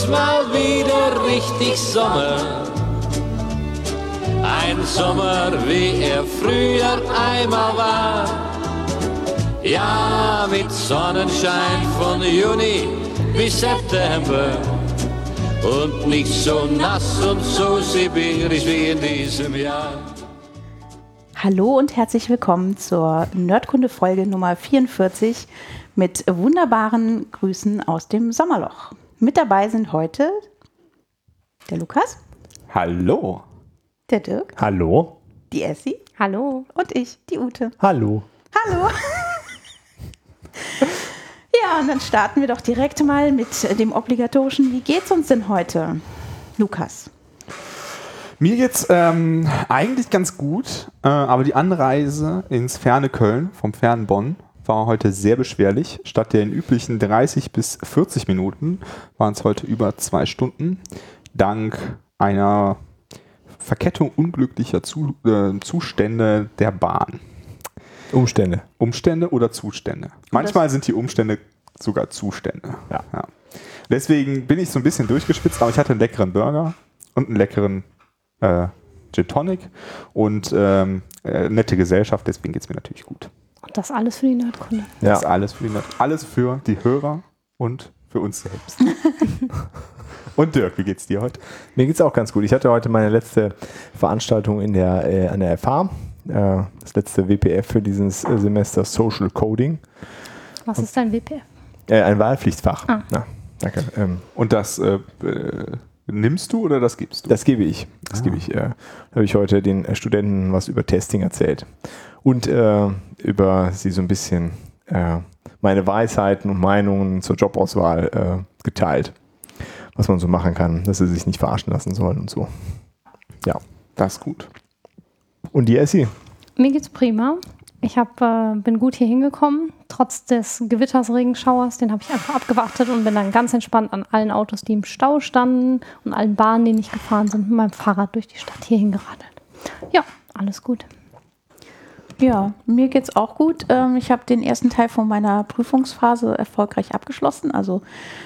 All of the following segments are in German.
ist mal wieder richtig Sommer. Ein Sommer, wie er früher einmal war. Ja, mit Sonnenschein von Juni bis September. Und nicht so nass und so sibirisch wie in diesem Jahr. Hallo und herzlich willkommen zur Nerdkunde-Folge Nummer 44 mit wunderbaren Grüßen aus dem Sommerloch. Mit dabei sind heute der Lukas, Hallo. der Dirk, Hallo. die Essie Hallo. und ich, die Ute. Hallo. Hallo! ja, und dann starten wir doch direkt mal mit dem obligatorischen Wie geht's uns denn heute? Lukas. Mir geht's ähm, eigentlich ganz gut, äh, aber die Anreise ins ferne Köln vom fernen Bonn war heute sehr beschwerlich. Statt den üblichen 30 bis 40 Minuten waren es heute über zwei Stunden. Dank einer Verkettung unglücklicher Zu äh, Zustände der Bahn. Umstände. Umstände oder Zustände. Manchmal sind die Umstände sogar Zustände. Ja. Deswegen bin ich so ein bisschen durchgespitzt, aber ich hatte einen leckeren Burger und einen leckeren äh, Gin Tonic und ähm, äh, nette Gesellschaft, deswegen geht es mir natürlich gut. Und das alles für die Nerdkunde. Ja. Das ist alles für, die, alles für die Hörer und für uns selbst. und Dirk, wie geht's dir heute? Mir geht's auch ganz gut. Ich hatte heute meine letzte Veranstaltung in der, äh, an der FH. Äh, das letzte WPF für dieses äh, Semester Social Coding. Was ist dein WPF? Äh, ein Wahlpflichtfach. Ah. Ja, danke. Ähm, Und das äh, äh, nimmst du oder das gibst du? das gebe ich. Das gebe ich. Äh, da habe ich heute den äh, Studenten was über Testing erzählt. Und äh, über sie so ein bisschen äh, meine Weisheiten und Meinungen zur Jobauswahl äh, geteilt. Was man so machen kann, dass sie sich nicht verarschen lassen sollen und so. Ja. das ist gut. Und die Essie? Mir geht's prima. Ich hab, äh, bin gut hier hingekommen, trotz des Gewitters, Regenschauers. Den habe ich einfach abgewartet und bin dann ganz entspannt an allen Autos, die im Stau standen und allen Bahnen, die nicht gefahren sind, mit meinem Fahrrad durch die Stadt hierhin geradelt. Ja, alles gut. Ja, mir geht's auch gut. Ähm, ich habe den ersten Teil von meiner Prüfungsphase erfolgreich abgeschlossen. Also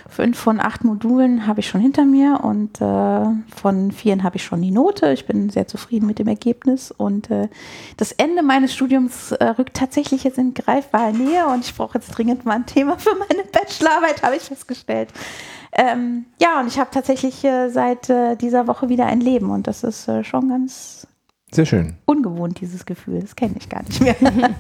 fünf von acht Modulen habe ich schon hinter mir und äh, von vieren habe ich schon die Note. Ich bin sehr zufrieden mit dem Ergebnis und äh, das Ende meines Studiums äh, rückt tatsächlich jetzt in greifbare Nähe und ich brauche jetzt dringend mal ein Thema für meine Bachelorarbeit, habe ich festgestellt. Ähm, ja, und ich habe tatsächlich äh, seit äh, dieser Woche wieder ein Leben und das ist äh, schon ganz Sehr schön. ungewohnt, dieses Gefühl. Das kenne ich gar nicht mehr.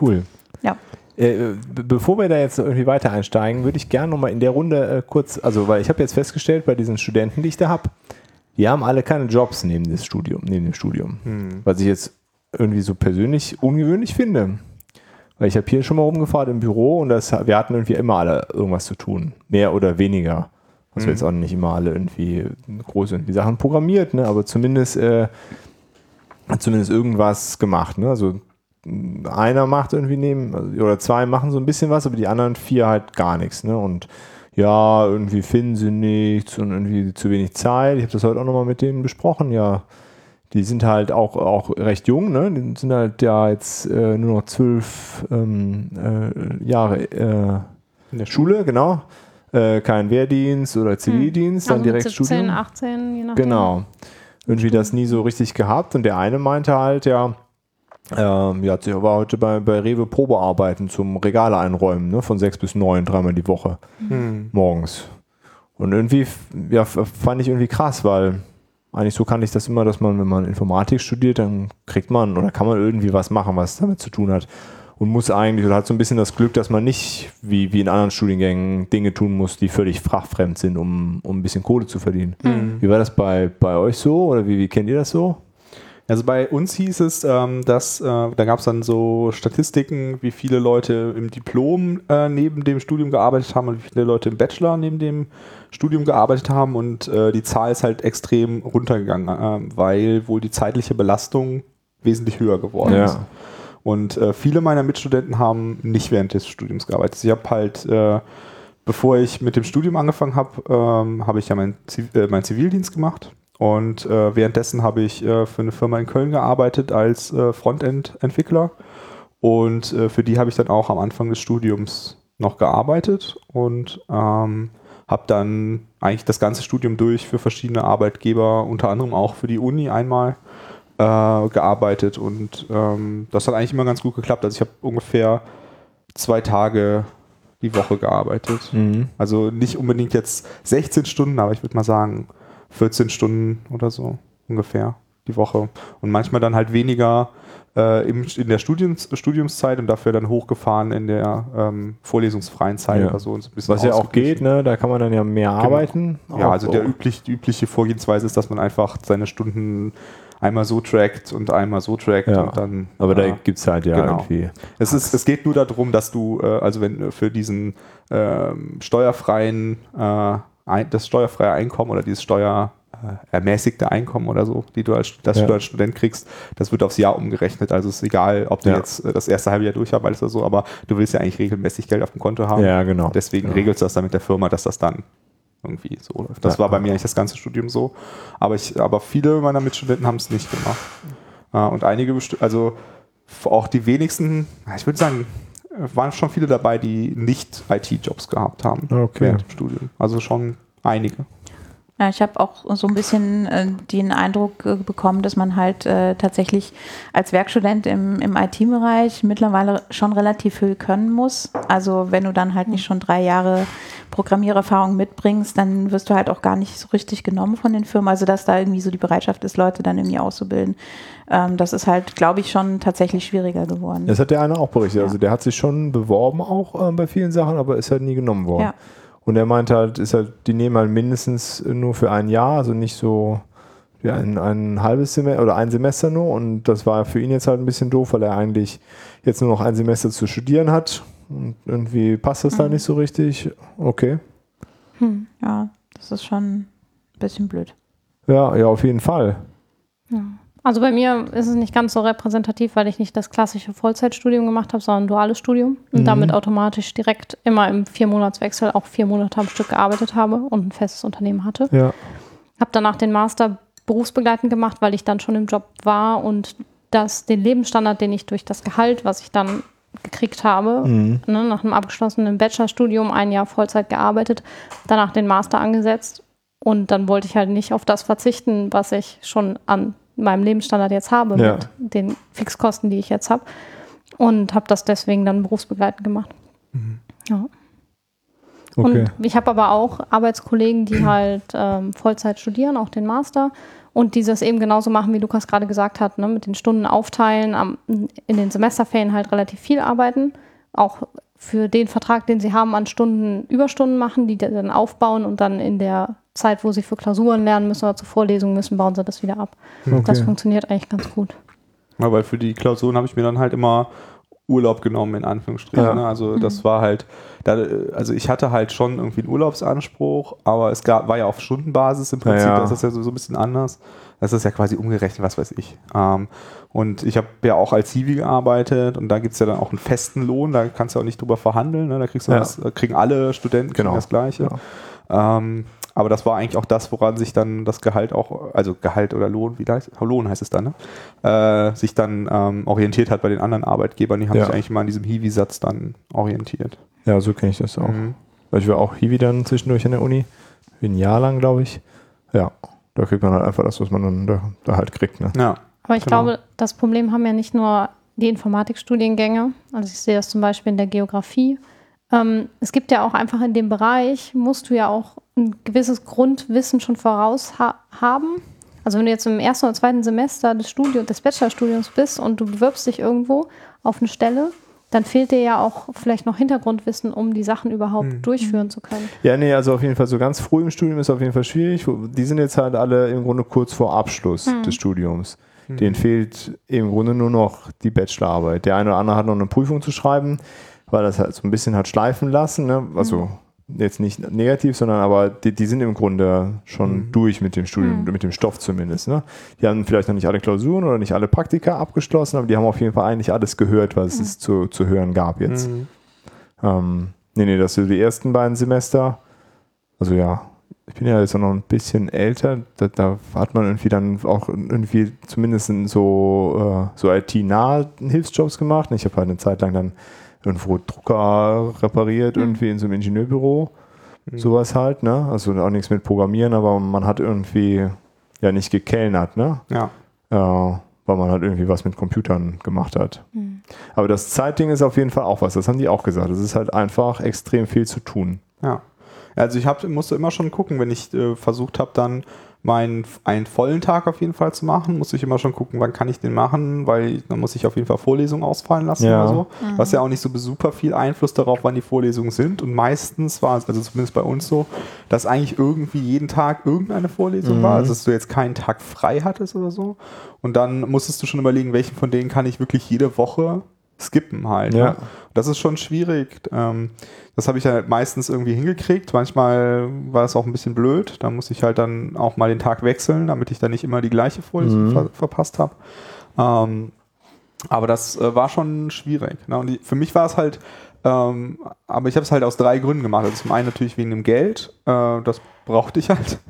Cool. ja. Äh, be- bevor wir da jetzt irgendwie weiter einsteigen, würde ich gerne nochmal in der Runde äh, kurz, also weil ich habe jetzt festgestellt, bei diesen Studenten, die ich da habe, die haben alle keine Jobs neben, des Studium, neben dem Studium. Was ich jetzt irgendwie so persönlich ungewöhnlich finde. Weil ich habe hier schon mal rumgefahren im Büro und das, wir hatten irgendwie immer alle irgendwas zu tun. Mehr oder weniger. Also jetzt auch nicht immer alle irgendwie große irgendwie Sachen programmiert, ne? aber zumindest, äh, zumindest irgendwas gemacht. Ne? Also einer macht irgendwie neben, oder zwei machen so ein bisschen was, aber die anderen vier halt gar nichts. Ne? Und ja, irgendwie finden sie nichts und irgendwie zu wenig Zeit. Ich habe das heute auch nochmal mit denen besprochen. Ja, die sind halt auch, auch recht jung, ne? Die sind halt ja jetzt äh, nur noch zwölf ähm, äh, Jahre äh, in der Schule, genau. Äh, kein Wehrdienst oder Zivildienst, dann Also direkt mit 17, Studium. 18, je nachdem. Genau. Irgendwie das nie so richtig gehabt. Und der eine meinte halt, ja, ähm, ja, sie war heute bei, bei Rewe Probearbeiten zum Regale einräumen, ne, von sechs bis neun, dreimal die Woche morgens. Und irgendwie, ja, fand ich irgendwie krass, weil eigentlich so kannte ich das immer, dass man, wenn man Informatik studiert, dann kriegt man oder kann man irgendwie was machen, was damit zu tun hat. Und muss eigentlich, oder hat so ein bisschen das Glück, dass man nicht wie, wie in anderen Studiengängen Dinge tun muss, die völlig fachfremd sind, um, um ein bisschen Kohle zu verdienen. Wie war das bei, bei euch so oder wie, wie kennt ihr das so? Also bei uns hieß es, ähm, dass äh, da gab es dann so Statistiken, wie viele Leute im Diplom äh, neben dem Studium gearbeitet haben und wie viele Leute im Bachelor neben dem Studium gearbeitet haben und äh, die Zahl ist halt extrem runtergegangen, äh, weil wohl die zeitliche Belastung wesentlich höher geworden ist. Und äh, viele meiner Mitstudenten haben nicht während des Studiums gearbeitet. Ich habe halt, äh, bevor ich mit dem Studium angefangen habe, ähm, habe ich ja meinen Ziv äh, meinen Zivildienst gemacht. Und äh, währenddessen habe ich äh, für eine Firma in Köln gearbeitet als äh, Frontend-Entwickler. Und für die habe ich dann auch am Anfang des Studiums noch gearbeitet und ähm, habe dann eigentlich das ganze Studium durch für verschiedene Arbeitgeber, unter anderem auch für die Uni einmal äh, gearbeitet und ähm, das hat eigentlich immer ganz gut geklappt. Also ich habe ungefähr zwei Tage die Woche gearbeitet. Mhm. Also nicht unbedingt jetzt 16 Stunden, aber ich würde mal sagen 14 Stunden oder so ungefähr die Woche. Und manchmal dann halt weniger äh, im, in der Studiums, Studiumszeit und dafür dann hochgefahren in der ähm, vorlesungsfreien Zeit Ja. oder so. Und so ein bisschen Was ja auch geht, ne? Da kann man dann ja mehr arbeiten. Ja, also der üblich, die übliche Vorgehensweise ist, dass man einfach seine Stunden einmal so trackt und einmal so trackt Ja. und dann. Aber da äh, gibt es halt ja genau. irgendwie. es, ist, es geht nur darum, dass du, äh, also wenn für diesen ähm, steuerfreien, äh, ein, das steuerfreie Einkommen oder dieses steuer äh, ermäßigte Einkommen oder so, die du als, das Ja. du als Student kriegst, das wird aufs Jahr umgerechnet. Also es ist egal, ob du Ja. jetzt äh, das erste halbe Jahr durcharbeitest oder so, aber du willst ja eigentlich regelmäßig Geld auf dem Konto haben. Ja, genau. Deswegen Ja. regelst du das dann mit der Firma, dass das dann irgendwie so läuft. Das Ja. war bei mir eigentlich das ganze Studium so. Aber, ich, aber viele meiner Mitstudenten haben es nicht gemacht. Und einige, also auch die wenigsten, ich würde sagen, waren schon viele dabei, die nicht IT-Jobs gehabt haben Okay. während dem Studium. Also schon einige. Ja, ich habe auch so ein bisschen äh, den Eindruck äh, bekommen, dass man halt äh, tatsächlich als Werkstudent im, im IT-Bereich mittlerweile schon relativ viel können muss. Also wenn du dann halt nicht schon drei Jahre Programmiererfahrung mitbringst, dann wirst du halt auch gar nicht so richtig genommen von den Firmen. Also dass da irgendwie so die Bereitschaft ist, Leute dann irgendwie auszubilden. Ähm, das ist halt, glaube ich, schon tatsächlich schwieriger geworden. Das hat der eine auch berichtet. Ja. Also der hat sich schon beworben auch ähm, bei vielen Sachen, aber ist halt nie genommen worden. Ja. Und er meinte halt, ist halt, die nehmen halt mindestens nur für ein Jahr, also nicht so wie ein, ein halbes Semester oder ein Semester nur. Und das war für ihn jetzt halt ein bisschen doof, weil er eigentlich jetzt nur noch ein Semester zu studieren hat. Und irgendwie passt das da nicht so richtig. Okay. Hm, ja, das ist schon ein bisschen blöd. Ja, ja, auf jeden Fall. Also bei mir ist es nicht ganz so repräsentativ, weil ich nicht das klassische Vollzeitstudium gemacht habe, sondern ein duales Studium und Mhm. damit automatisch direkt immer im Viermonatswechsel auch vier Monate am Stück gearbeitet habe und ein festes Unternehmen hatte. Ja. Habe danach den Master berufsbegleitend gemacht, weil ich dann schon im Job war und das, den Lebensstandard, den ich durch das Gehalt, was ich dann gekriegt habe, Mhm. ne, nach einem abgeschlossenen Bachelorstudium ein Jahr Vollzeit gearbeitet, danach den Master angesetzt und dann wollte ich halt nicht auf das verzichten, was ich schon an meinem Lebensstandard jetzt habe, Ja. mit den Fixkosten, die ich jetzt habe und habe das deswegen dann berufsbegleitend gemacht. Ja. Okay. Und ich habe aber auch Arbeitskollegen, die halt ähm, Vollzeit studieren, auch den Master. Und die das eben genauso machen, wie Lukas gerade gesagt hat, ne? mit den Stunden aufteilen, am, in den Semesterferien halt relativ viel arbeiten. Auch für den Vertrag, den sie haben, an Stunden Überstunden machen, die dann aufbauen und dann in der Zeit, wo sie für Klausuren lernen müssen oder zur Vorlesung müssen, bauen sie das wieder ab. Das Okay. funktioniert eigentlich ganz gut. Ja, weil für die Klausuren habe ich mir dann halt immer Urlaub genommen, in Anführungsstrichen. Ja. Ne? Also das war halt, da, also ich hatte halt schon irgendwie einen Urlaubsanspruch, aber es gab, war ja auf Stundenbasis im Prinzip, Ja, ja. das ist ja so, so ein bisschen anders. Das ist ja quasi umgerechnet, was weiß ich. Ähm, und ich habe ja auch als Hiwi gearbeitet und da gibt es ja dann auch einen festen Lohn, da kannst du auch nicht drüber verhandeln. Ne? Da kriegst du Ja. das, kriegen alle Studenten Genau. das Gleiche. Ähm, aber das war eigentlich auch das, woran sich dann das Gehalt auch, also Gehalt oder Lohn, wie heißt, Lohn heißt es dann, ne? äh, sich dann ähm, orientiert hat bei den anderen Arbeitgebern. Die haben Ja. sich eigentlich immer an diesem Hiwi-Satz dann orientiert. Ja, so kenne ich das auch. Mhm. Weil ich war auch Hiwi dann zwischendurch an der Uni. Ein Jahr lang, glaube ich. Ja, da kriegt man halt einfach das, was man dann da, da halt kriegt. Ne? Ja. Aber ich Genau. glaube, das Problem haben ja nicht nur die Informatikstudiengänge. Also ich sehe das zum Beispiel in der Geografie. Ähm, es gibt ja auch einfach in dem Bereich, musst du ja auch ein gewisses Grundwissen schon voraus ha haben. Also wenn du jetzt im ersten oder zweiten Semester des, Studium, des Bachelorstudiums bist und du bewirbst dich irgendwo auf eine Stelle, dann fehlt dir ja auch vielleicht noch Hintergrundwissen, um die Sachen überhaupt durchführen zu können. Ja, nee, also auf jeden Fall so ganz früh im Studium ist auf jeden Fall schwierig. Die sind jetzt halt alle im Grunde kurz vor Abschluss des Studiums. Denen fehlt im Grunde nur noch die Bachelorarbeit. Der eine oder andere hat noch eine Prüfung zu schreiben, weil das halt so ein bisschen hat schleifen lassen. Ne? Also jetzt nicht negativ, sondern aber die, die sind im Grunde schon durch mit dem Studium, mit dem Stoff zumindest. Ne? Die haben vielleicht noch nicht alle Klausuren oder nicht alle Praktika abgeschlossen, aber die haben auf jeden Fall eigentlich alles gehört, was es zu, zu hören gab jetzt. Mhm. Ähm, nee, nee, das sind die ersten beiden Semester. Also ja, ich bin ja jetzt auch noch ein bisschen älter. Da, da hat man irgendwie dann auch irgendwie zumindest in so, äh, so IT-nahe Hilfsjobs gemacht. Ich habe halt eine Zeit lang dann irgendwo Drucker repariert, irgendwie in so einem Ingenieurbüro. Sowas halt, ne? Also auch nichts mit Programmieren, aber man hat irgendwie ja nicht gekellnert, ne? Ja. Äh, weil man halt irgendwie was mit Computern gemacht hat. Aber das Zeitding ist auf jeden Fall auch was, das haben die auch gesagt. Es ist halt einfach extrem viel zu tun. Ja. Also ich hab, musste immer schon gucken, wenn ich äh, versucht habe, dann meinen einen vollen Tag auf jeden Fall zu machen, musste ich immer schon gucken, wann kann ich den machen, weil dann muss ich auf jeden Fall Vorlesungen ausfallen lassen Ja. oder so. Was ja auch nicht so super viel Einfluss darauf, wann die Vorlesungen sind. Und meistens war es, also zumindest bei uns so, dass eigentlich irgendwie jeden Tag irgendeine Vorlesung war, also dass du jetzt keinen Tag frei hattest oder so. Und dann musstest du schon überlegen, welchen von denen kann ich wirklich jede Woche skippen halt. Ja. Ne? Das ist schon schwierig. Ähm, das habe ich ja meistens irgendwie hingekriegt. Manchmal war es auch ein bisschen blöd. Da muss ich halt dann auch mal den Tag wechseln, damit ich dann nicht immer die gleiche Vorlesung ver verpasst habe. Ähm, aber das äh, war schon schwierig. Ne? Und die, für mich war es halt, ähm, aber ich habe es halt aus drei Gründen gemacht. Also zum einen natürlich wegen dem Geld, äh, das brauchte ich halt.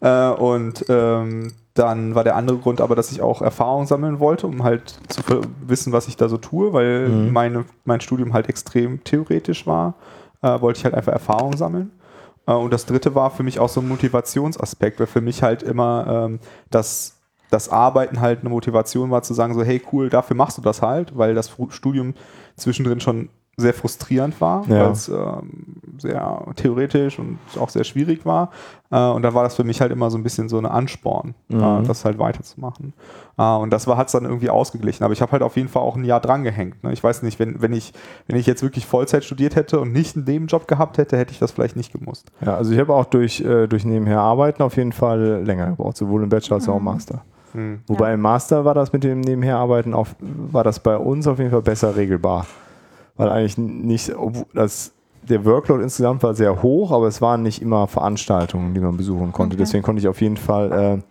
Äh, und ähm, dann war der andere Grund aber, dass ich auch Erfahrung sammeln wollte, um halt zu wissen, was ich da so tue, weil meine, mein Studium halt extrem theoretisch war, äh, wollte ich halt einfach Erfahrung sammeln. Äh, und das dritte war für mich auch so ein Motivationsaspekt, weil für mich halt immer ähm, das, das Arbeiten halt eine Motivation war, zu sagen, so, hey cool, dafür machst du das halt, weil das Studium zwischendrin schon sehr frustrierend war, Ja. weil es ähm, sehr theoretisch und auch sehr schwierig war. Äh, und da war das für mich halt immer so ein bisschen so eine Ansporn, Mhm. äh, das halt weiterzumachen. Äh, und das hat es dann irgendwie ausgeglichen. Aber ich habe halt auf jeden Fall auch ein Jahr dran gehängt. Ne? Ich weiß nicht, wenn, wenn, ich, wenn ich jetzt wirklich Vollzeit studiert hätte und nicht einen Nebenjob gehabt hätte, hätte ich das vielleicht nicht gemusst. Ja, also ich habe auch durch, äh, durch nebenher Arbeiten auf jeden Fall länger gebraucht, sowohl im Bachelor als auch im Master. Wobei im Master war das mit dem Nebenherarbeiten auf, war das bei uns auf jeden Fall besser regelbar. Weil eigentlich nicht, obwohl das, der Workload insgesamt war sehr hoch, aber es waren nicht immer Veranstaltungen, die man besuchen konnte. Okay. Deswegen konnte ich auf jeden Fall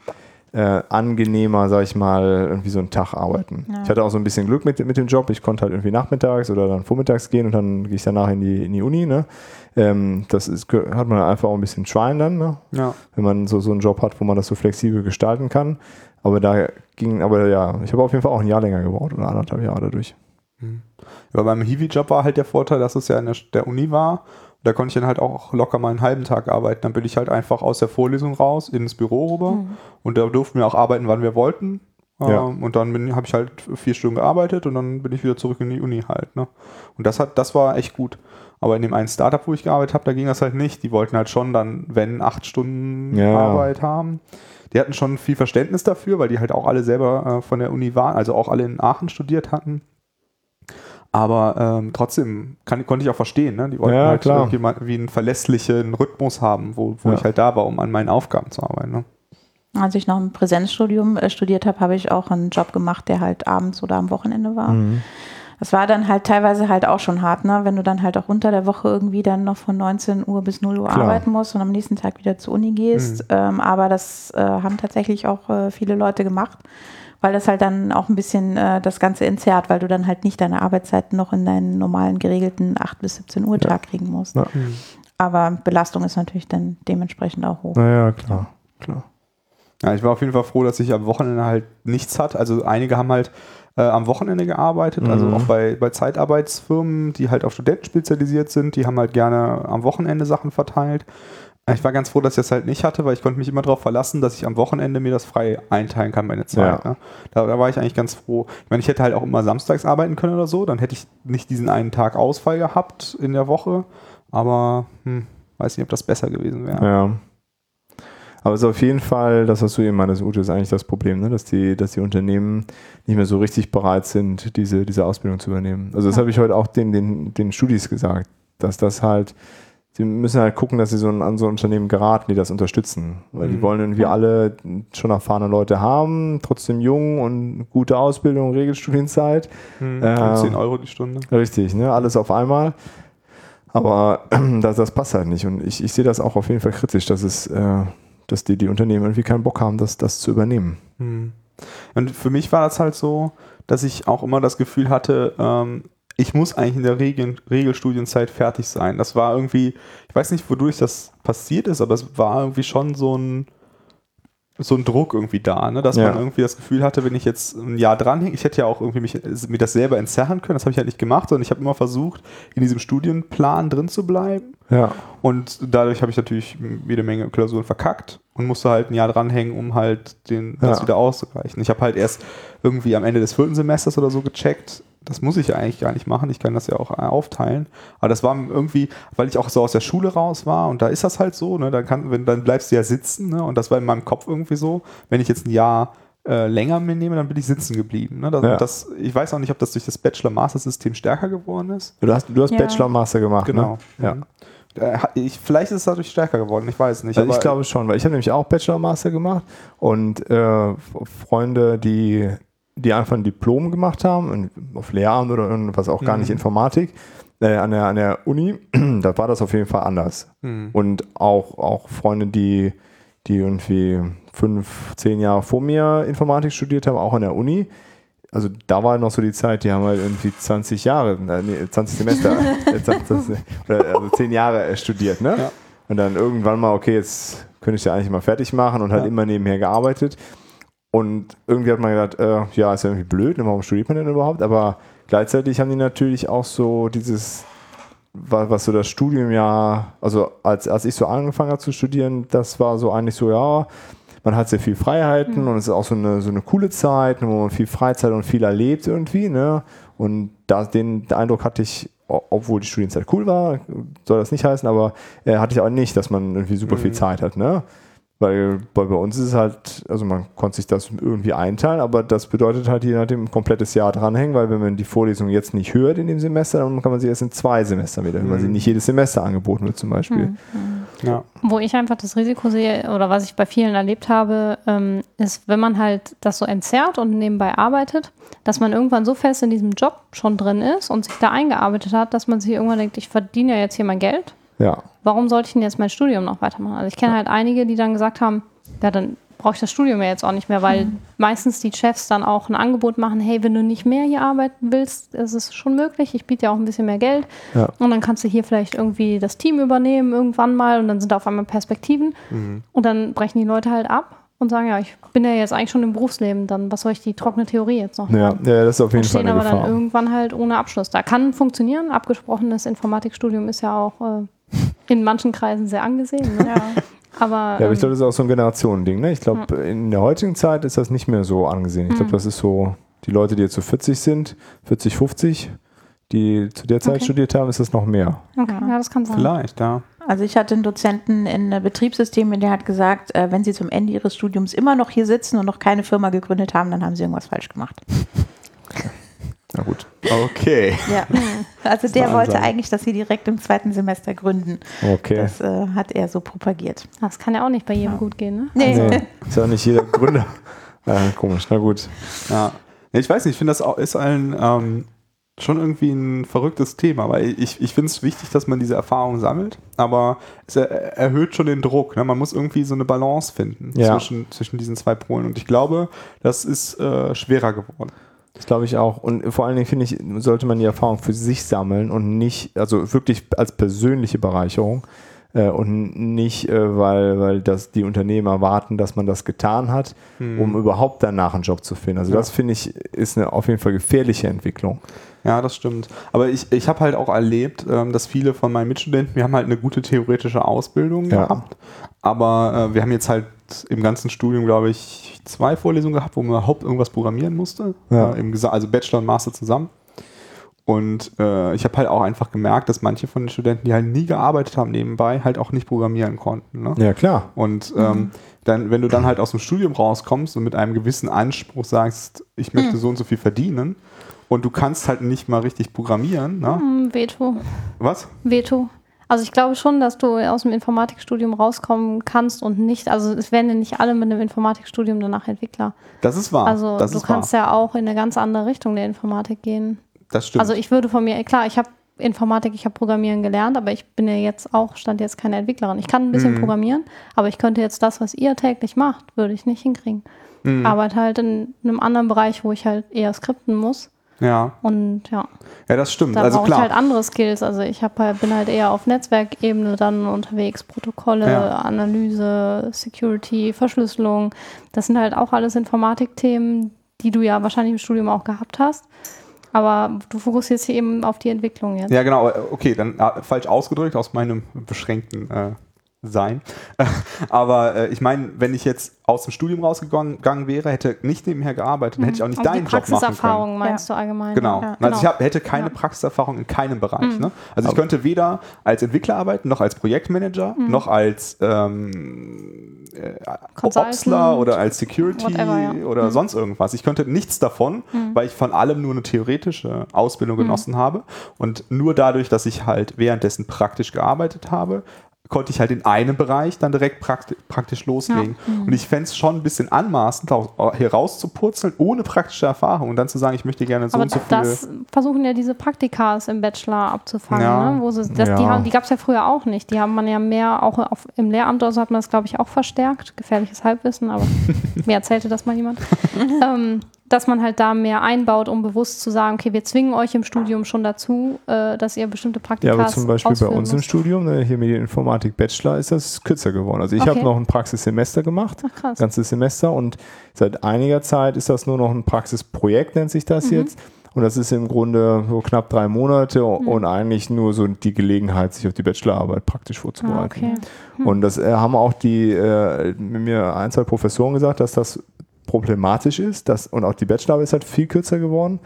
äh, äh, angenehmer, sag ich mal, irgendwie so einen Tag arbeiten. Ja. Ich hatte auch so ein bisschen Glück mit, mit dem Job. Ich konnte halt irgendwie nachmittags oder dann vormittags gehen und dann gehe ich danach in die, in die Uni. Ne? Ähm, das ist, hat man einfach auch ein bisschen Schwein dann, ne? Ja. wenn man so, so einen Job hat, wo man das so flexibel gestalten kann. Aber da ging, aber ja, ich habe auf jeden Fall auch ein Jahr länger gebraucht oder anderthalb Jahre dadurch. Aber beim Hiwi-Job war halt der Vorteil, dass es ja in der, der Uni war. Da konnte ich dann halt auch locker mal einen halben Tag arbeiten. Dann bin ich halt einfach aus der Vorlesung raus ins Büro rüber. Und da durften wir auch arbeiten, wann wir wollten. Ja. Ähm, und dann habe ich halt vier Stunden gearbeitet und dann bin ich wieder zurück in die Uni halt. Ne? Und das hat, das war echt gut. Aber in dem einen Startup, wo ich gearbeitet habe, da ging das halt nicht. Die wollten halt schon dann, wenn, acht Stunden Ja. Arbeit haben. Die hatten schon viel Verständnis dafür, weil die halt auch alle selber äh, von der Uni waren, also auch alle in Aachen studiert hatten. Aber ähm, trotzdem kann, konnte ich auch verstehen, ne? Die wollten Ja, halt klar. irgendjemand wie einen verlässlichen Rhythmus haben, wo, wo Ja. ich halt da war, um an meinen Aufgaben zu arbeiten. Ne? Als ich noch im Präsenzstudium äh, studiert habe, habe ich auch einen Job gemacht, der halt abends oder am Wochenende war. Das war dann halt teilweise halt auch schon hart, ne? wenn du dann halt auch unter der Woche irgendwie dann noch von 19 Uhr bis 0 Uhr Klar. arbeiten musst und am nächsten Tag wieder zur Uni gehst. Ähm, aber das äh, haben tatsächlich auch äh, viele Leute gemacht, weil das halt dann auch ein bisschen äh, das Ganze entzerrt, weil du dann halt nicht deine Arbeitszeiten noch in deinen normalen geregelten 8 bis 17 Uhr Tag kriegen musst. Ja. Aber Belastung ist natürlich dann dementsprechend auch hoch. Naja, klar, klar. Ja, ich war auf jeden Fall froh, dass ich am Wochenende halt nichts hatte. Also einige haben halt äh, am Wochenende gearbeitet, also Mhm. auch bei, bei Zeitarbeitsfirmen, die halt auf Studenten spezialisiert sind, die haben halt gerne am Wochenende Sachen verteilt. Ich war ganz froh, dass ich das halt nicht hatte, weil ich konnte mich immer darauf verlassen, dass ich am Wochenende mir das frei einteilen kann, meine Zeit. Ja. Ne? Da, da war ich eigentlich ganz froh. Ich meine, ich hätte halt auch immer samstags arbeiten können oder so, dann hätte ich nicht diesen einen Tag Ausfall gehabt in der Woche. Aber hm, weiß nicht, ob das besser gewesen wäre. Ja. Aber es ist auf jeden Fall, das, was du eben meintest, Ute, ist eigentlich das Problem, ne? dass, die, dass die Unternehmen nicht mehr so richtig bereit sind, diese, diese Ausbildung zu übernehmen. Also das Ja. habe ich heute auch den, den, den Studis gesagt, dass das halt, sie müssen halt gucken, dass sie so an so ein Unternehmen geraten, die das unterstützen. Weil die Mhm. wollen irgendwie alle schon erfahrene Leute haben, trotzdem jung und gute Ausbildung, Regelstudienzeit. Hm, Ähm, und 10 Euro die Stunde. Richtig, ne? alles auf einmal. Aber das, das passt halt nicht. Und ich, ich sehe das auch auf jeden Fall kritisch, dass es, äh, dass die, die Unternehmen irgendwie keinen Bock haben, das, das zu übernehmen. Hm. Und für mich war das halt so, dass ich auch immer das Gefühl hatte, ähm, ich muss eigentlich in der Regel, Regelstudienzeit fertig sein. Das war irgendwie, ich weiß nicht, wodurch das passiert ist, aber es war irgendwie schon so ein, so ein Druck irgendwie da, ne? dass Ja. man irgendwie das Gefühl hatte, wenn ich jetzt ein Jahr dranhänge, ich hätte ja auch irgendwie mich, mir das selber entzerren können, das habe ich halt nicht gemacht, sondern ich habe immer versucht, in diesem Studienplan drin zu bleiben. Ja. Und dadurch habe ich natürlich jede Menge Klausuren verkackt und musste halt ein Jahr dranhängen, um halt den, das Ja. wieder auszugleichen. Ich habe halt erst irgendwie am Ende des vierten Semesters oder so gecheckt, das muss ich ja eigentlich gar nicht machen, ich kann das ja auch aufteilen. Aber das war irgendwie, weil ich auch so aus der Schule raus war und da ist das halt so, ne, dann, kann, wenn, dann bleibst du ja sitzen ne, und das war in meinem Kopf irgendwie so, wenn ich jetzt ein Jahr äh, länger mitnehme, dann bin ich sitzen geblieben. Ne? Das, Ja. das, ich weiß auch nicht, ob das durch das Bachelor-Master-System stärker geworden ist. Du hast, du hast Ja. Bachelor und Master gemacht, Genau. ne? Ja. Mhm. Äh, ich, vielleicht ist es dadurch stärker geworden, ich weiß nicht. Also ich glaube schon, weil ich habe nämlich auch Bachelor Master gemacht und äh, Freunde, die, die einfach ein Diplom gemacht haben, auf Lehramt oder irgendwas auch gar Mhm. nicht Informatik, äh, an, der, an der Uni, da war das auf jeden Fall anders. Mhm. Und auch, auch Freunde, die, die irgendwie fünf, zehn Jahre vor mir Informatik studiert haben, auch an der Uni. Also da war noch so die Zeit, die haben halt irgendwie 20 Jahre, nee, 20 Semester, äh, 20, oder, also 10 Jahre äh, studiert, ne? Ja. Und dann irgendwann mal, okay, jetzt könnte ich ja eigentlich mal fertig machen und halt Ja. immer nebenher gearbeitet. Und irgendwie hat man gedacht, äh, ja, ist ja irgendwie blöd, ne, warum studiert man denn überhaupt? Aber gleichzeitig haben die natürlich auch so dieses, wa- was so das Studium ja, also als, als ich so angefangen habe zu studieren, das war so eigentlich so, ja, man hat sehr viel Freiheiten und es ist auch so eine, so eine coole Zeit, wo man viel Freizeit und viel erlebt irgendwie, ne? Und da, den Eindruck hatte ich, obwohl die Studienzeit cool war, soll das nicht heißen, aber äh, hatte ich auch nicht, dass man irgendwie super viel Zeit hat, ne? Weil bei, bei uns ist es halt, also man konnte sich das irgendwie einteilen, aber das bedeutet halt je nachdem ein komplettes Jahr dranhängen, weil wenn man die Vorlesung jetzt nicht hört in dem Semester, dann kann man sie erst in zwei Semestern wieder, hören, weil sie nicht jedes Semester angeboten wird zum Beispiel. Ja. Wo ich einfach das Risiko sehe oder was ich bei vielen erlebt habe, ähm, ist, wenn man halt das so entzerrt und nebenbei arbeitet, dass man irgendwann so fest in diesem Job schon drin ist und sich da eingearbeitet hat, dass man sich irgendwann denkt, ich verdiene ja jetzt hier mein Geld. Ja. Warum sollte ich denn jetzt mein Studium noch weitermachen? Also ich kenne halt einige, die dann gesagt haben, ja, dann brauche ich das Studium ja jetzt auch nicht mehr, weil meistens die Chefs dann auch ein Angebot machen, hey, wenn du nicht mehr hier arbeiten willst, ist es schon möglich, ich biete ja auch ein bisschen mehr Geld Ja. und dann kannst du hier vielleicht irgendwie das Team übernehmen irgendwann mal und dann sind da auf einmal Perspektiven und dann brechen die Leute halt ab und sagen, ja, ich bin ja jetzt eigentlich schon im Berufsleben, dann was soll ich die trockene Theorie jetzt noch Ja, machen? ja, das ist auf jeden Und Fall stehen eine aber dann Gefahr. irgendwann halt ohne Abschluss. Da kann funktionieren. Abgesprochenes Informatikstudium ist ja auch äh, in manchen Kreisen sehr angesehen. Ne? Ja. Aber, Ja, aber ich ähm, glaube, das ist auch so ein Generationending. Ne? Ich glaube, in der heutigen Zeit ist das nicht mehr so angesehen. Ich glaube, das ist so, die Leute, die jetzt so 40 sind, 40, 50, die zu der Zeit Okay. studiert haben, ist das noch mehr. okay, ja, das kann sein. Vielleicht, ja. Also ich hatte einen Dozenten in äh, Betriebssystemen, der hat gesagt, äh, wenn Sie zum Ende Ihres Studiums immer noch hier sitzen und noch keine Firma gegründet haben, dann haben Sie irgendwas falsch gemacht. Na gut. Okay. Ja. Also der wollte Ansage. eigentlich, dass Sie direkt im zweiten Semester gründen. Okay. Das äh, hat er so propagiert. Das kann ja auch nicht bei jedem gut gehen. Ne? Nee. Nee, ist ja nicht jeder Gründer. Ja, komisch, na gut. Ja. Nee, Ich weiß nicht, ich finde das auch, ist ein ähm, schon irgendwie ein verrücktes Thema, weil ich, ich finde es wichtig, dass man diese Erfahrung sammelt, aber es er, erhöht schon den Druck. Ne? Man muss irgendwie so eine Balance finden Ja. zwischen, zwischen diesen zwei Polen. Und ich glaube, das ist äh, schwerer geworden. Das glaube ich auch. Und vor allen Dingen finde ich, sollte man die Erfahrung für sich sammeln und nicht, also wirklich als persönliche Bereicherung äh, und nicht, äh, weil, weil das die Unternehmen erwarten, dass man das getan hat, um überhaupt danach einen Job zu finden. Also Ja. das finde ich, ist eine auf jeden Fall gefährliche Entwicklung. Ja, das stimmt. Aber ich, ich habe halt auch erlebt, ähm, dass viele von meinen Mitstudenten, wir haben halt eine gute theoretische Ausbildung Ja. gehabt, aber äh, wir haben jetzt halt im ganzen Studium, glaube ich, zwei Vorlesungen gehabt, wo man überhaupt irgendwas programmieren musste. Ja. Äh, also Bachelor und Master zusammen. Und äh, ich habe halt auch einfach gemerkt, dass manche von den Studenten, die halt nie gearbeitet haben nebenbei, halt auch nicht programmieren konnten. Ne? Ja, klar. Und ähm, dann, wenn du dann halt aus dem Studium rauskommst und mit einem gewissen Anspruch sagst, ich möchte so und so viel verdienen und du kannst halt nicht mal richtig programmieren, ne? Hm, Veto. Was? Veto. Also ich glaube schon, dass du aus dem Informatikstudium rauskommen kannst und nicht, also es werden ja nicht alle mit einem Informatikstudium danach Entwickler. Das ist wahr. Also das du kannst wahr. ja auch in eine ganz andere Richtung der Informatik gehen. Das stimmt. Also ich würde von mir, klar, ich habe Informatik, ich habe Programmieren gelernt, aber ich bin ja jetzt auch, stand jetzt keine Entwicklerin. Ich kann ein bisschen Mhm. programmieren, aber ich könnte jetzt das, was ihr täglich macht, würde ich nicht hinkriegen. Mhm. Arbeite halt in einem anderen Bereich, wo ich halt eher skripten muss. Ja, Und ja, ja das stimmt. da also brauche ich halt andere Skills. Also ich hab halt, bin halt eher auf Netzwerkebene dann unterwegs, Protokolle, Ja. Analyse, Security, Verschlüsselung. Das sind halt auch alles Informatikthemen, die du ja wahrscheinlich im Studium auch gehabt hast. Aber du fokussierst hier eben auf die Entwicklung jetzt. Ja, genau. Okay, dann äh, falsch ausgedrückt aus meinem beschränkten äh, Sein. Aber äh, ich meine, wenn ich jetzt aus dem Studium rausgegangen gegangen wäre, hätte nicht nebenher gearbeitet, dann hätte ich auch nicht Also deinen die Job machen können. Praxiserfahrung meinst du allgemein? Genau. Ja. Also ich Genau. hab, hätte keine Ja. Praxiserfahrung in keinem Bereich. Ne? Also ich könnte weder als Entwickler arbeiten, noch als Projektmanager, noch als ähm, äh, Opsler oder als Security whatever, ja. oder sonst irgendwas. Ich könnte nichts davon, weil ich von allem nur eine theoretische Ausbildung genossen habe. Und nur dadurch, dass ich halt währenddessen praktisch gearbeitet habe, konnte ich halt in einem Bereich dann direkt prakti praktisch loslegen. Und ich fände es schon ein bisschen anmaßend, hier rauszupurzeln, ohne praktische Erfahrung und dann zu sagen, ich möchte gerne so Aber und so viel. das versuchen ja diese Praktikas im Bachelor abzufangen. Ja. Ne? Wo sie, das, Ja. Die, haben- die gab es ja früher auch nicht. Die haben man ja mehr, auch auf, im Lehramt oder so hat man das, glaube ich, auch verstärkt. Gefährliches Halbwissen, aber mir erzählte das mal jemand. ähm, dass man halt da mehr einbaut, um bewusst zu sagen, okay, wir zwingen euch im Studium schon dazu, äh, dass ihr bestimmte Ja, Praktikas aber zum Beispiel bei uns im. Studium, ne, hier Medieninformatik Bachelor, ist das kürzer geworden. Also ich Okay. habe noch ein Praxissemester gemacht, Ach, krass. ganzes Semester und seit einiger Zeit ist das nur noch ein Praxisprojekt, nennt sich Mhm. das jetzt. Und das ist im Grunde so knapp drei Monate Mhm. und eigentlich nur so die Gelegenheit, sich auf die Bachelorarbeit praktisch Ah, vorzubereiten. okay. Und das äh, haben auch die äh, mir ein, zwei Professoren gesagt, dass das problematisch ist. Dass, und auch die Bachelorarbeit ist halt viel kürzer geworden,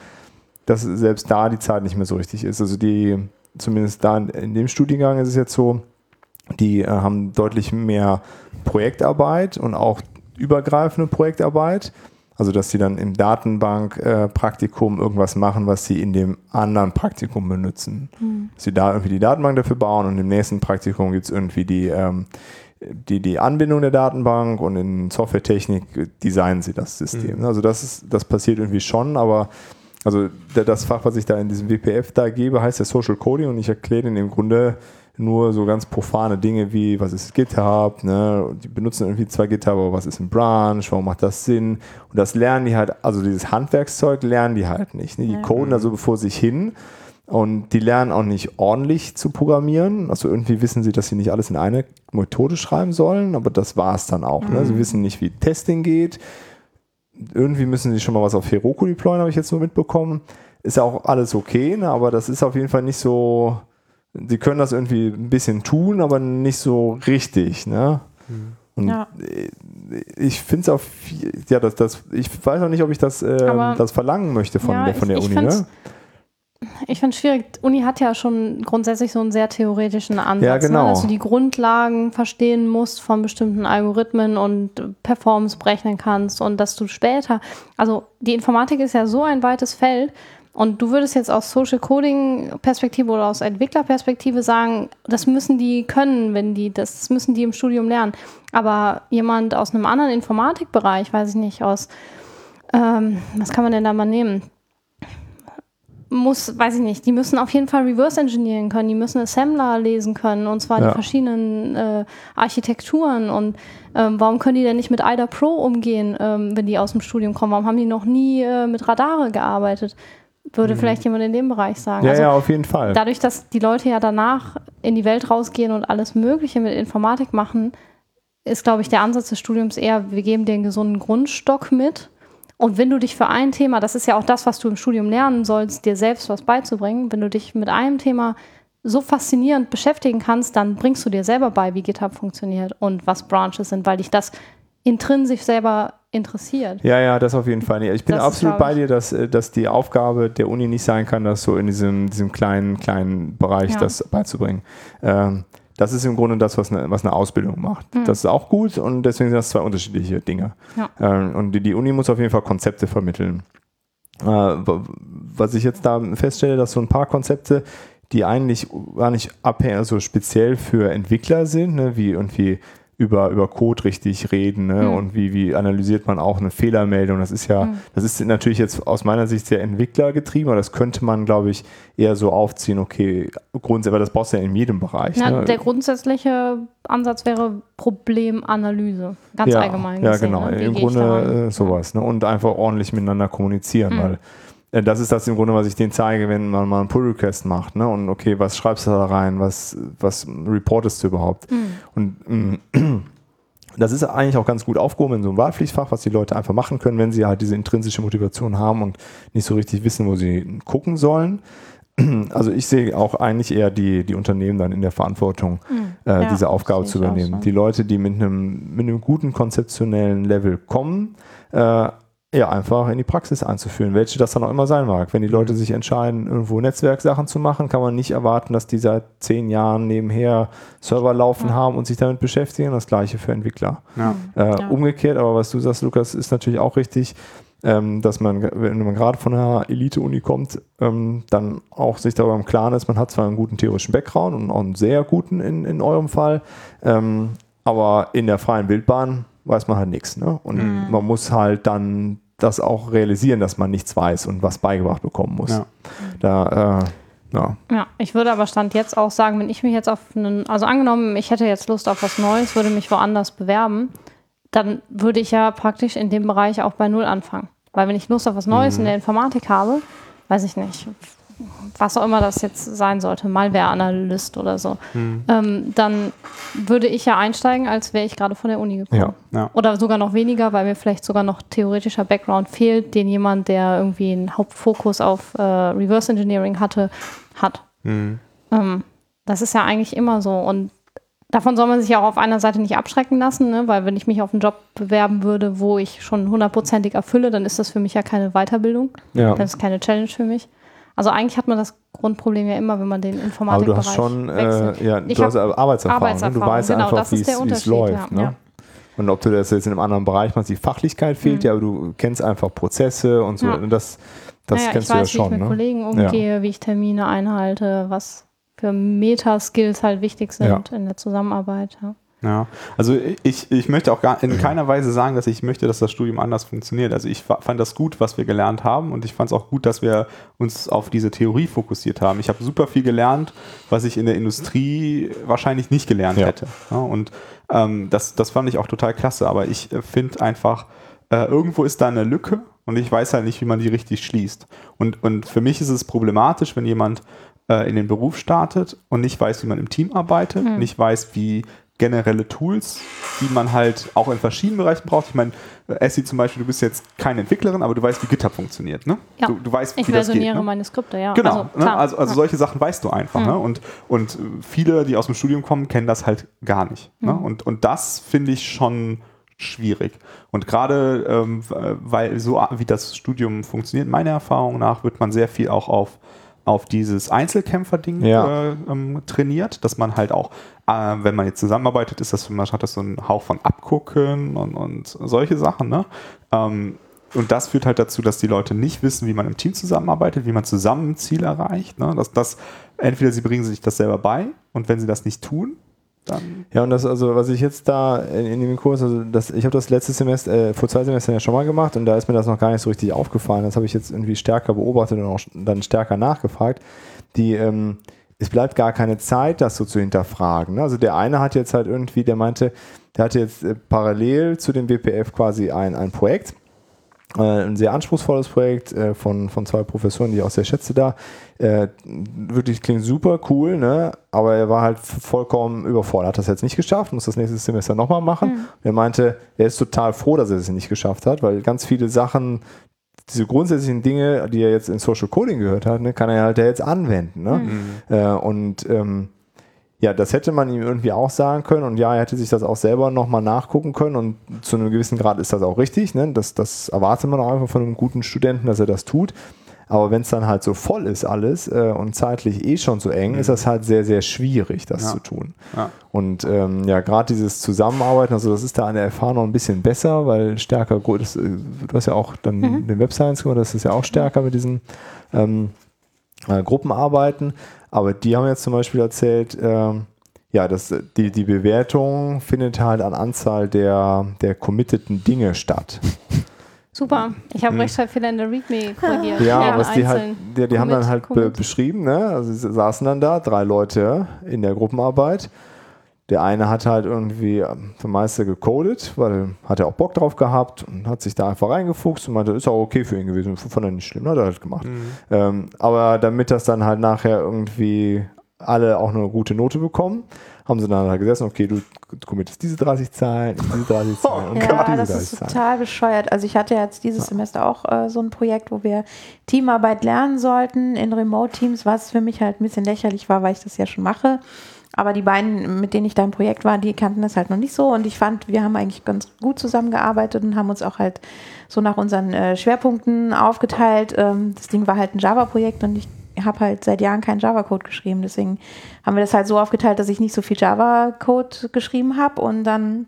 dass selbst da die Zeit nicht mehr so richtig ist. Also die, zumindest da in, in dem Studiengang ist es jetzt so, die äh, haben deutlich mehr Projektarbeit und auch übergreifende Projektarbeit. Also dass sie dann im Datenbank-Praktikum irgendwas machen, was sie in dem anderen Praktikum benutzen. Dass sie da irgendwie die Datenbank dafür bauen und im nächsten Praktikum gibt es irgendwie die, ähm, die, die Anbindung der Datenbank und in Softwaretechnik designen sie das System. Also das, ist, das passiert irgendwie schon, aber also da- das Fach, was ich da in diesem WPF da gebe, heißt ja Social Coding und ich erkläre ihnen im Grunde nur so ganz profane Dinge wie, was ist GitHub, ne? Die benutzen irgendwie zwar GitHub, aber was ist ein Branch, warum macht das Sinn? Und das lernen die halt, also dieses Handwerkszeug lernen die halt nicht. Ne? Die coden da so vor sich hin und die lernen auch nicht ordentlich zu programmieren. Also irgendwie wissen sie, dass sie nicht alles in eine Methode schreiben sollen, aber das war es dann auch. Ne? Sie wissen nicht, wie Testing geht. Irgendwie müssen sie schon mal was auf Heroku deployen, habe ich jetzt nur mitbekommen. Ist ja auch alles okay, ne? aber das ist auf jeden Fall nicht so. Sie können das irgendwie ein bisschen tun, aber nicht so richtig. Ne? Und Ja. äh, ich finde es auch, ja, das, das, ich weiß auch nicht, ob ich das, Aber- das verlangen möchte von, Ja, der, von ich- der ich Uni. Ne? Ich finde es schwierig. Uni hat ja schon grundsätzlich so einen sehr theoretischen Ansatz, Ja, genau. ne? dass du die Grundlagen verstehen musst von bestimmten Algorithmen und Performance berechnen kannst und dass du später, also die Informatik ist ja so ein weites Feld und du würdest jetzt aus Social Coding Perspektive oder aus Entwicklerperspektive sagen, das müssen die können, wenn die, das müssen die im Studium lernen. Aber jemand aus einem anderen Informatikbereich, weiß ich nicht, aus, ähm, was kann man denn da mal nehmen? Muss, weiß ich nicht, die müssen auf jeden Fall Reverse Engineering können, die müssen Assembler lesen können und zwar Ja. die verschiedenen äh, Architekturen und ähm, warum können die denn nicht mit IDA Pro umgehen, ähm, wenn die aus dem Studium kommen? Warum haben die noch nie äh, mit Radare gearbeitet? Würde vielleicht jemand in dem Bereich sagen. Ja, Also ja, auf jeden Fall. dadurch, dass die Leute ja danach in die Welt rausgehen und alles Mögliche mit Informatik machen, ist, glaube ich, der Ansatz des Studiums eher, wir geben dir einen gesunden Grundstock mit. Und wenn du dich für ein Thema, das ist ja auch das, was du im Studium lernen sollst, dir selbst was beizubringen, wenn du dich mit einem Thema so faszinierend beschäftigen kannst, dann bringst du dir selber bei, wie GitHub funktioniert und was Branches sind, weil dich das intrinsisch selber interessiert. Ja, ja, das auf jeden Fall. Ich bin Das ist, absolut glaub bei dir, dass, äh, dass die Aufgabe der Uni nicht sein kann, das so in diesem, diesem kleinen, kleinen Bereich Ja. das beizubringen. Ähm, das ist im Grunde das, was eine, was eine Ausbildung macht. Hm. Das ist auch gut und deswegen sind das zwei unterschiedliche Dinge. Ja. Ähm, und die, die Uni muss auf jeden Fall Konzepte vermitteln. Äh, was ich jetzt da feststelle, dass so ein paar Konzepte, die eigentlich gar nicht abhängig, also speziell für Entwickler sind, ne, wie irgendwie über, über Code richtig reden ne, Hm. und wie, wie analysiert man auch eine Fehlermeldung. Das ist ja, das ist natürlich jetzt aus meiner Sicht sehr entwicklergetrieben, aber das könnte man, glaube ich, eher so aufziehen, okay, grundsätzlich, aber das brauchst du ja in jedem Bereich. Ja, ne? der grundsätzliche Ansatz wäre Problemanalyse, ganz ja, allgemein Ja, gesehen. genau. ne? Im? Grunde äh, sowas. Ne? Und einfach ordentlich miteinander kommunizieren, Mhm. weil das ist das im Grunde, was ich denen zeige, wenn man mal einen Pull-Request macht. Ne? Und okay, was schreibst du da rein? Was, was reportest du überhaupt? Und mm, das ist eigentlich auch ganz gut aufgehoben in so einem Wahlpflichtfach, was die Leute einfach machen können, wenn sie halt diese intrinsische Motivation haben und nicht so richtig wissen, wo sie gucken sollen. Also ich sehe auch eigentlich eher die, die Unternehmen dann in der Verantwortung, äh, Ja, diese Aufgabe zu übernehmen. Die Leute, die mit einem, mit einem guten konzeptionellen Level kommen, äh, ja, einfach in die Praxis einzuführen, welche das dann auch immer sein mag. Wenn die Leute sich entscheiden, irgendwo Netzwerksachen zu machen, kann man nicht erwarten, dass die seit zehn Jahren nebenher Server laufen haben und sich damit beschäftigen. Das gleiche für Entwickler. Ja. Äh, Ja. Umgekehrt, aber was du sagst, Lukas, ist natürlich auch richtig, ähm, dass man, wenn man gerade von einer Elite-Uni kommt, ähm, dann auch sich darüber im Klaren ist, man hat zwar einen guten theoretischen Background und auch einen sehr guten in, in eurem Fall, ähm, aber in der freien Wildbahn weiß man halt nichts. Ne? Und man muss halt dann das auch realisieren, dass man nichts weiß und was beigebracht bekommen muss. Ja. Da, äh, ja. Ja, ich würde aber Stand jetzt auch sagen, wenn ich mich jetzt auf einen, also angenommen, ich hätte jetzt Lust auf was Neues, würde mich woanders bewerben, dann würde ich ja praktisch in dem Bereich auch bei Null anfangen. Weil wenn ich Lust auf was Neues in der Informatik habe, weiß ich nicht, was auch immer das jetzt sein sollte, Malware-Analyst oder so, ähm, dann würde ich ja einsteigen, als wäre ich gerade von der Uni gekommen. Ja. Ja. Oder sogar noch weniger, weil mir vielleicht sogar noch theoretischer Background fehlt, den jemand, der irgendwie einen Hauptfokus auf äh, Reverse Engineering hatte, hat. Mhm. Ähm, das ist ja eigentlich immer so. Und davon soll man sich ja auch auf einer Seite nicht abschrecken lassen, ne? weil wenn ich mich auf einen Job bewerben würde, wo ich schon hundertprozentig erfülle, dann ist das für mich ja keine Weiterbildung. Ja. Das ist keine Challenge für mich. Also eigentlich hat man das Grundproblem ja immer, wenn man den Aber Informatikbereich du hast schon, wechselt. äh, ja, Ich du hast Arbeitserfahrung. Ne? Du Arbeitserfahrung, weißt genau, einfach, wie es läuft. ja, ne? ja. Und ob du das jetzt in einem anderen Bereich machst, die Fachlichkeit fehlt ja, aber du kennst einfach Prozesse und so. Und das das naja, kennst ich du ja weiß, wie schon. ich mit Ne? Kollegen umgehe, wie ich Termine einhalte, was für Meta-Skills halt wichtig sind in der Zusammenarbeit. Ja. Ja, also ich, ich möchte auch gar in keiner Weise sagen, dass ich möchte, dass das Studium anders funktioniert. Also ich fa- fand das gut, was wir gelernt haben und ich fand es auch gut, dass wir uns auf diese Theorie fokussiert haben. Ich habe super viel gelernt, was ich in der Industrie wahrscheinlich nicht gelernt Ja. hätte. Ja, und ähm, das, das fand ich auch total klasse, aber ich äh, finde einfach, äh, irgendwo ist da eine Lücke und ich weiß halt nicht, wie man die richtig schließt. Und, und für mich ist es problematisch, wenn jemand äh, in den Beruf startet und nicht weiß, wie man im Team arbeitet, nicht weiß, wie generelle Tools, die man halt auch in verschiedenen Bereichen braucht. Ich meine, äh, Essie zum Beispiel, du bist jetzt keine Entwicklerin, aber du weißt, wie GitHub funktioniert, ne? Ja. Du, du weißt, Ich wie das geht. versioniere Ne? meine Skripte, ja. Genau, Also, ne? also, also Ja. solche Sachen weißt du einfach. Ne? Und, und äh, viele, die aus dem Studium kommen, kennen das halt gar nicht. Ne? Und, und das finde ich schon schwierig. Und gerade ähm, weil so wie das Studium funktioniert, meiner Erfahrung nach, wird man sehr viel auch auf auf dieses Einzelkämpfer-Ding Ja. äh, ähm, trainiert, dass man halt auch, äh, wenn man jetzt zusammenarbeitet, ist das, man hat das so einen Hauch von Abgucken und, und solche Sachen, ne? Ähm, und das führt halt dazu, dass die Leute nicht wissen, wie man im Team zusammenarbeitet, wie man zusammen ein Ziel erreicht. Ne? Das, das, entweder sie bringen sich das selber bei und wenn sie das nicht tun, dann. Ja, und das, also, was ich jetzt da in, in dem Kurs, also das, ich habe das letztes Semester, äh, vor zwei Semestern ja schon mal gemacht und da ist mir das noch gar nicht so richtig aufgefallen. Das habe ich jetzt irgendwie stärker beobachtet und auch dann stärker nachgefragt. Die, ähm, es bleibt gar keine Zeit, das so zu hinterfragen. Ne? Also der eine hat jetzt halt irgendwie, der meinte, der hatte jetzt äh, parallel zu dem WPF quasi ein, ein Projekt, ein sehr anspruchsvolles Projekt äh, von, von zwei Professoren, die ich auch sehr schätze da. Äh, wirklich klingt super cool, ne? aber er war halt vollkommen überfordert. Hat das jetzt nicht geschafft, muss das nächste Semester nochmal machen. Er meinte, er ist total froh, dass er es nicht geschafft hat, weil ganz viele Sachen, diese grundsätzlichen Dinge, die er jetzt in Social Coding gehört hat, ne, kann er halt jetzt anwenden. Ne? Äh, und ähm, ja, das hätte man ihm irgendwie auch sagen können und ja, er hätte sich das auch selber nochmal nachgucken können und zu einem gewissen Grad ist das auch richtig. Ne? Das, das erwartet man auch einfach von einem guten Studenten, dass er das tut. Aber wenn es dann halt so voll ist alles äh, und zeitlich eh schon so eng, ist das halt sehr, sehr schwierig, das Ja. zu tun. Ja. Und ähm, ja, gerade dieses Zusammenarbeiten, also das ist da an der FH noch ein bisschen besser, weil stärker, das, äh, du hast ja auch dann den Web Science gemacht, das ist ja auch stärker mit diesen ähm, äh, Gruppenarbeiten. Aber die haben jetzt zum Beispiel erzählt, ähm, ja, dass die, die Bewertung findet halt an Anzahl der, der committeten Dinge statt. Super. Ich habe Rechtschreibfehler in der README korrigiert. Hm. Ja, was die halt, die, die haben dann halt be beschrieben, ne? Also sie saßen dann da, drei Leute in der Gruppenarbeit. Der eine hat halt irgendwie ähm, für Meister gecodet, weil hat er auch Bock drauf gehabt und hat sich da einfach reingefuchst und meinte, ist auch okay für ihn gewesen. Fand er nicht schlimm, hat er halt gemacht. Ähm, aber damit das dann halt nachher irgendwie alle auch eine gute Note bekommen, haben sie dann halt gesessen, okay, du committest diese 30 Zahlen, diese 30 Zahlen und Ja, diese das 30 ist Zahlen. total bescheuert. Also ich hatte jetzt dieses Semester auch äh, so ein Projekt, wo wir Teamarbeit lernen sollten in Remote-Teams, was für mich halt ein bisschen lächerlich war, weil ich das ja schon mache. Aber die beiden, mit denen ich da im Projekt war, die kannten das halt noch nicht so. Und ich fand, wir haben eigentlich ganz gut zusammengearbeitet und haben uns auch halt so nach unseren äh, Schwerpunkten aufgeteilt. Ähm, das Ding war halt ein Java-Projekt und ich habe halt seit Jahren keinen Java-Code geschrieben. Deswegen haben wir das halt so aufgeteilt, dass ich nicht so viel Java-Code geschrieben habe und dann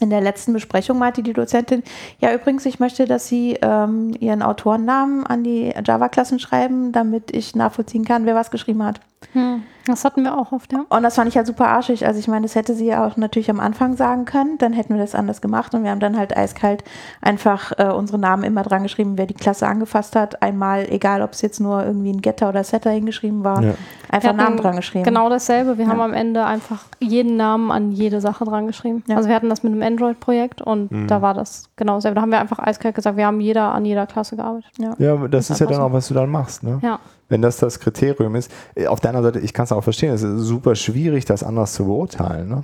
in der letzten Besprechung meinte die Dozentin, ja übrigens, ich möchte, dass Sie ähm, Ihren Autorennamen an die Java-Klassen schreiben, damit ich nachvollziehen kann, wer was geschrieben hat. Hm. Das hatten wir auch oft, ja. Und das fand ich halt super arschig. Also ich meine, das hätte sie ja auch natürlich am Anfang sagen können, dann hätten wir das anders gemacht und wir haben dann halt eiskalt einfach äh, unsere Namen immer dran geschrieben, wer die Klasse angefasst hat. Einmal, egal ob es jetzt nur irgendwie ein Getter oder Setter hingeschrieben war, Ja. einfach Namen dran geschrieben. Genau dasselbe. Wir Ja. haben am Ende einfach jeden Namen an jede Sache dran geschrieben. Ja. Also wir hatten das mit einem Android-Projekt und Mhm. da war das genau dasselbe. Da haben wir einfach eiskalt gesagt, wir haben jeder an jeder Klasse gearbeitet. Ja. Das Das ist ja dann auch, was du dann machst. Ne? Ja. Wenn das das Kriterium ist. Auf der anderen Seite, ich kann es auch verstehen, es ist super schwierig, das anders zu beurteilen. Ne?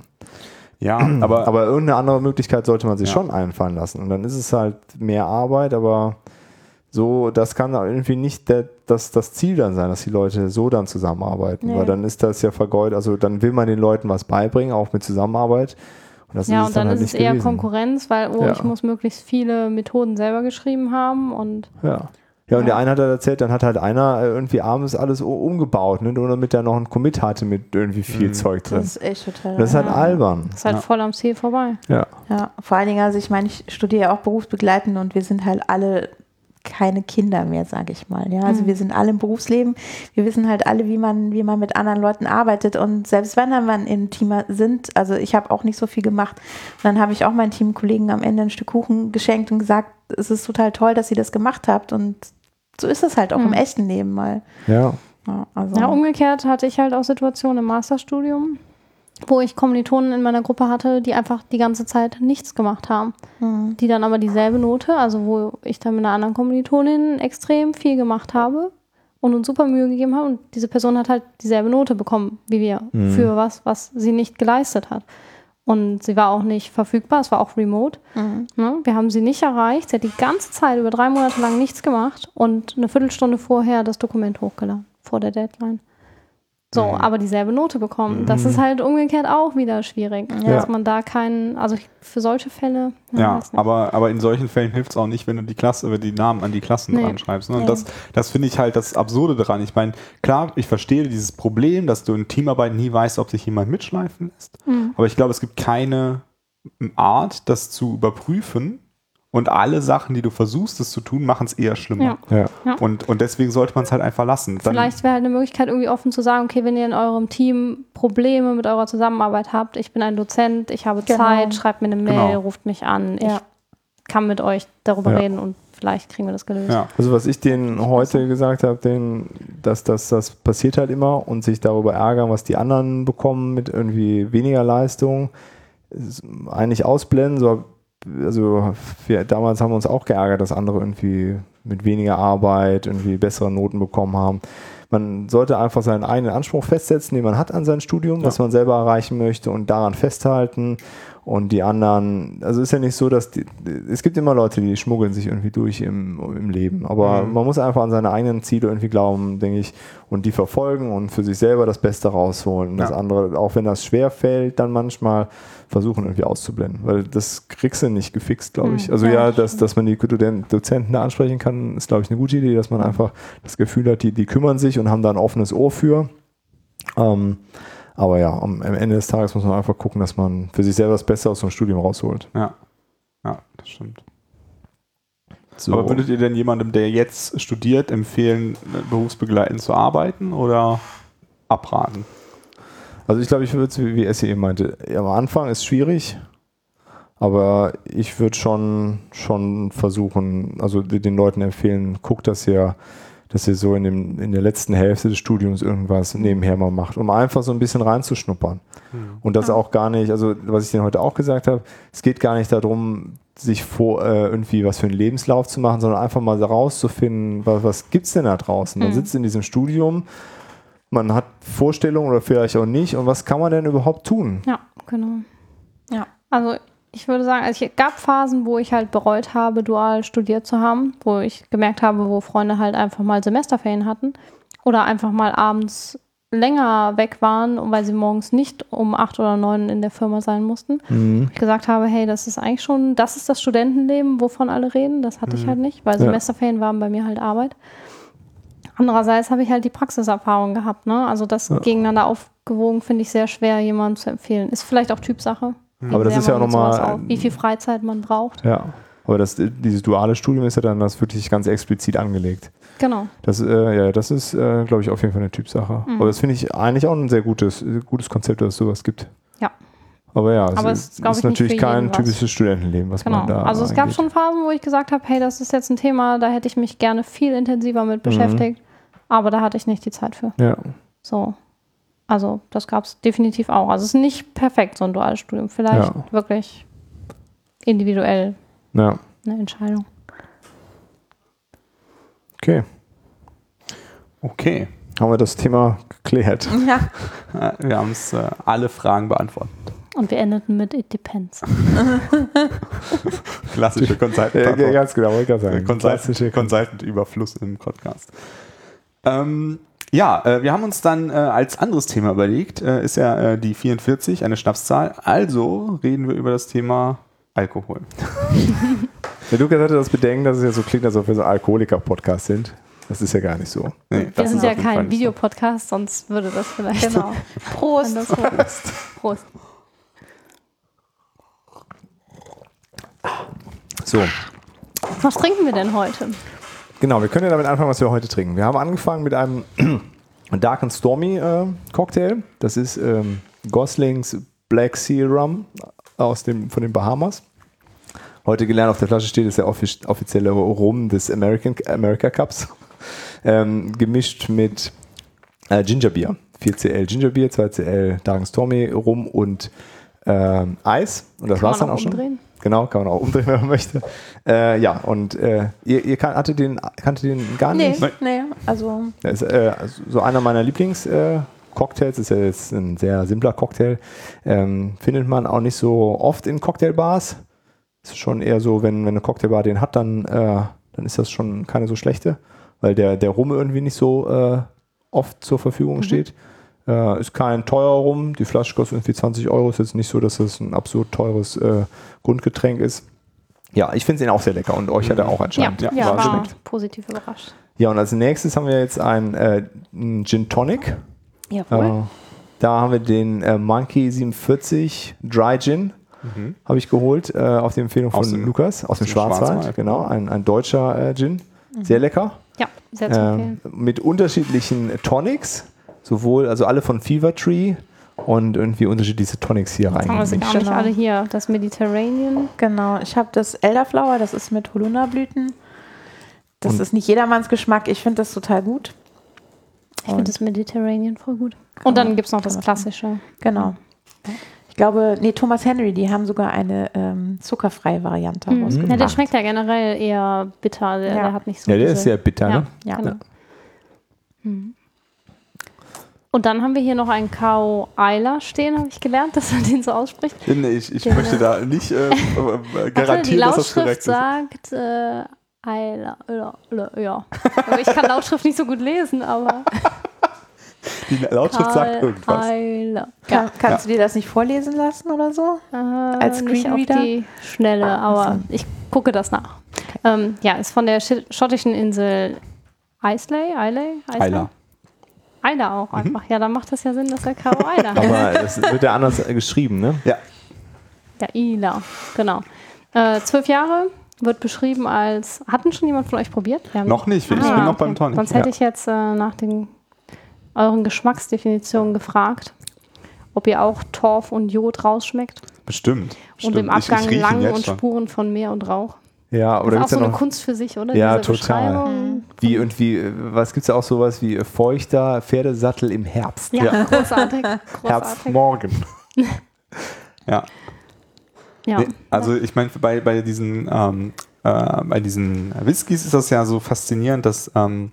Ja, aber, Aber irgendeine andere Möglichkeit sollte man sich Ja. schon einfallen lassen. Und dann ist es halt mehr Arbeit, aber so, das kann auch irgendwie nicht der, das, das Ziel dann sein, dass die Leute so dann zusammenarbeiten. Nee. Weil dann ist das ja vergeudet. Also dann will man den Leuten was beibringen, auch mit Zusammenarbeit. Und das Ja, ist und dann halt ist es eher gewesen. Konkurrenz, weil oh, Ja. ich muss möglichst viele Methoden selber geschrieben haben und Ja. Ja, und der eine hat halt erzählt, dann hat halt einer äh, irgendwie abends alles umgebaut, ne? nur damit er noch einen Commit hatte mit irgendwie viel Zeug drin. Das ist echt total. Das ist halt ja. albern. ist halt Ja. voll am Ziel vorbei. Ja. Ja, vor allen Dingen, also ich meine, ich studiere ja auch berufsbegleitend und wir sind halt alle keine Kinder mehr, sage ich mal. Ja, also wir sind alle im Berufsleben. Wir wissen halt alle, wie man, wie man mit anderen Leuten arbeitet. Und selbst wenn dann man im Team sind, also ich habe auch nicht so viel gemacht. Und dann habe ich auch meinen Teamkollegen am Ende ein Stück Kuchen geschenkt und gesagt, es ist total toll, dass ihr das gemacht habt. Und so ist es halt auch im echten Leben mal. Ja. Ja, also, Ja, umgekehrt hatte ich halt auch Situationen im Masterstudium, wo ich Kommilitonen in meiner Gruppe hatte, die einfach die ganze Zeit nichts gemacht haben. hm. Die dann aber dieselbe Note, also wo ich dann mit einer anderen Kommilitonin extrem viel gemacht habe und uns super Mühe gegeben habe und diese Person hat halt dieselbe Note bekommen wie wir für was, was sie nicht geleistet hat. Und sie war auch nicht verfügbar, es war auch remote. Mhm. Ne? Wir haben sie nicht erreicht. Sie hat die ganze Zeit über drei Monate lang nichts gemacht und eine Viertelstunde vorher das Dokument hochgeladen, vor der Deadline. So, aber dieselbe Note bekommen. Das ist halt umgekehrt auch wieder schwierig, Ja. dass man da keinen, also für solche Fälle. Ja, aber, aber in solchen Fällen hilft es auch nicht, wenn du die Klasse, wenn die Namen an die Klassen Nee. dran schreibst. Ne? Und Nee. das, das finde ich halt das Absurde daran. Ich meine, klar, ich verstehe dieses Problem, dass du in Teamarbeit nie weißt, ob sich jemand mitschleifen lässt. Mhm. Aber ich glaube, es gibt keine Art, das zu überprüfen. Und alle Sachen, die du versuchst, es zu tun, machen es eher schlimmer. Ja. Und, und deswegen sollte man es halt einfach lassen. Dann, Vielleicht wäre halt eine Möglichkeit, irgendwie offen zu sagen, okay, wenn ihr in eurem Team Probleme mit eurer Zusammenarbeit habt, ich bin ein Dozent, ich habe Genau. Zeit, schreibt mir eine Mail, Genau. ruft mich an, Ja. ich kann mit euch darüber Ja. reden und vielleicht kriegen wir das gelöst. ja. Also was ich denen heute gesagt habe, denen, dass das, das passiert halt immer und sich darüber ärgern, was die anderen bekommen mit irgendwie weniger Leistung, ist eigentlich ausblenden. So, also wir, damals haben wir uns auch geärgert, dass andere irgendwie mit weniger Arbeit irgendwie bessere Noten bekommen haben. Man sollte einfach seinen eigenen Anspruch festsetzen, den man hat an sein Studium, was man selber erreichen möchte und daran festhalten. Und die anderen, also ist ja nicht so, dass die, es gibt immer Leute, die schmuggeln sich irgendwie durch im, im Leben. Aber Mhm. man muss einfach an seine eigenen Ziele irgendwie glauben, denke ich, und die verfolgen und für sich selber das Beste rausholen. Und das Ja. andere, auch wenn das schwer fällt, dann manchmal versuchen irgendwie auszublenden. Weil das kriegst du nicht gefixt, glaube ich. Mhm. Also Ja, ja, das dass, dass man die Dozen- Dozenten da ansprechen kann, ist, glaube ich, eine gute Idee, dass man einfach das Gefühl hat, die, die kümmern sich und haben da ein offenes Ohr für. Ähm, aber ja, am, am Ende des Tages muss man einfach gucken, dass man für sich selber das Beste aus so einem Studium rausholt. Ja. ja, das stimmt. So. Aber würdet ihr denn jemandem, der jetzt studiert, empfehlen, berufsbegleitend zu arbeiten oder abraten? Also ich glaube, ich würde es, wie Essie eben meinte, am Anfang ist schwierig, aber ich würde schon, schon versuchen, also den Leuten empfehlen, guckt, dass ihr, dass ihr so in, dem, in der letzten Hälfte des Studiums irgendwas nebenher mal macht, um einfach so ein bisschen reinzuschnuppern. Und das auch gar nicht, also was ich dir heute auch gesagt habe, es geht gar nicht darum, sich vor äh, irgendwie was für einen Lebenslauf zu machen, sondern einfach mal rauszufinden, was, was gibt es denn da draußen? Man Mhm. sitzt in diesem Studium, man hat Vorstellungen oder vielleicht auch nicht und was kann man denn überhaupt tun? Ja, genau. Ja. Also ich würde sagen, also es gab Phasen, wo ich halt bereut habe, dual studiert zu haben, wo ich gemerkt habe, wo Freunde halt einfach mal Semesterferien hatten oder einfach mal abends länger weg waren, weil sie morgens nicht um acht oder neun in der Firma sein mussten. Mhm. Ich gesagt habe, hey, das ist eigentlich schon, das ist das Studentenleben, wovon alle reden. Das hatte ich halt nicht, weil Ja. Semesterferien waren bei mir halt Arbeit. Andererseits habe ich halt die Praxiserfahrung gehabt. Ne? Also das gegeneinander aufgewogen finde ich sehr schwer, jemandem zu empfehlen. Ist vielleicht auch Typsache. wie Aber das ist ja auch mit sowas noch mal- auf- Wie viel Freizeit man braucht. Ja. Aber das, dieses duale Studium ist ja dann das wirklich ganz explizit angelegt. Genau. Das, äh, ja, das ist, äh, glaube ich, auf jeden Fall eine Typsache. Mhm. Aber das finde ich eigentlich auch ein sehr gutes, gutes Konzept, dass es sowas gibt. Ja. Aber ja, Aber es ist, ist, natürlich kein was. typisches Studentenleben, was Genau. man da Also es gab eingeht. schon Phasen, wo ich gesagt habe, hey, das ist jetzt ein Thema, da hätte ich mich gerne viel intensiver mit Mhm. Aber da hatte ich nicht die Zeit für. Ja. So. Also das gab es definitiv auch. Also es ist nicht perfekt, so ein duales Studium. Vielleicht Ja. wirklich individuell ja, eine Entscheidung. okay. Okay. Haben wir das Thema geklärt. Ja. Wir haben es äh, alle Fragen beantwortet. Und wir endeten mit It Depends. Klassische Consultant. Ja, ganz genau, wollte ich sagen. Klassische Consultant-Überfluss im Podcast. Ähm, ja, äh, wir haben uns dann äh, als anderes Thema überlegt, äh, ist ja äh, die 44, eine Schnapszahl. Also reden wir über das Thema Alkohol. Der Lukas hatte das Bedenken, dass es ja so klingt, als ob wir so Alkoholiker-Podcast sind. Das ist ja gar nicht so. Nee, Wir sind ja kein. Videopodcast, sonst würde das vielleicht Genau. Prost. andersrum. Prost. So, Was trinken wir denn heute? Genau, wir können ja damit anfangen, was wir heute trinken. Wir haben angefangen mit einem Dark and Stormy äh, Cocktail. Das ist ähm, Goslings Black Seal Rum aus dem, von den Bahamas. Heute gelernt, auf der Flasche steht, ist der offiz offizielle Rum des American, America Cups. Ähm, gemischt mit äh, Gingerbier. 4cl Gingerbier, 2cl Dark and Stormy Rum und ähm, Eis. Und das war's man dann auch auch schon. umdrehen? Genau, kann man auch umdrehen, wenn man möchte. Äh, ja, und äh, ihr, ihr kan hatte den, kannte den gar Nee, nicht? nee, also Das ist äh, also so einer meiner Lieblings-Cocktails. Äh, ist ja jetzt ein sehr simpler Cocktail. Ähm, findet man auch nicht so oft in Cocktailbars. Ist schon eher so, wenn, wenn eine Cocktailbar den hat, dann, äh, dann ist das schon keine so schlechte, weil der, der Rum irgendwie nicht so äh, oft zur Verfügung steht. Äh, ist kein teurer Rum. Die Flasche kostet irgendwie 20 Euro. Ist jetzt nicht so, dass das ein absurd teures äh, Grundgetränk ist. Ja, ich finde ihn auch sehr lecker und euch hat er auch Ja, anscheinend ja, war war positiv überrascht. Ja, und als nächstes haben wir jetzt einen, äh, einen Gin Tonic. jawohl. Äh, da haben wir den äh, Monkey 47 Dry Gin. Habe ich geholt, äh, auf die Empfehlung von Aus dem- Lukas, aus dem dem Schwarzwald. Schwarzwald, Genau, ein, ein deutscher äh, Gin. Sehr lecker. Ja, sehr zu empfehlen. mit unterschiedlichen Tonics, sowohl, also alle von Fever Tree und irgendwie unterschiedliche Tonics hier Haben wir reingemischt. gar nicht Genau. alle hier. Das Mediterranean. Genau, ich habe das Elderflower, das ist mit Holunderblüten. Das Und- ist nicht jedermanns Geschmack. Ich finde das total gut. Ich finde das Mediterranean voll gut. Und dann gibt es noch das man klassische. Genau. Ich glaube, nee, Thomas Henry, die haben sogar eine ähm, zuckerfreie Variante Mhm. rausgebracht. Ja, der schmeckt ja generell eher bitter. Der, Ja. der hat nicht so Ja, der diese- ist sehr bitter, ja, ne? Ja. Genau. Mhm. Und dann haben wir hier noch einen Kao Eiler stehen, habe ich gelernt, dass man den so ausspricht. Nee, Ich, ich möchte da nicht äh, äh, die garantieren, dass das Lautschrift korrekt ist. sagt äh, Eiler. Ja, ja, ja. Aber ich kann Lautschrift nicht so gut lesen, aber Die Lautschrift sagt Karl irgendwas. Eiler. Kann, kannst du dir das nicht vorlesen lassen oder so? Äh, Als nicht auf Screenreader? die Schnelle, Ah, aber so. ich gucke das nach. Ähm, ja, ist von der schottischen Insel Islay, Islay, Islay? Eiler. Eiler auch einfach. Ja, dann macht das ja Sinn, dass er Karo Eiler heißt. Aber das wird ja anders geschrieben, ne? Ja. Ja, Ila, genau. Äh, zwölf Jahre wird beschrieben als. Hatten schon jemand von euch probiert? Wir haben- Noch nicht, ich bin Ah, noch okay. beim Tonic. Sonst ja. hätte ich jetzt äh, nach den euren Geschmacksdefinitionen gefragt, ob ihr auch Torf und Jod rausschmeckt Bestimmt. und im bestimmt. Ich- ich Abgang Lang und schon. Spuren von Meer und Rauch. Ja, Das oder ist auch gibt's so ja eine noch, Kunst für sich, oder? Ja, Diese total. Beschreibung. wie und wie, was gibt es auch sowas wie äh, feuchter Pferdesattel im Herbst? Ja, großartig. großartig. Herbstmorgen. Ja. Ja. Nee, also ich meine, bei, bei diesen ähm, äh, bei diesen Whiskys ist das ja so faszinierend, dass, ähm,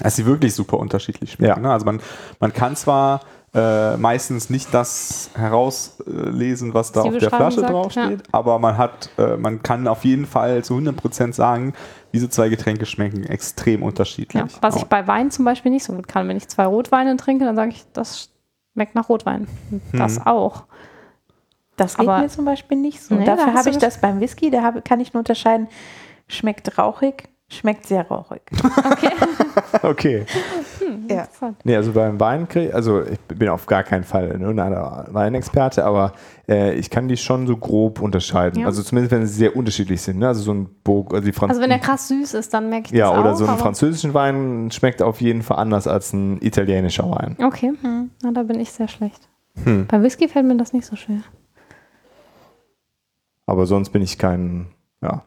dass sie wirklich super unterschiedlich schmecken. Ja. Ne? Also man, man kann zwar äh, meistens nicht das herauslesen, was da auf der Flasche sagt, draufsteht, aber man hat, äh, man kann auf jeden Fall zu 100% sagen, diese zwei Getränke schmecken extrem unterschiedlich. Ja, was ich bei Wein zum Beispiel nicht so gut kann. Wenn ich zwei Rotweine trinke, dann sage ich, das schmeckt nach Rotwein. Und Das Hm. auch. Das geht Aber- mir zum Beispiel nicht so. Nee, da Dafür hast habe ich das beim Whisky, da habe, kann ich nur unterscheiden, schmeckt rauchig, schmeckt sehr rauchig. Okay. Ja. Interessant. Nee, also beim Wein, also ich bin auf gar keinen Fall irgendeiner Weinexperte, aber äh, ich kann die schon so grob unterscheiden. Ja. Also zumindest wenn sie sehr unterschiedlich sind. Ne? Also so ein Burg, also die Franz Also wenn der krass süß ist, dann merke ich ja, das oder auch. so ein französischen Wein schmeckt auf jeden Fall anders als ein italienischer Wein. Okay, na, da bin ich sehr schlecht. Hm. Bei Whisky fällt mir das nicht so schwer. Aber sonst bin ich kein, ja.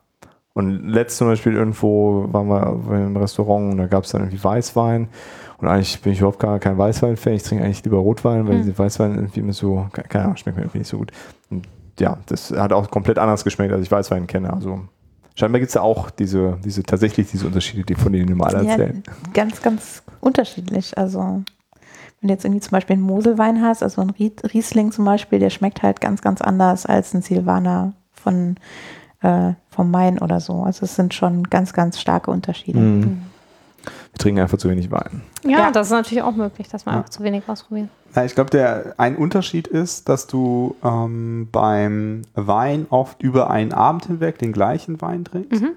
Und letzt zum Beispiel irgendwo waren wir im Restaurant und da gab es dann irgendwie Weißwein. Und eigentlich bin ich überhaupt gar kein Weißwein-Fan. Ich trinke eigentlich lieber Rotwein, weil Hm. diese Weißwein irgendwie immer so, ke- keine Ahnung, schmeckt mir irgendwie nicht so gut. Und ja, das hat auch komplett anders geschmeckt, als ich Weißwein kenne. Also scheinbar gibt es da auch diese, diese, tatsächlich diese Unterschiede, die von denen immer alle Ja, erzählen. ganz, ganz unterschiedlich. Also wenn du jetzt irgendwie zum Beispiel einen Moselwein hast, also ein Rie- Riesling zum Beispiel, der schmeckt halt ganz, ganz anders als ein Silvaner von äh, vom Main oder so. Also es sind schon ganz, ganz starke Unterschiede. Mhm. Wir trinken einfach zu wenig Wein. Ja, Ja. das ist natürlich auch möglich, dass man Ja. einfach zu wenig ausprobiert. Ja, ich glaube, der ein Unterschied ist, dass du ähm, beim Wein oft über einen Abend hinweg den gleichen Wein trinkst Mhm.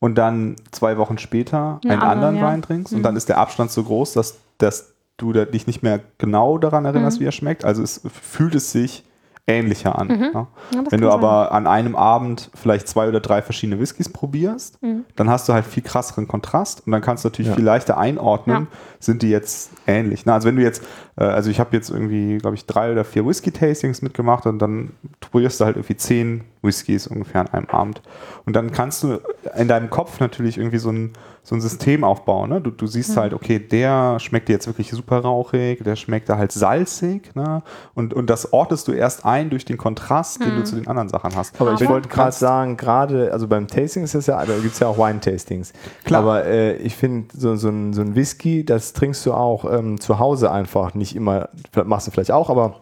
und dann zwei Wochen später Einen einen anderen, anderen ja. Wein trinkst und Mhm. dann ist der Abstand so groß, dass, dass du da dich nicht mehr genau daran erinnerst, Mhm. wie er schmeckt. Also es fühlt es sich ähnlicher an. Mhm. Ja? Ja, Wenn du sein. aber an einem Abend vielleicht zwei oder drei verschiedene Whiskys probierst, Mhm. dann hast du halt viel krasseren Kontrast und dann kannst du natürlich Ja. viel leichter einordnen, Ja. sind die jetzt ähnlich. Na, also wenn du jetzt, äh, also ich habe jetzt irgendwie, glaube ich, drei oder vier Whisky-Tastings mitgemacht und dann probierst du halt irgendwie zehn Whiskys ungefähr an einem Abend. Und dann kannst du in deinem Kopf natürlich irgendwie so ein, so ein System aufbauen. Ne? Du, du siehst Mhm. halt, okay, der schmeckt dir jetzt wirklich super rauchig, der schmeckt da halt salzig. Ne? Und, und das ortest du erst ein durch den Kontrast, den du zu den anderen Sachen hast. Aber ich Wenn- wollte gerade sagen, gerade, also beim Tasting ist das ja, da gibt es ja auch Wine-Tastings. Klar. Aber äh, ich finde, so, so, ein, so ein Whisky, das trinkst du auch ähm, zu Hause einfach. Nicht immer, machst du vielleicht auch, aber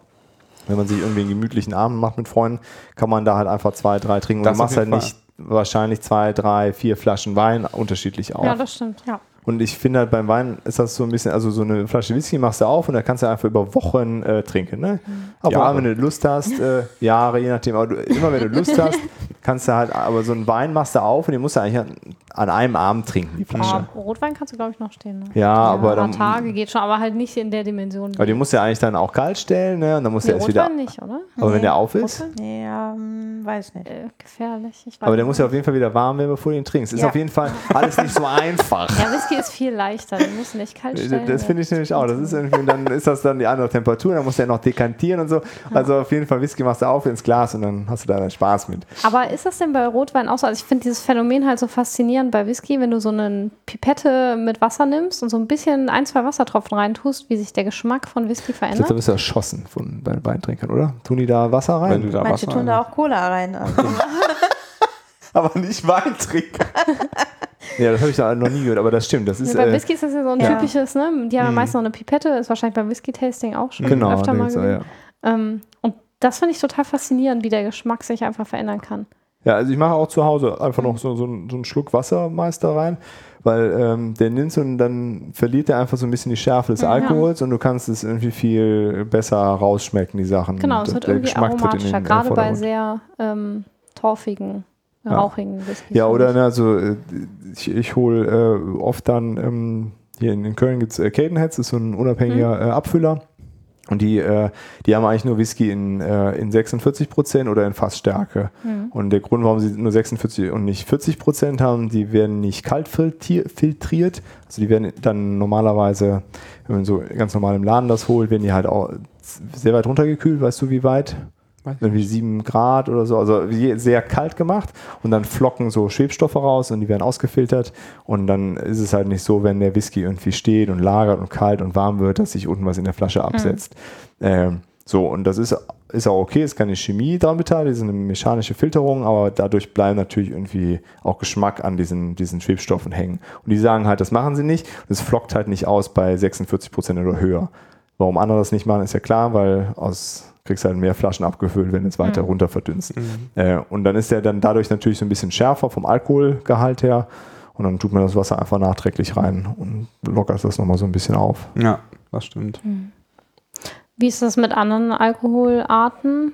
wenn man sich irgendwie einen gemütlichen Abend macht mit Freunden, kann man da halt einfach zwei, drei trinken. Und Das du machst halt jeden nicht wahrscheinlich zwei, drei, vier Flaschen Wein unterschiedlich auf. Ja, das stimmt. Ja. Und ich finde halt beim Wein ist das so ein bisschen, also so eine Flasche Whisky machst du auf und da kannst du einfach über Wochen äh, trinken. Ne? Aber Jahre. wenn du Lust hast, äh, Jahre, je nachdem, aber du, immer wenn du Lust hast, kannst du halt, aber so einen Wein machst du auf und den musst du eigentlich an, an einem Abend trinken, die Flasche. Aber Rotwein kannst du, glaube ich, noch stehen. Ne? Ja, aber ein paar dann, Tage geht schon, aber halt nicht in der Dimension. aber den musst du ja eigentlich dann auch kalt stellen, ne? Und dann musst nee, du erst wieder, Rotwein nicht, oder? aber wenn Nee. der auf ist, Rotwein? Nee, ähm, weiß nicht. Äh, gefährlich. Ich weiß aber der nicht. muss ja auf jeden Fall wieder warm werden, bevor du ihn trinkst. Ist Ja. auf jeden Fall alles nicht so einfach. Ja, Whisky ist viel leichter. Den musst du nicht kalt stellen. Das finde ich nämlich auch. Das ist irgendwie, dann ist das dann die andere Temperatur, dann musst du ja noch dekantieren und so. Also auf jeden Fall Whisky machst du auf ins Glas und dann hast du da deinen Spaß mit. Aber ist das denn bei Rotwein auch so? Also ich finde dieses Phänomen halt so faszinierend bei Whisky, wenn du so eine Pipette mit Wasser nimmst und so ein bisschen ein, zwei Wassertropfen reintust, wie sich der Geschmack von Whisky verändert. da bist du erschossen von bei den Weintrinkern, oder? Tun die da Wasser rein? Wenn da Manche Wasser tun da auch Cola rein. Also. aber nicht Wein trinken. ja, das habe ich da noch nie gehört, aber das stimmt. Das ist, Ja, bei äh, Whisky ist das ja so ein Ja. typisches, ne? Die haben ja Mhm. meistens noch eine Pipette, ist wahrscheinlich beim Whisky-Tasting auch schon genau, öfter mal gewesen. ja. Ähm, und das finde ich total faszinierend, wie der Geschmack sich einfach verändern kann. ja, also ich mache auch zu Hause einfach noch so, so, einen- so einen Schluck Wassermeister rein, weil ähm, der nimmst und dann verliert er einfach so ein bisschen die Schärfe des Ja. Alkohols und du kannst es irgendwie viel besser rausschmecken, die Sachen. Genau, es Und wird der irgendwie Geschmack tritt in aromatischer, den, gerade bei sehr ähm, torfigen, Ja. rauchigen Whiskys. Ja, oder ich. ne, also äh, ich, ich hole äh, oft dann, ähm, hier in, in Köln gibt es äh, Cadenheads, ist so ein unabhängiger Mhm. äh, Abfüller. Und die, äh, die haben eigentlich nur Whisky in, äh, in 46 Prozent oder in Fassstärke. Mhm. Und der Grund, warum sie nur 46 und nicht 40 Prozent haben, die werden nicht kalt filtrier- filtriert. Also die werden dann normalerweise, wenn man so ganz normal im Laden das holt, werden die halt auch sehr weit runtergekühlt. Weißt du, wie weit? Irgendwie 7 Grad oder so, also sehr kalt gemacht und dann flocken so Schwebstoffe raus und die werden ausgefiltert und dann ist es halt nicht so, wenn der Whisky irgendwie steht und lagert und kalt und warm wird, dass sich unten was in der Flasche absetzt. Ähm, so, und das ist, ist auch okay, ist keine Chemie dran beteiligt, ist eine mechanische Filterung, aber dadurch bleibt natürlich irgendwie auch Geschmack an diesen, diesen Schwebstoffen hängen. Und die sagen halt, das machen sie nicht. Und es flockt halt nicht aus bei 46 Prozent oder höher. Warum andere das nicht machen, ist ja klar, weil aus kriegst halt mehr Flaschen abgefüllt, wenn es weiter runter verdünnst. Äh, und dann ist der dann dadurch natürlich so ein bisschen schärfer vom Alkoholgehalt her. Und dann tut man das Wasser einfach nachträglich rein und lockert das nochmal so ein bisschen auf. Ja, das stimmt. Wie ist das mit anderen Alkoholarten?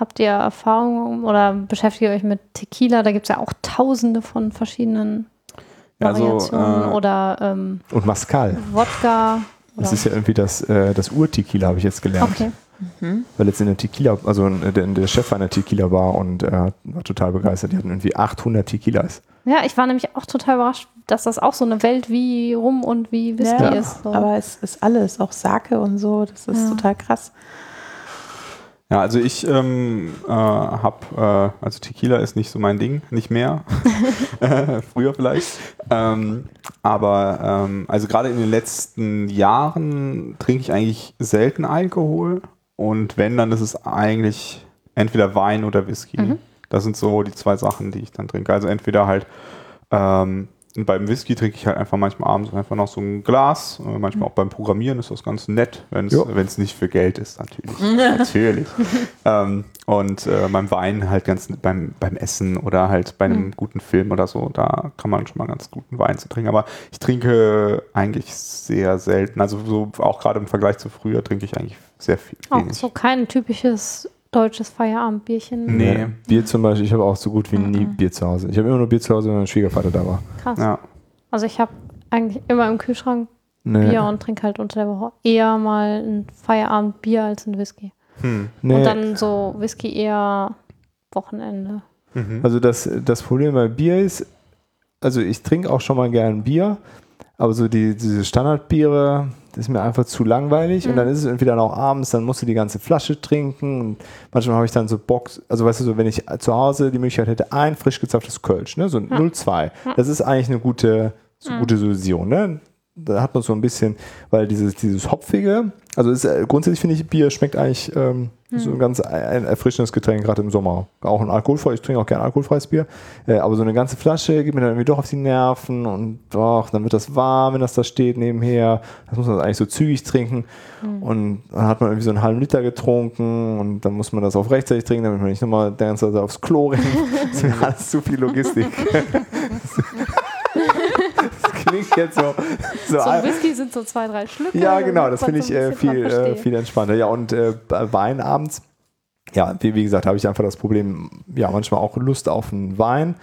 Habt ihr Erfahrungen oder beschäftigt ihr euch mit Tequila? Da gibt es ja auch tausende von verschiedenen also, Variationen äh, oder ähm, Und Mascal. Wodka. Das ist ja irgendwie das, äh, das Ur-Tequila, habe ich jetzt gelernt. okay. Weil jetzt in der Tequila, also äh, der, der Chef einer Tequila war und er war total begeistert. Die hatten irgendwie 800 Tequilas. Ja, ich war nämlich auch total überrascht, dass das auch so eine Welt wie Rum und wie Whisky Ja, ist. So. Aber es ist alles, auch Sake und so, das ist Ja. total krass. Ja, also ich ähm, äh, habe, äh, also Tequila ist nicht so mein Ding, nicht mehr. Äh, Früher vielleicht. Ähm, aber ähm, also gerade in den letzten Jahren trinke ich eigentlich selten Alkohol. Und wenn, dann ist es eigentlich entweder Wein oder Whisky. Das sind so die zwei Sachen, die ich dann trinke. Also entweder halt ähm, beim Whisky trinke ich halt einfach manchmal abends einfach noch so ein Glas. Äh, manchmal auch beim Programmieren ist das ganz nett, wenn es nicht für Geld ist, natürlich. natürlich. ähm, und äh, beim Wein halt ganz beim, beim Essen oder halt bei einem guten Film oder so, da kann man schon mal ganz guten Wein zu trinken. Aber ich trinke eigentlich sehr selten. Also so auch gerade im Vergleich zu früher trinke ich eigentlich sehr viel. auch Wenig. so kein typisches deutsches Feierabendbierchen. Nee. Ja. Bier zum Beispiel, ich habe auch so gut wie nie Bier zu Hause. Ich habe immer nur Bier zu Hause, wenn mein Schwiegervater da war. Krass. Ja. Also ich habe eigentlich immer im Kühlschrank Nee. Bier und trinke halt unter der Woche eher mal ein Feierabendbier als ein Whisky. Hm. Nee. Und dann so Whisky eher Wochenende. Mhm. Also das, das Problem bei Bier ist, also ich trinke auch schon mal gern Bier, aber so die, diese Standardbiere, das ist mir einfach zu langweilig. Und dann ist es dann auch abends, dann musst du die ganze Flasche trinken. Und manchmal habe ich dann so Bock, also weißt du, so wenn ich zu Hause die Möglichkeit hätte, ein frisch gezapftes Kölsch, ne, so ein 0,2, das ist eigentlich eine gute, so gute Solution, ne? Da hat man so ein bisschen, weil dieses, dieses Hopfige, also ist, äh, grundsätzlich finde ich, Bier schmeckt eigentlich ähm, so ein ganz ein erfrischendes Getränk, gerade im Sommer. Auch ein alkoholfreies, ich trinke auch gerne alkoholfreies Bier. Äh, aber so eine ganze Flasche geht mir dann irgendwie doch auf die Nerven und doch, dann wird das warm, wenn das da steht nebenher. Das muss man eigentlich so zügig trinken. Und dann hat man irgendwie so einen halben Liter getrunken und dann muss man das auch rechtzeitig trinken, damit man nicht nochmal der ganze Zeit aufs Klo rennt. Das ist mir alles zu viel Logistik. klingt jetzt so, so, So ein- Whisky sind so zwei, drei Schlücke. ja, genau, das finde ich so äh, viel, äh, viel entspannter. Ja, und äh, Wein abends, ja, wie, wie gesagt, habe ich einfach das Problem, ja, manchmal auch Lust auf einen Wein,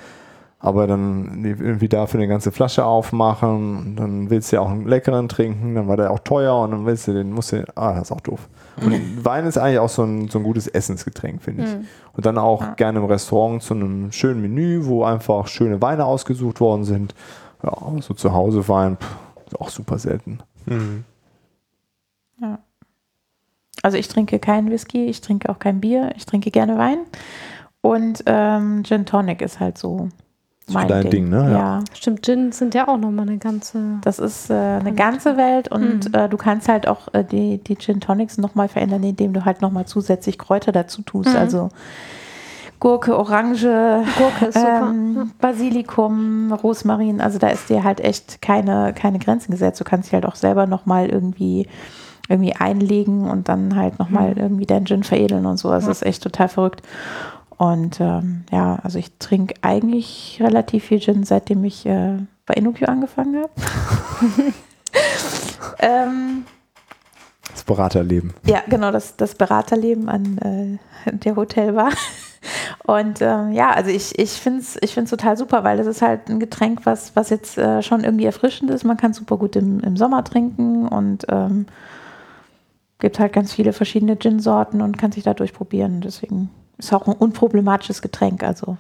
aber dann irgendwie dafür eine ganze Flasche aufmachen und dann willst du ja auch einen leckeren trinken, dann war der auch teuer und dann willst du den, musst du, ah, das ist auch doof. Und Wein ist eigentlich auch so ein, so ein gutes Essensgetränk, finde ich. Und dann auch gerne im Restaurant zu einem schönen Menü, wo einfach schöne Weine ausgesucht worden sind. Ja, so zu Hause Wein, pff, ist auch super selten. Mhm. Also ich trinke keinen Whisky, ich trinke auch kein Bier, ich trinke gerne Wein. Und ähm, Gin Tonic ist halt so So mein dein Ding. Ding, ne? Ja. Ja. Stimmt, Gin sind ja auch nochmal eine ganze. Das ist äh, eine ganze Welt und äh, du kannst halt auch äh, die, die Gin Tonics nochmal verändern, indem du halt nochmal zusätzlich Kräuter dazu tust. Also Gurke, Orange, Gurke ist super. ähm, Basilikum, Rosmarin. Also da ist dir halt echt keine, keine Grenzen gesetzt. Du kannst dich halt auch selber nochmal irgendwie irgendwie einlegen und dann halt nochmal irgendwie deinen Gin veredeln und so. Das ist echt total verrückt. Und ähm, ja, also ich trinke eigentlich relativ viel Gin, seitdem ich äh, bei Inukio angefangen habe. ähm, Das Beraterleben. ja, genau, das, das Beraterleben an äh, der Hotelbar. Und ähm, ja, also ich, ich finde es ich find's total super, weil das ist halt ein Getränk, was, was jetzt äh, schon irgendwie erfrischend ist. Man kann super gut im, im Sommer trinken und ähm, gibt halt ganz viele verschiedene Gin-Sorten und kann sich da durchprobieren. Deswegen ist auch ein unproblematisches Getränk. Also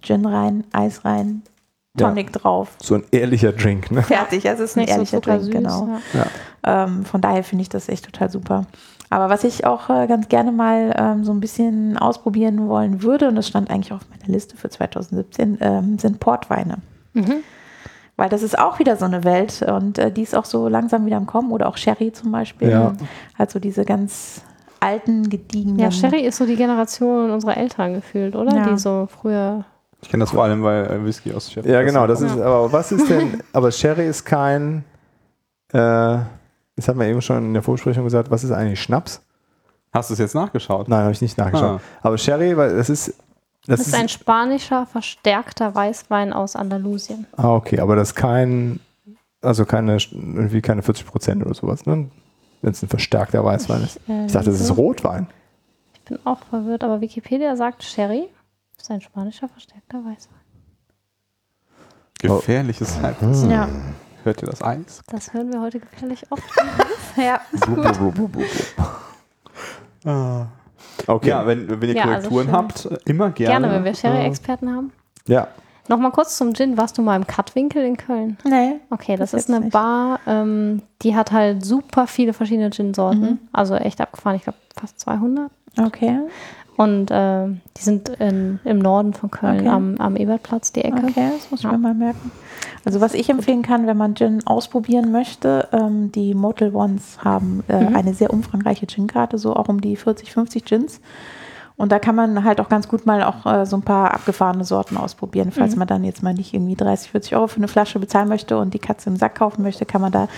Gin rein, Eis rein, Ja. Tonic drauf. So ein ehrlicher Drink, ne? Fertig, es ist ein Nicht so ehrlicher Drink, zuckersüß. genau. Ja. Ähm, von daher finde ich das echt total super. Aber was ich auch äh, ganz gerne mal ähm, so ein bisschen ausprobieren wollen würde, und das stand eigentlich auch auf meiner Liste für 2017, ähm, sind Portweine. Weil das ist auch wieder so eine Welt und äh, die ist auch so langsam wieder am Kommen oder auch Sherry zum Beispiel. Ja. Halt so diese ganz alten, gediegenen. Ja, Sherry ist so die Generation unserer Eltern gefühlt, oder? Ja. Die so früher. Ich kenne das vor allem, weil äh, Whisky aus Chef. Ja, genau. Das ist, aber was ist denn, aber Sherry ist kein, äh, das haben wir eben schon in der Vorsprechung gesagt, was ist eigentlich Schnaps? Hast du es jetzt nachgeschaut? Nein, habe ich nicht nachgeschaut. Aber Sherry, weil das ist, das, Das ist ein spanischer, verstärkter Weißwein aus Andalusien. ah, okay, aber das ist kein, also keine, irgendwie keine 40 Prozent oder sowas, ne? Wenn es ein verstärkter Weißwein ist. äh, Ich dachte, das ist. Rotwein. Ich bin auch verwirrt, aber Wikipedia sagt, Sherry ist ein spanischer, verstärkter Weißwein. Gefährliches Halbwissen. Ja. Hört ihr das Eis? Das hören wir heute gefällig oft. ja. Okay. Ja, wenn, wenn ihr Ja, also Korrekturen schön. habt, immer gerne. Gerne, wenn wir Äh, Sherry-Experten haben. ja. Nochmal kurz zum Gin. Warst du mal im Cutwinkel in Köln? Nee. Okay, das Bis ist eine nicht. Bar, ähm, die hat halt super viele verschiedene Gin-Sorten. Mhm. Also echt abgefahren, ich glaube fast 200. Okay. Und äh, die sind in, im Norden von Köln Okay. am, am Ebertplatz, die Ecke. Okay, das muss ich Ja. mir mal merken. Also was ich empfehlen kann, wenn man Gin ausprobieren möchte, ähm, die Motel Ones haben äh, Mhm. eine sehr umfangreiche Gin-Karte, so auch um die 40, 50 Gins. Und da kann man halt auch ganz gut mal auch äh, so ein paar abgefahrene Sorten ausprobieren. Falls Mhm. man dann jetzt mal nicht irgendwie 30, 40 Euro für eine Flasche bezahlen möchte und die Katze im Sack kaufen möchte, kann man da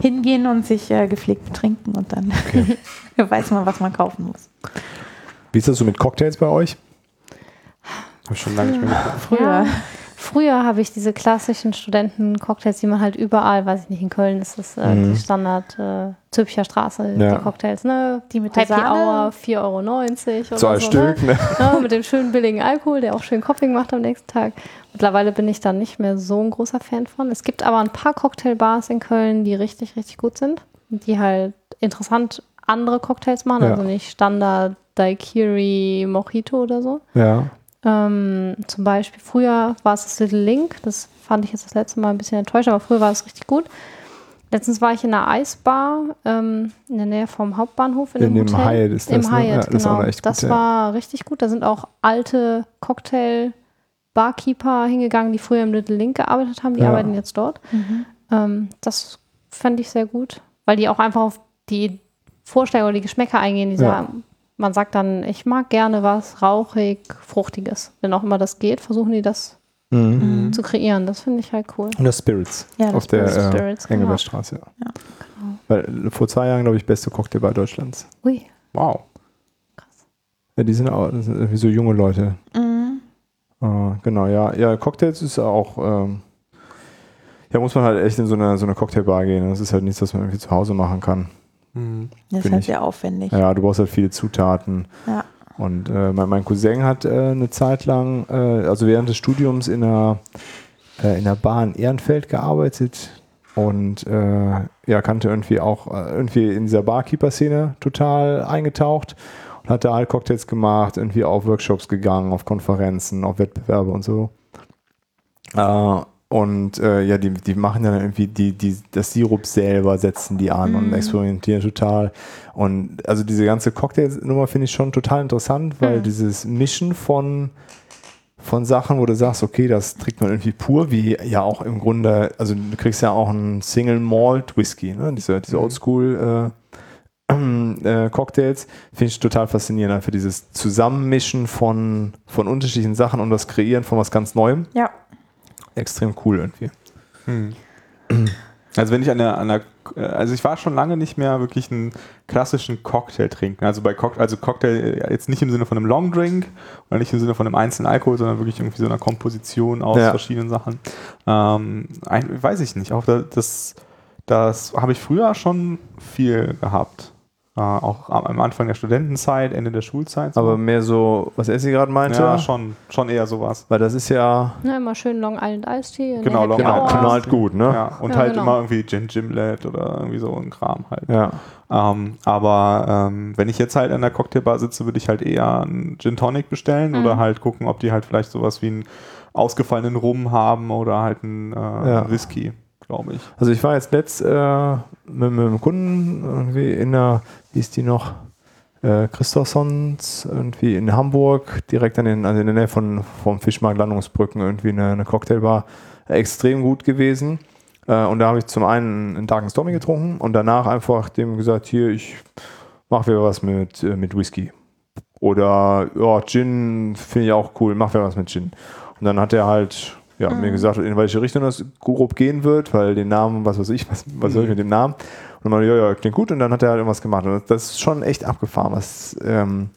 hingehen und sich äh, gepflegt betrinken und dann weiß man, was man kaufen muss. Wie ist das so mit Cocktails bei euch? Hab ich schon lange nicht mehr getrunken. Früher. Ja. Früher habe ich diese klassischen Studenten-Cocktails, die man halt überall, weiß ich nicht, in Köln ist das äh, Mhm. die Standard äh, Zülpicher Straße, Ja. die Cocktails, ne? Die mit der Happy. Hour, 4,90 Euro oder Zwei so, Stück, ne? Ne? Ja, mit dem schönen billigen Alkohol, der auch schön Kopping macht am nächsten Tag. Mittlerweile bin ich da nicht mehr so ein großer Fan von. Es gibt aber ein paar Cocktailbars in Köln, die richtig, richtig gut sind. Die halt interessant andere Cocktails machen, Ja. also nicht Standard Daiquiri Mojito oder so. Ja. Ähm, zum Beispiel, früher war es das Little Link, das fand ich jetzt das letzte Mal ein bisschen enttäuscht, aber früher war es richtig gut. Letztens war ich in einer Eisbar ähm, in der Nähe vom Hauptbahnhof in, In dem dem Hotel. Hyatt ist das, Im ne? Hyatt, Ja, das genau. gut, das ja. war richtig gut. Da sind auch alte Cocktail-Barkeeper hingegangen, die früher im Little Link gearbeitet haben. Die Ja. arbeiten jetzt dort. Ähm, das fand ich sehr gut, weil die auch einfach auf die Vorstellung oder die Geschmäcker eingehen. Die Ja. sagen, man sagt dann, ich mag gerne was rauchig, fruchtiges. Wenn auch immer das geht, versuchen die das Mhm. zu kreieren. Das finde ich halt cool. Und das Spirits. Ja, das auf der Spirits, äh, Spirits, genau. Engelbertstraße. Ja. Ja, Weil äh, vor zwei Jahren, glaube ich, beste Cocktailbar Deutschlands. Ui, Wow. Ja, die sind auch das sind irgendwie so junge Leute. Mhm. Äh, genau, ja. Ja, Cocktails ist auch, ähm, ja, muss man halt echt in so eine, so eine Cocktailbar gehen. Das ist halt nichts, was man irgendwie zu Hause machen kann. Mhm. Das ist halt ich. sehr aufwendig. Ja, du brauchst halt viele Zutaten. Ja. Und äh, mein, mein Cousin hat äh, eine Zeit lang, äh, also während des Studiums in einer, äh, in einer Bar in Ehrenfeld gearbeitet und äh, ja, kannte irgendwie auch äh, irgendwie in dieser Barkeeper-Szene total eingetaucht und hat da halt Cocktails gemacht, irgendwie auf Workshops gegangen, auf Konferenzen, auf Wettbewerbe und so. Und äh, ja, die, die machen dann irgendwie die, die, das Sirup selber, setzen die an und Mhm. experimentieren total. Und also diese ganze Cocktailnummer finde ich schon total interessant, weil Mhm. dieses Mischen von, von Sachen, wo du sagst, okay, das trinkt man irgendwie pur, wie ja auch im Grunde, also du kriegst ja auch einen Single Malt Whisky, ne? diese, diese Oldschool äh, äh, Cocktails, finde ich total faszinierend, einfach dieses Zusammenmischen von, von unterschiedlichen Sachen und das Kreieren von was ganz Neuem. Ja. Extrem cool irgendwie. Hm. Also wenn ich an der, an der, also ich war schon lange nicht mehr wirklich einen klassischen Cocktail trinken. Also bei Cock also Cocktail äh, jetzt nicht im Sinne von einem Long Drink oder nicht im Sinne von einem einzelnen Alkohol, sondern wirklich irgendwie so einer Komposition aus Ja. verschiedenen Sachen. Ähm, ein, weiß ich nicht. Auch da, das, das habe ich früher schon viel gehabt. Äh, auch am- Anfang der Studentenzeit, Ende der Schulzeit. so. Aber mehr so, was Essi gerade meinte, ja, schon, schon eher sowas. weil das ist ja ne, immer schön Long Island Iced Tea. Genau, Long genau, Island knallt gut, ne? Ja, und Ja, halt genau. immer irgendwie Gin Gimlet oder irgendwie so ein Kram halt. Ja. Ähm, aber ähm, wenn ich jetzt halt an der Cocktailbar sitze, würde ich halt eher einen Gin Tonic bestellen Mhm. oder halt gucken, ob die halt vielleicht sowas wie einen ausgefallenen Rum haben oder halt einen äh, Ja. Whisky. glaube ich. Also ich war jetzt letzt äh, mit, mit einem Kunden irgendwie in der, wie ist die noch? Äh, Christophsons irgendwie in Hamburg, direkt an den, also in der Nähe von vom Fischmarkt Landungsbrücken irgendwie eine, eine Cocktailbar. Extrem gut gewesen. Äh, und da habe ich zum einen einen Dark Stormy getrunken und danach einfach dem gesagt, hier, ich mache wieder was mit, äh, mit Whisky. Oder ja, Gin finde ich auch cool, mach wieder was mit Gin. Und dann hat er halt ja, mir gesagt, in welche Richtung das grob gehen wird, weil den Namen, was weiß ich, was, was soll ich mit dem Namen? Und dann, ja, ja, klingt gut. Und dann hat er halt irgendwas gemacht. Und das ist schon echt abgefahren, was, ähm,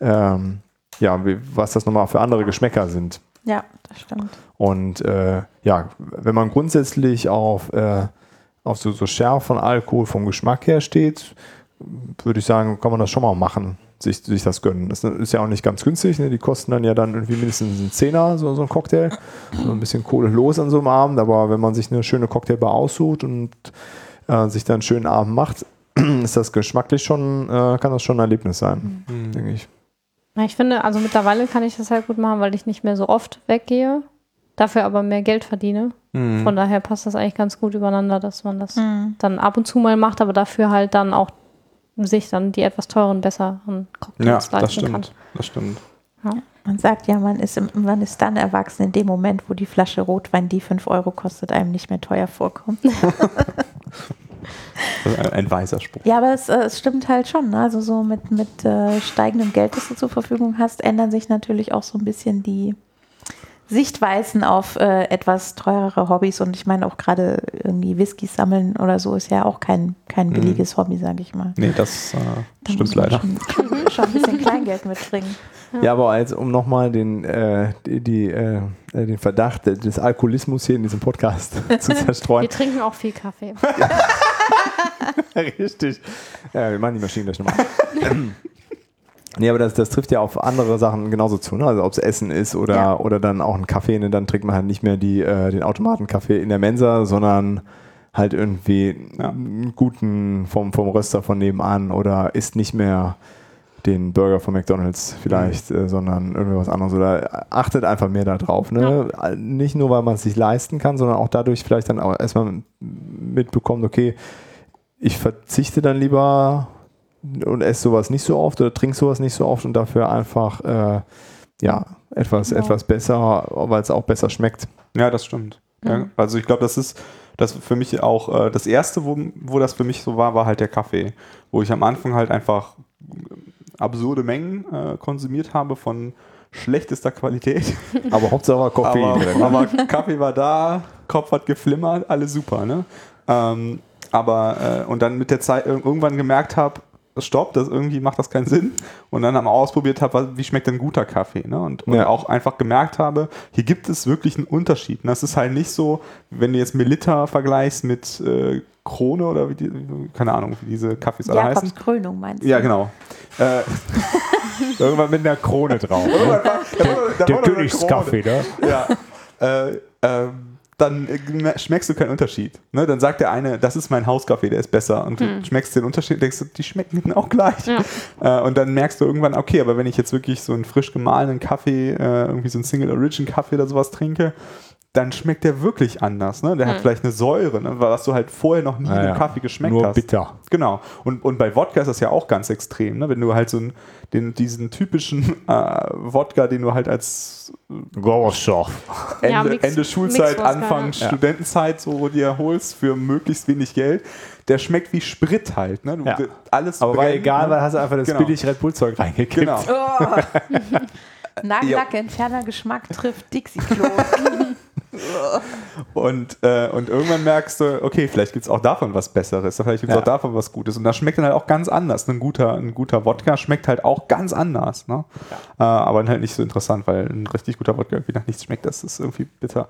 ähm, ja, was das nochmal für andere Geschmäcker sind. Ja, das stimmt. Und äh, ja, wenn man grundsätzlich auf, äh, auf so, so Schärfe von Alkohol vom Geschmack her steht, würde ich sagen, kann man das schon mal machen, sich, sich das gönnen. Das ist ja auch nicht ganz günstig. Ne? Die kosten dann ja dann irgendwie mindestens einen Zehner, so, so ein Cocktail. So ein bisschen Kohle los an so einem Abend. Aber wenn man sich eine schöne Cocktailbar aussucht und äh, sich dann einen schönen Abend macht, ist das geschmacklich schon, äh, kann das schon ein Erlebnis sein, denke ich. Ich finde, also mittlerweile kann ich das halt gut machen, weil ich nicht mehr so oft weggehe, dafür aber mehr Geld verdiene. Mhm. Von daher passt das eigentlich ganz gut übereinander, dass man das Mhm. dann ab und zu mal macht, aber dafür halt dann auch sich dann die etwas teuren, besseren Ja, Cocktails das leisten kann. stimmt. Das stimmt. Man sagt ja, man ist, im, man ist dann erwachsen in dem Moment, wo die Flasche Rotwein, die 5 Euro kostet, einem nicht mehr teuer vorkommt. Ist ein, ein weiser Spruch. Ja, aber es, äh, es stimmt halt schon. Ne? Also so mit, mit äh, steigendem Geld, das du zur Verfügung hast, ändern sich natürlich auch so ein bisschen die Sichtweisen auf äh, etwas teurere Hobbys. Und ich meine auch gerade irgendwie Whisky sammeln oder so ist ja auch kein, kein billiges Hobby, sage ich mal. Nee, das äh, Da stimmt leider. Schon, schon, schon ein bisschen Kleingeld mitbringen. Ja, aber als, um nochmal den, äh, die, die, äh, äh, den Verdacht des Alkoholismus hier in diesem Podcast zu zerstreuen. Wir trinken auch viel Kaffee. Richtig. Ja, wir machen die Maschinen gleich nochmal. Nee, aber das, das trifft ja auf andere Sachen genauso zu. Ne? Also ob es Essen ist oder, Ja. oder dann auch ein Kaffee, ne? dann trinkt man halt nicht mehr die, äh, den Automatenkaffee in der Mensa, sondern halt irgendwie Ja. einen guten vom, vom Röster von nebenan oder isst nicht mehr den Burger von McDonalds vielleicht, äh, sondern irgendwas anderes oder achtet einfach mehr darauf. Ne? Nicht nur, weil man es sich leisten kann, sondern auch dadurch vielleicht dann auch erstmal mitbekommt, okay, ich verzichte dann lieber und esse sowas nicht so oft oder trinke sowas nicht so oft und dafür einfach äh, ja etwas, Genau. etwas besser, weil es auch besser schmeckt. Ja, das stimmt. Ja, Mhm. also ich glaube, das ist das für mich auch äh, das erste, wo, wo das für mich so war, war halt der Kaffee, wo ich am Anfang halt einfach absurde Mengen äh, konsumiert habe von schlechtester Qualität. Aber Hauptsache Koffein. aber, drin. aber Kaffee war da, Kopf hat geflimmert, alles super, ne? Ähm, aber äh, und dann mit der Zeit ir- irgendwann gemerkt habe, stopp, das irgendwie macht das keinen Sinn. Und dann einmal ausprobiert habe, wie schmeckt denn guter Kaffee, ne? Und, und Ja. auch einfach gemerkt habe, hier gibt es wirklich einen Unterschied. Und das ist halt nicht so, wenn du jetzt Melitta vergleichst mit äh, Krone oder wie die, keine Ahnung, wie diese Kaffees alle heißen. Krönung meinst du? Ja, genau. Äh, Irgendwann mit einer Krone drauf. Ne? Der noch eine Königskaffee, ne? ja, äh, ähm, dann äh, schmeckst du keinen Unterschied. Ne? Dann sagt der eine, das ist mein Hauskaffee, der ist besser. Und du schmeckst den Unterschied, denkst du, die schmecken auch gleich. Äh, und dann merkst du irgendwann, okay, aber wenn ich jetzt wirklich so einen frisch gemahlenen Kaffee, äh, irgendwie so einen Single Origin Kaffee oder sowas trinke, dann schmeckt der wirklich anders. Ne? Der hat vielleicht eine Säure, ne? was du halt vorher noch nie Ja, in ja. dem Kaffee geschmeckt Nur hast. bitter. Genau. Und, und bei Wodka ist das ja auch ganz extrem. Ne? Wenn du halt so einen, den, diesen typischen äh, Wodka, den du halt als Gorbatschow. Ende, Ja, Mix- Ende Schulzeit, Anfang ja. Studentenzeit so dir holst für möglichst wenig Geld, der schmeckt wie Sprit halt. Ne? Du, Ja. Alles Aber war brennt, egal, ne? weil hast du einfach das Genau. billig Red Bull Zeug reingekippt. Genau. Oh. Nagellack, entferner Geschmack trifft Dixie-Klo. Und, äh, und irgendwann merkst du, okay, vielleicht gibt es auch davon was Besseres, vielleicht gibt es Ja. auch davon was Gutes. Und das schmeckt dann halt auch ganz anders. Ein guter, ein guter Wodka schmeckt halt auch ganz anders. Ne? Äh, aber halt nicht so interessant, weil ein richtig guter Wodka irgendwie nach nichts schmeckt. Das ist irgendwie bitter.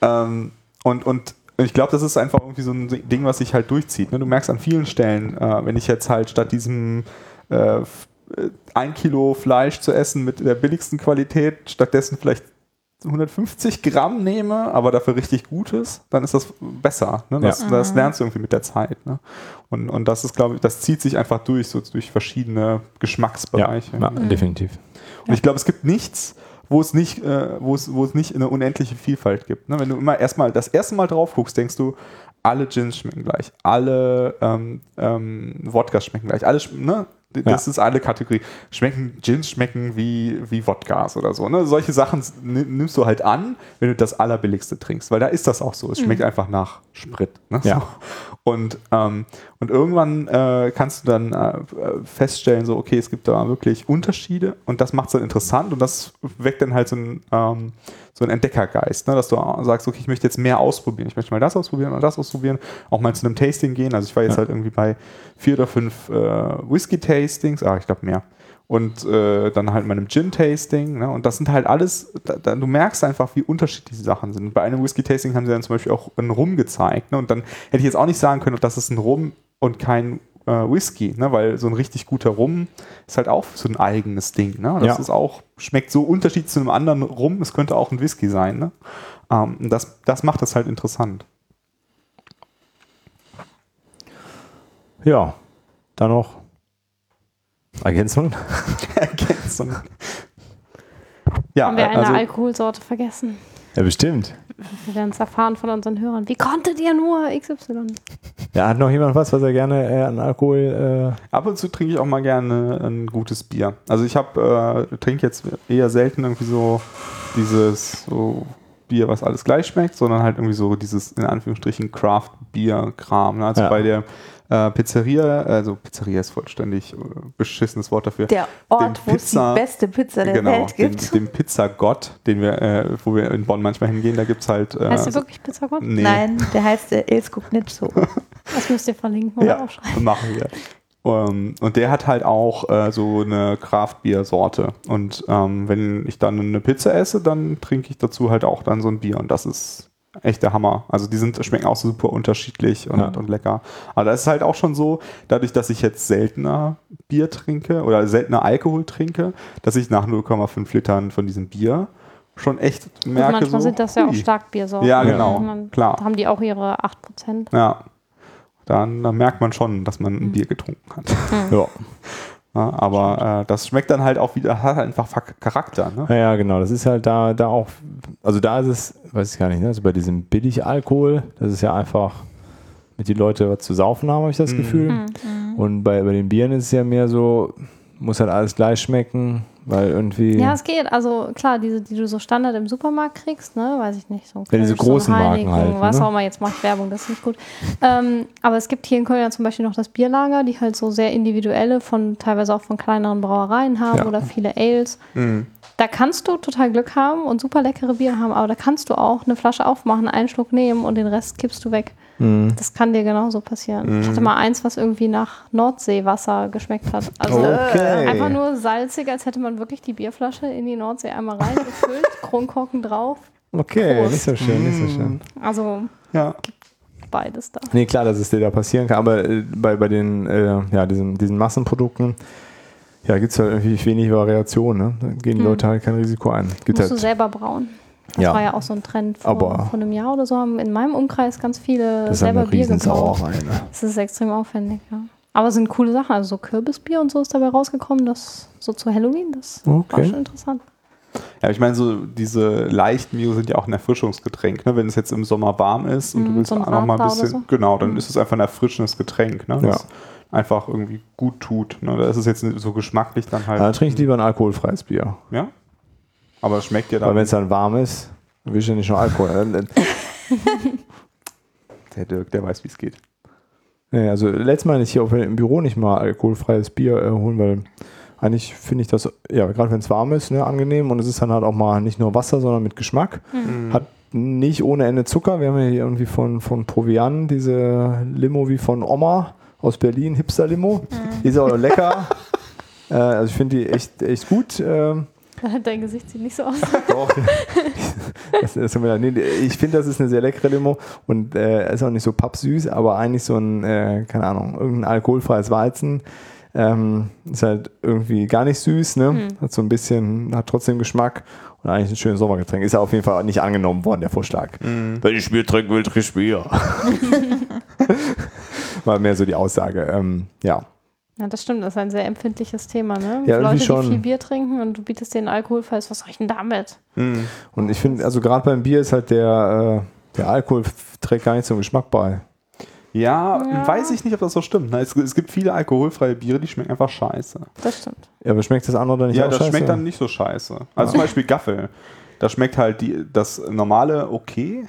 Ähm, und, und ich glaube, das ist einfach irgendwie so ein Ding, was sich halt durchzieht. Ne? Du merkst an vielen Stellen, äh, wenn ich jetzt halt statt diesem äh, äh, ein Kilo Fleisch zu essen mit der billigsten Qualität, stattdessen vielleicht 150 Gramm nehme, aber dafür richtig Gutes, dann ist das besser. Ne? Das, Ja. das lernst du irgendwie mit der Zeit. Ne? Und, und das ist, glaube ich, das zieht sich einfach durch, so durch verschiedene Ja, Geschmacksbereiche. ja, definitiv. Und ich glaube, es gibt nichts, wo es nicht, äh, wo es, wo es nicht eine unendliche Vielfalt gibt. Ne? Wenn du immer erstmal das erste Mal drauf guckst, denkst du, alle Gins schmecken gleich, alle ähm, ähm, Wodkas schmecken gleich, alle, ne? Das ist eine Kategorie. Schmecken, Gins schmecken wie, wie Wodkas oder so. Ne? Solche Sachen nimm- nimmst du halt an, wenn du das Allerbilligste trinkst, weil da ist das auch so. Es schmeckt einfach nach Sprit. Ne? Ja. So. Und, ähm, und irgendwann äh, kannst du dann äh, feststellen, so, okay, es gibt da wirklich Unterschiede und das macht es dann interessant und das weckt dann halt so einen, ähm, so einen Entdeckergeist, ne? dass du sagst, okay, ich möchte jetzt mehr ausprobieren. Ich möchte mal das ausprobieren oder das ausprobieren, auch mal zu einem Tasting gehen. Also ich war jetzt halt irgendwie bei vier oder fünf äh, Whisky-Tastings, ah, ich glaube mehr. Und äh, dann halt meinem Gin-Tasting. Ne? Und das sind halt alles, da, da, du merkst einfach, wie unterschiedlich die Sachen sind. Bei einem Whisky-Tasting haben sie dann zum Beispiel auch einen Rum gezeigt. Ne? Und dann hätte ich jetzt auch nicht sagen können, das ist ein Rum und kein äh, Whisky, ne? weil so ein richtig guter Rum ist halt auch so ein eigenes Ding. Ne? Das Ja. ist auch, schmeckt so unterschiedlich zu einem anderen Rum, es könnte auch ein Whisky sein. Ne? Ähm, das, das macht das halt interessant. Ja, dann noch Ergänzungen. Ergänzung. Ja, Haben wir eine also, Alkoholsorte vergessen? Ja, bestimmt. Wir werden es erfahren von unseren Hörern. Wie konntet ihr nur XY? Ja, hat noch jemand was, was er gerne äh, an Alkohol. Äh, Ab und zu trinke ich auch mal gerne ein gutes Bier. Also ich habe, äh, trinke jetzt eher selten irgendwie so dieses so Bier, was alles gleich schmeckt, sondern halt irgendwie so dieses in Anführungsstrichen Craft-Bier-Kram. Ne? Also Ja. bei der äh, Pizzeria, also Pizzeria ist vollständig äh, beschissenes Wort dafür. Der Ort, wo es die beste Pizza der genau, Welt dem, gibt. dem Pizzagott, den wir, äh, wo wir in Bonn manchmal hingehen, da gibt es halt. Äh, Heißt der so- wirklich Pizzagott? Nee. Nein, der heißt äh, Els Kugnitzo. Das müsst ihr verlinken oder Ja, aufschreiben. machen wir. Ähm, und der hat halt auch äh, so eine Craft-Bier-Sorte. Und ähm, wenn ich dann eine Pizza esse, dann trinke ich dazu halt auch dann so ein Bier. Und das ist echt der Hammer. Also die sind, schmecken auch super unterschiedlich und, Ja. und lecker. Aber das ist halt auch schon so, dadurch, dass ich jetzt seltener Bier trinke oder seltener Alkohol trinke, dass ich nach 0,5 Litern von diesem Bier schon echt Und merke, manchmal so, sind das ja auch hui. Starkbiersorten. Ja, genau, Und dann klar. haben die auch ihre 8%. Ja. Dann, dann merkt man schon, dass man Mhm. ein Bier getrunken hat. ja. Ja, aber äh, das schmeckt dann halt auch wieder, hat halt einfach Charakter. Ne? Ja, ja, genau. Das ist halt da, da auch, also da ist es, weiß ich gar nicht, ne? also bei diesem Billigalkohol, das ist ja einfach, mit die Leute was zu saufen haben, habe ich das Mhm. Gefühl. Und bei, bei den Bieren ist es ja mehr so, muss halt alles gleich schmecken, weil irgendwie. Ja, es geht. Also klar, diese, die du so Standard im Supermarkt kriegst, ne, weiß ich nicht. So Ja, diese Kölsch, so großen Marken halt, Was ne? auch immer, jetzt mache ich Werbung, das ist nicht gut. Ähm, aber es gibt hier in Köln ja zum Beispiel noch das Bierlager, die halt so sehr individuelle, von teilweise auch von kleineren Brauereien haben Ja. oder viele Ales. Mhm. Da kannst du total Glück haben und super leckere Bier haben, aber da kannst du auch eine Flasche aufmachen, einen Schluck nehmen und den Rest kippst du weg. Mhm. Das kann dir genauso passieren. Ich hatte mal eins, was irgendwie nach Nordseewasser geschmeckt hat. Also Okay. einfach nur salzig, als hätte man wirklich die Bierflasche in die Nordsee einmal reingefüllt, Kronkorken drauf. Okay, Prost. nicht so schön, nicht so schön. Also Ja. beides da. Nee, klar, dass es dir da passieren kann, aber äh, bei, bei den, äh, ja, diesen, diesen Massenprodukten, ja, gibt es halt irgendwie wenig Variation, ne? Da gehen die Leute halt kein Risiko ein. Gibt Musst du halt, selber brauen. Das Ja. war ja auch so ein Trend vor, Aber- vor einem Jahr oder so. Haben in meinem Umkreis ganz viele das ist selber Bier. Riesensauerei, ne? Das ist extrem aufwendig, ja. Aber es sind coole Sachen. Also so Kürbisbier und so ist dabei rausgekommen, das so zu Halloween, das war Okay. schon interessant. ja, ich meine, so diese leichten Bier sind ja auch ein Erfrischungsgetränk. Ne? Wenn es jetzt im Sommer warm ist und du Mm, willst so auch noch mal ein bisschen, so. genau, dann ist es einfach ein erfrischendes Getränk, ne? das Ja. einfach irgendwie gut tut. Ne? Da ist es jetzt so geschmacklich dann halt. Da trinke ich lieber ein alkoholfreies Bier. ja? Aber es schmeckt ja dann. wenn es dann warm ist, dann will ich ja nicht nur Alkohol. Der Dirk, der weiß, wie es geht. Nee, also letztes Mal nicht hier auf, im Büro nicht mal alkoholfreies Bier äh, holen, weil eigentlich finde ich das, ja, gerade wenn es warm ist, ne, angenehm und es ist dann halt auch mal nicht nur Wasser, sondern mit Geschmack. Hat nicht ohne Ende Zucker. Wir haben ja hier irgendwie von, von Provian diese Limo wie von Oma aus Berlin, Hipster-Limo. Die ist auch lecker. äh, also ich finde die echt, echt gut. Ähm, Dein Gesicht sieht nicht so aus. doch. das, nee, ich finde, das ist eine sehr leckere Limo und äh, ist auch nicht so pappsüß, aber eigentlich so ein, äh, keine Ahnung, irgendein alkoholfreies Weizen. Ähm, ist halt irgendwie gar nicht süß, ne? Hat so ein bisschen, hat trotzdem Geschmack und eigentlich ein schönes Sommergetränk. Ist ja auf jeden Fall nicht angenommen worden, der Vorschlag. Wenn ich Bier trinken will, trinke ich Bier. War mehr so die Aussage. Ähm, ja. Ja, das stimmt, das ist ein sehr empfindliches Thema, ne? Ja, Leute, schon. die viel Bier trinken und du bietest denen alkoholfrei, was soll ich denn damit? Und ich finde, also gerade beim Bier ist halt der, äh, der Alkohol trägt gar nicht zum Geschmack bei. Ja, Ja. weiß ich nicht, ob das so stimmt. Es, es gibt viele alkoholfreie Biere, die schmecken einfach scheiße. Das stimmt. Ja, aber schmeckt das andere dann nicht ja, auch das scheiße? schmeckt dann nicht so scheiße. Also zum Beispiel Gaffel. Da schmeckt halt die, das normale okay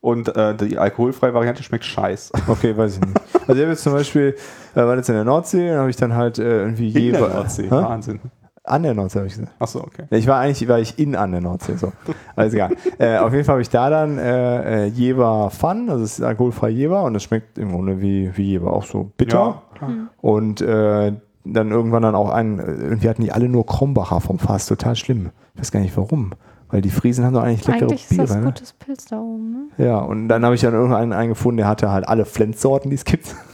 und äh, die alkoholfreie Variante schmeckt scheiße. Okay, weiß ich nicht. Also ich habe jetzt zum Beispiel, äh, war jetzt in der Nordsee, dann habe ich dann halt äh, irgendwie In der jeweils- Nordsee. Hä? Wahnsinn. An der Nordsee habe ich gesagt. Achso, okay. Ich war eigentlich, war ich in an der Nordsee, so. Alles egal. äh, auf jeden Fall habe ich da dann äh, äh, Jever Fun, also es ist alkoholfrei Jever und es schmeckt im Grunde wie, wie Jever, auch so bitter. Ja, klar. Und äh, dann irgendwann dann auch einen, äh, irgendwie hatten die alle nur Krombacher vom Fass, total schlimm. Ich weiß gar nicht warum. Weil die Friesen haben doch eigentlich leckere Eigentlich ist Biere. das ne? gutes Pilz da oben, ne? Ja, und dann habe ich dann irgendeinen einen gefunden, der hatte halt alle Flens-Sorten, die es gibt.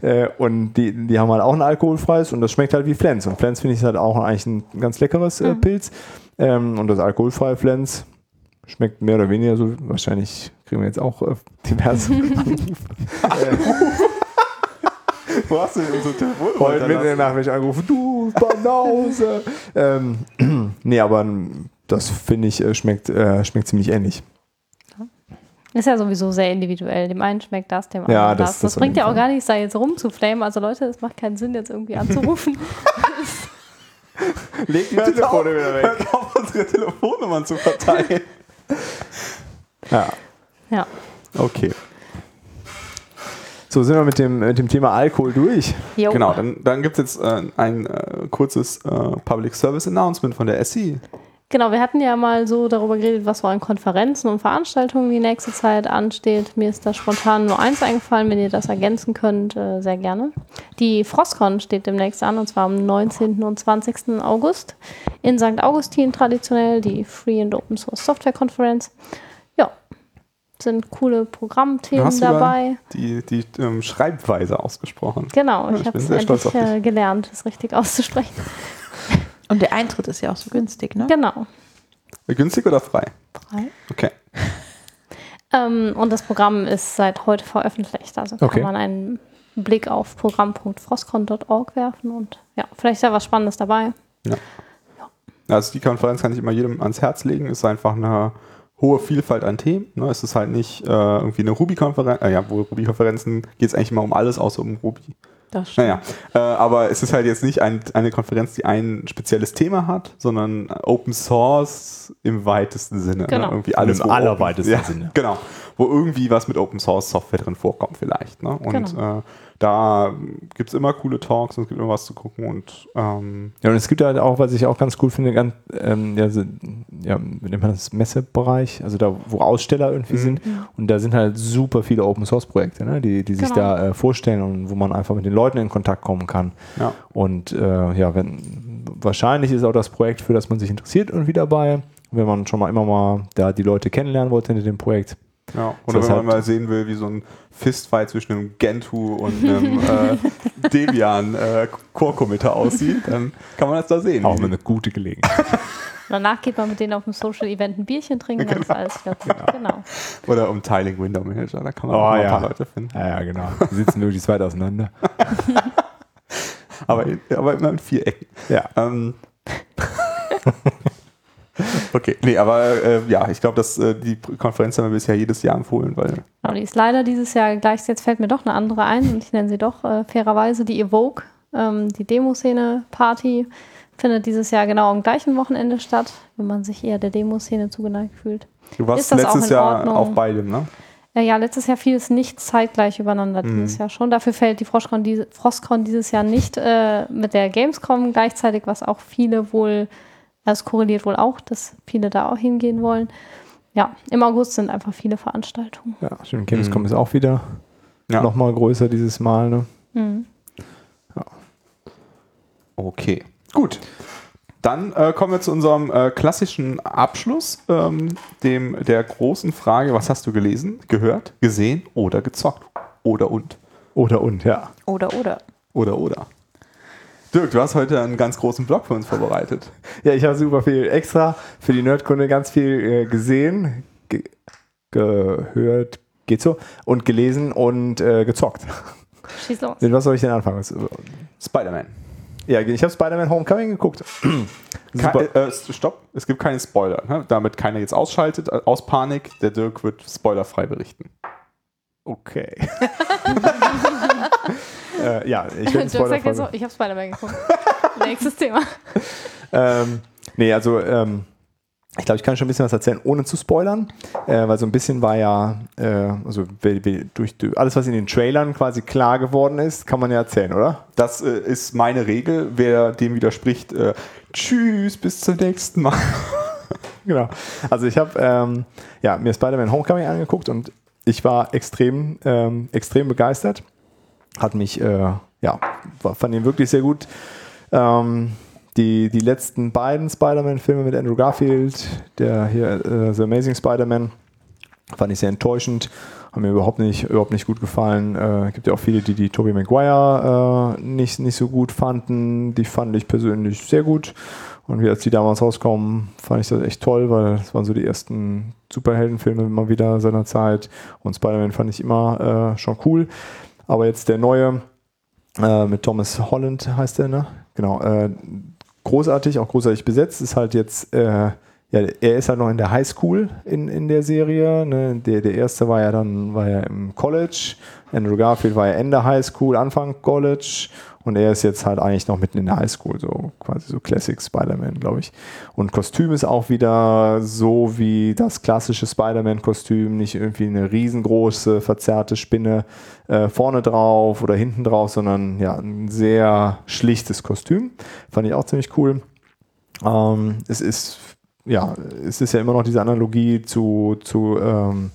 Äh, und die, die haben halt auch ein alkoholfreies und das schmeckt halt wie Flens. Und Flens finde ich halt auch eigentlich ein ganz leckeres äh, Pilz. Ähm, und das alkoholfreie Flens schmeckt mehr oder weniger so. Wahrscheinlich kriegen wir jetzt auch äh, diverse Wo hast du denn unsere Telefonnummer Heute mitten in der hinterlassen? Nacht werde ich angerufen, du Banause. ähm, nee, aber das finde ich äh, schmeckt, äh, schmeckt ziemlich ähnlich. Ist ja sowieso sehr individuell. Dem einen schmeckt das, dem anderen Ja, das. das- Das, bringt ja auch gar nichts, da jetzt rumzuflamen. Also Leute, es macht keinen Sinn, jetzt irgendwie anzurufen. Leg die Hört auf, hört auf, unsere Telefonnummern zu verteilen. Ja, ja. Okay. so sind wir mit dem, mit dem Thema Alkohol durch. Jo. Genau, dann, dann gibt es jetzt äh, ein äh, kurzes äh, Public Service Announcement von der SI. Genau, wir hatten ja mal so darüber geredet, was so an Konferenzen und Veranstaltungen die nächste Zeit ansteht. Mir ist da spontan nur eins eingefallen, wenn ihr das ergänzen könnt, äh, sehr gerne. Die Frostcon steht demnächst an, und zwar am 19. und 20. August in St. Augustin traditionell, die Free and Open Source Software Konferenz. Ja, sind coole Programmthemen dabei. die, die ähm, Schreibweise ausgesprochen. Genau, Ja, ich ich habe es endlich äh, gelernt, es richtig auszusprechen. Und der Eintritt ist ja auch so günstig, ne? Genau. Günstig oder frei? Frei. Okay. Ähm, und das Programm ist seit heute veröffentlicht. Also Okay. kann man einen Blick auf programm.frostcon.org werfen und ja, vielleicht ist ja was Spannendes dabei. Also die Konferenz kann ich immer jedem ans Herz legen. Ist einfach eine hohe Vielfalt an Themen. Ne? Es ist halt nicht äh, irgendwie eine Ruby-Konferenz. Äh, ja, wohl Ruby-Konferenzen geht es eigentlich immer um alles außer um Ruby. Das stimmt. Naja, äh, aber es ist halt jetzt nicht ein, eine Konferenz, die ein spezielles Thema hat, sondern Open Source im weitesten Sinne. Genau. Ne? Irgendwie alles, Im allerweitesten Open, Sinne. Ja, genau. Wo irgendwie was mit Open Source Software drin vorkommt vielleicht. Ne? Und Genau. äh, da gibt es immer coole Talks und es gibt immer was zu gucken und ähm, Ja, und es gibt halt auch, was ich auch ganz cool finde, ganz, ähm, ja, so, ja, nennt man das, Messebereich, also da, wo Aussteller irgendwie Mhm. sind. Und da sind halt super viele Open Source Projekte, ne, die, die sich Genau. da äh, vorstellen und wo man einfach mit den Leuten in Kontakt kommen kann. ja. Und äh, ja, wenn wahrscheinlich ist auch das Projekt, für das man sich interessiert, irgendwie dabei. Wenn man schon mal immer mal da die Leute kennenlernen wollte hinter dem Projekt. Ja, Das oder wenn man mal sehen will, wie so ein Fistfight zwischen einem Gentoo und einem äh, Debian äh, Core-Committer aussieht, dann kann man das da sehen. Auch mal eine gute Gelegenheit. Danach geht man mit denen auf dem Social Event ein Bierchen trinken, dann ist alles wieder gut. Genau. Oder um Tiling Window Manager, da kann man Oh, auch ja. ein paar Leute finden. ja, ja, genau. Die sitzen wirklich weit auseinander. Aber, aber immer mit vier Ecken. Ja. Ähm. okay, nee, aber äh, ja, ich glaube, dass äh, die Konferenz haben wir bisher jedes Jahr empfohlen, weil genau. Die ist leider dieses Jahr gleich, jetzt fällt mir doch eine andere ein und ich nenne sie doch äh, fairerweise die Evoke. Ähm, die Demoszene-Party findet dieses Jahr genau am gleichen Wochenende statt, wenn man sich eher der Demoszene zugeneigt fühlt. du warst Ist das auch letztes in Jahr Ordnung? auf beidem, ne? Äh, ja, letztes Jahr fiel es nicht zeitgleich übereinander, Mhm. dieses Jahr schon. Dafür fällt die Frostcon dieses Jahr nicht äh, mit der Gamescom gleichzeitig, was auch viele wohl, das korreliert wohl auch, dass viele da auch hingehen wollen. Ja, im August sind einfach viele Veranstaltungen. Ja, stimmt. Gamescom ist auch wieder Ja. nochmal größer dieses Mal. Ne? Mhm. Okay, gut. Dann äh, kommen wir zu unserem äh, klassischen Abschluss, ähm, dem der großen Frage, was hast du gelesen, gehört, gesehen oder gezockt? Oder und. Oder und, ja. Oder, oder. Oder oder. Dirk, du hast heute einen ganz großen Blog für uns vorbereitet. Ja, ich habe super viel extra für die Nerdkunde ganz viel äh, gesehen, ge gehört, geht so, und gelesen und äh, gezockt. Schieß los. Mit was soll ich denn anfangen? Spider-Man. Ja, ich habe Spider-Man Homecoming geguckt. Super. Ke äh, äh, stopp, es gibt keine Spoiler. Ne? Damit keiner jetzt ausschaltet, äh, aus Panik. Der Dirk wird spoilerfrei berichten. Okay. äh, ja, ich werde Spoiler so, ich habe Spider-Man geguckt. Nächstes Thema. ähm, Nee, also ähm, ich glaube, ich kann schon ein bisschen was erzählen, ohne zu spoilern, äh, weil so ein bisschen war ja, äh, also durch, durch alles, was in den Trailern quasi klar geworden ist, kann man ja erzählen, oder? Das äh, ist meine Regel. Wer dem widerspricht, äh, tschüss, bis zum nächsten Mal. Genau. Also ich habe ähm, ja, mir Spider-Man Homecoming angeguckt und ich war extrem, ähm, extrem begeistert. Hat mich, äh, ja, fand ihn wirklich sehr gut. Ähm, die, die letzten beiden Spider-Man-Filme mit Andrew Garfield, der hier äh, The Amazing Spider-Man, fand ich sehr enttäuschend. Haben mir überhaupt nicht, überhaupt nicht gut gefallen. Äh, gibt ja auch viele, die die Tobey Maguire äh, nicht, nicht so gut fanden. Die fand ich persönlich sehr gut. Und wie als die damals rauskommen, fand ich das echt toll, weil es waren so die ersten Superheldenfilme immer wieder seiner Zeit. Und Spider-Man fand ich immer äh, schon cool. Aber jetzt der neue äh, mit Thomas Holland heißt der, ne? Genau. Äh, großartig, auch großartig besetzt. Ist halt jetzt, äh, ja, er ist halt noch in der Highschool in, in der Serie. Ne? Der, der erste war ja dann, war ja im College. Andrew Garfield war ja Ende Highschool, Anfang College. Und er ist jetzt halt eigentlich noch mitten in der Highschool, so quasi so Classic Spider-Man, glaube ich. Und Kostüm ist auch wieder so wie das klassische Spider-Man-Kostüm, nicht irgendwie eine riesengroße, verzerrte Spinne äh, vorne drauf oder hinten drauf, sondern ja, ein sehr schlichtes Kostüm. Fand ich auch ziemlich cool. Ähm, es ist, ja, es ist ja immer noch diese Analogie zu, zu ähm,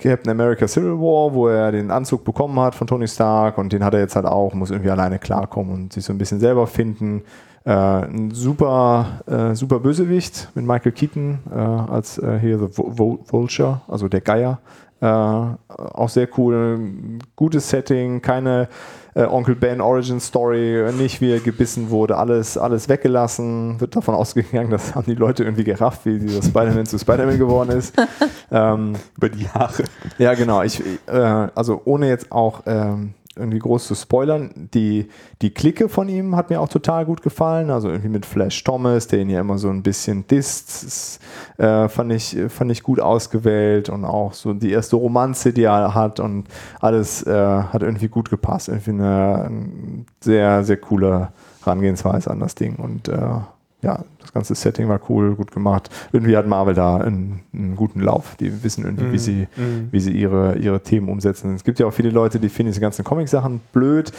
Captain America Civil War, wo er den Anzug bekommen hat von Tony Stark und den hat er jetzt halt auch, muss irgendwie alleine klarkommen und sich so ein bisschen selber finden. Äh, ein super, äh, super Bösewicht mit Michael Keaton äh, als äh, hier The Vul- Vul- Vulture, also der Geier. Äh, auch sehr cool. Gutes Setting, keine äh, Onkel Ben Origin Story, nicht wie er gebissen wurde, alles, alles weggelassen. Wird davon ausgegangen, das haben die Leute irgendwie gerafft, wie dieser Spider-Man zu Spider-Man geworden ist. ähm, Über die Jahre. ja, genau. Ich, äh, also ohne jetzt auch ähm, irgendwie groß zu spoilern, die, die Clique von ihm hat mir auch total gut gefallen. Also irgendwie mit Flash Thomas, der ihn ja immer so ein bisschen disst, äh, fand, ich, fand ich gut ausgewählt und auch so die erste Romanze, die er hat und alles äh, hat irgendwie gut gepasst. Irgendwie eine, eine sehr, sehr coole Herangehensweise an das Ding und äh, ja, das ganze Setting war cool, gut gemacht. Irgendwie hat Marvel da einen, einen guten Lauf. Die wissen irgendwie, wie sie, wie sie ihre, ihre Themen umsetzen. Es gibt ja auch viele Leute, die finden diese ganzen Comic-Sachen blöd.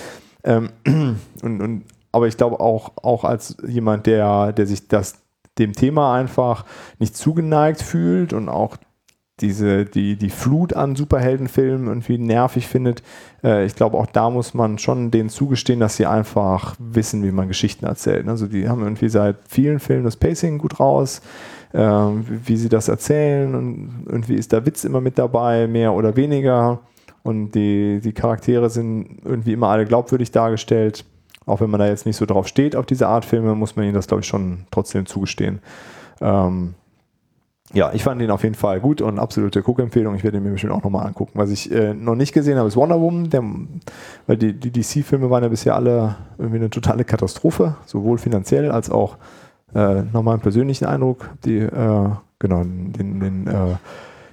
Ähm, und, und, aber ich glaube auch, auch als jemand, der, der sich das, dem Thema einfach nicht zugeneigt fühlt und auch diese, die, die Flut an Superheldenfilmen irgendwie nervig findet. Äh, ich glaube, auch da muss man schon denen zugestehen, dass sie einfach wissen, wie man Geschichten erzählt. Also die haben irgendwie seit vielen Filmen das Pacing gut raus, wie, wie sie das erzählen und irgendwie ist der Witz immer mit dabei, mehr oder weniger. Und die, die Charaktere sind irgendwie immer alle glaubwürdig dargestellt. Auch wenn man da jetzt nicht so drauf steht, auf diese Art Filme, muss man ihnen das, glaube ich, schon trotzdem zugestehen. Ähm, ja, ich fand ihn auf jeden Fall gut und absolute Guckempfehlung. Ich werde ihn mir bestimmt auch nochmal angucken. Was ich äh, noch nicht gesehen habe, ist Wonder Woman, der, weil die, die DC-Filme waren ja bisher alle irgendwie eine totale Katastrophe, sowohl finanziell als auch äh, nach meinem persönlichen Eindruck. Die, äh, genau, den, den, äh,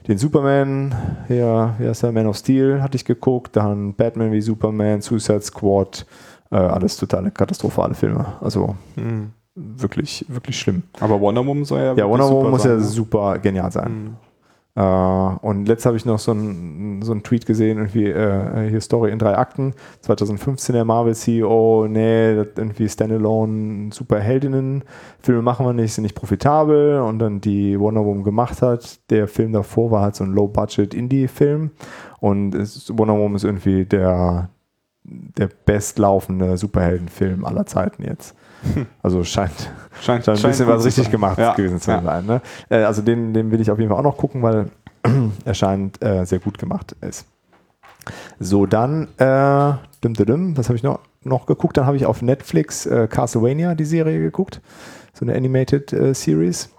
den Superman, hier, wie heißt der, Man of Steel, hatte ich geguckt, dann Batman wie Superman, Suicide Squad, äh, alles totale katastrophale Filme. Also wirklich, wirklich schlimm. Aber Wonder Woman soll ja Ja, Wonder Woman super muss sein, ja ne? super genial sein. Äh, und letzt habe ich noch so einen so Tweet gesehen, irgendwie äh, hier Story in drei Akten. 2015 der Marvel CEO, nee, irgendwie Standalone Superheldinnen Filme machen wir nicht, sind nicht profitabel. Und dann die Wonder Woman gemacht hat. Der Film davor war halt so ein Low-Budget Indie-Film. Und es, Wonder Woman ist irgendwie der, der bestlaufende Superheldenfilm aller Zeiten jetzt. Also scheint, Scheint, scheint ein bisschen was richtig gemacht Ja. gewesen zu sein. Ne? Äh, also den, den will ich auf jeden Fall auch noch gucken, weil er scheint äh, sehr gut gemacht ist. So, dann, äh, dim, dim, dim, was habe ich noch, noch geguckt? Dann habe ich auf Netflix äh, Castlevania, die Serie, geguckt. So eine Animated äh, Series.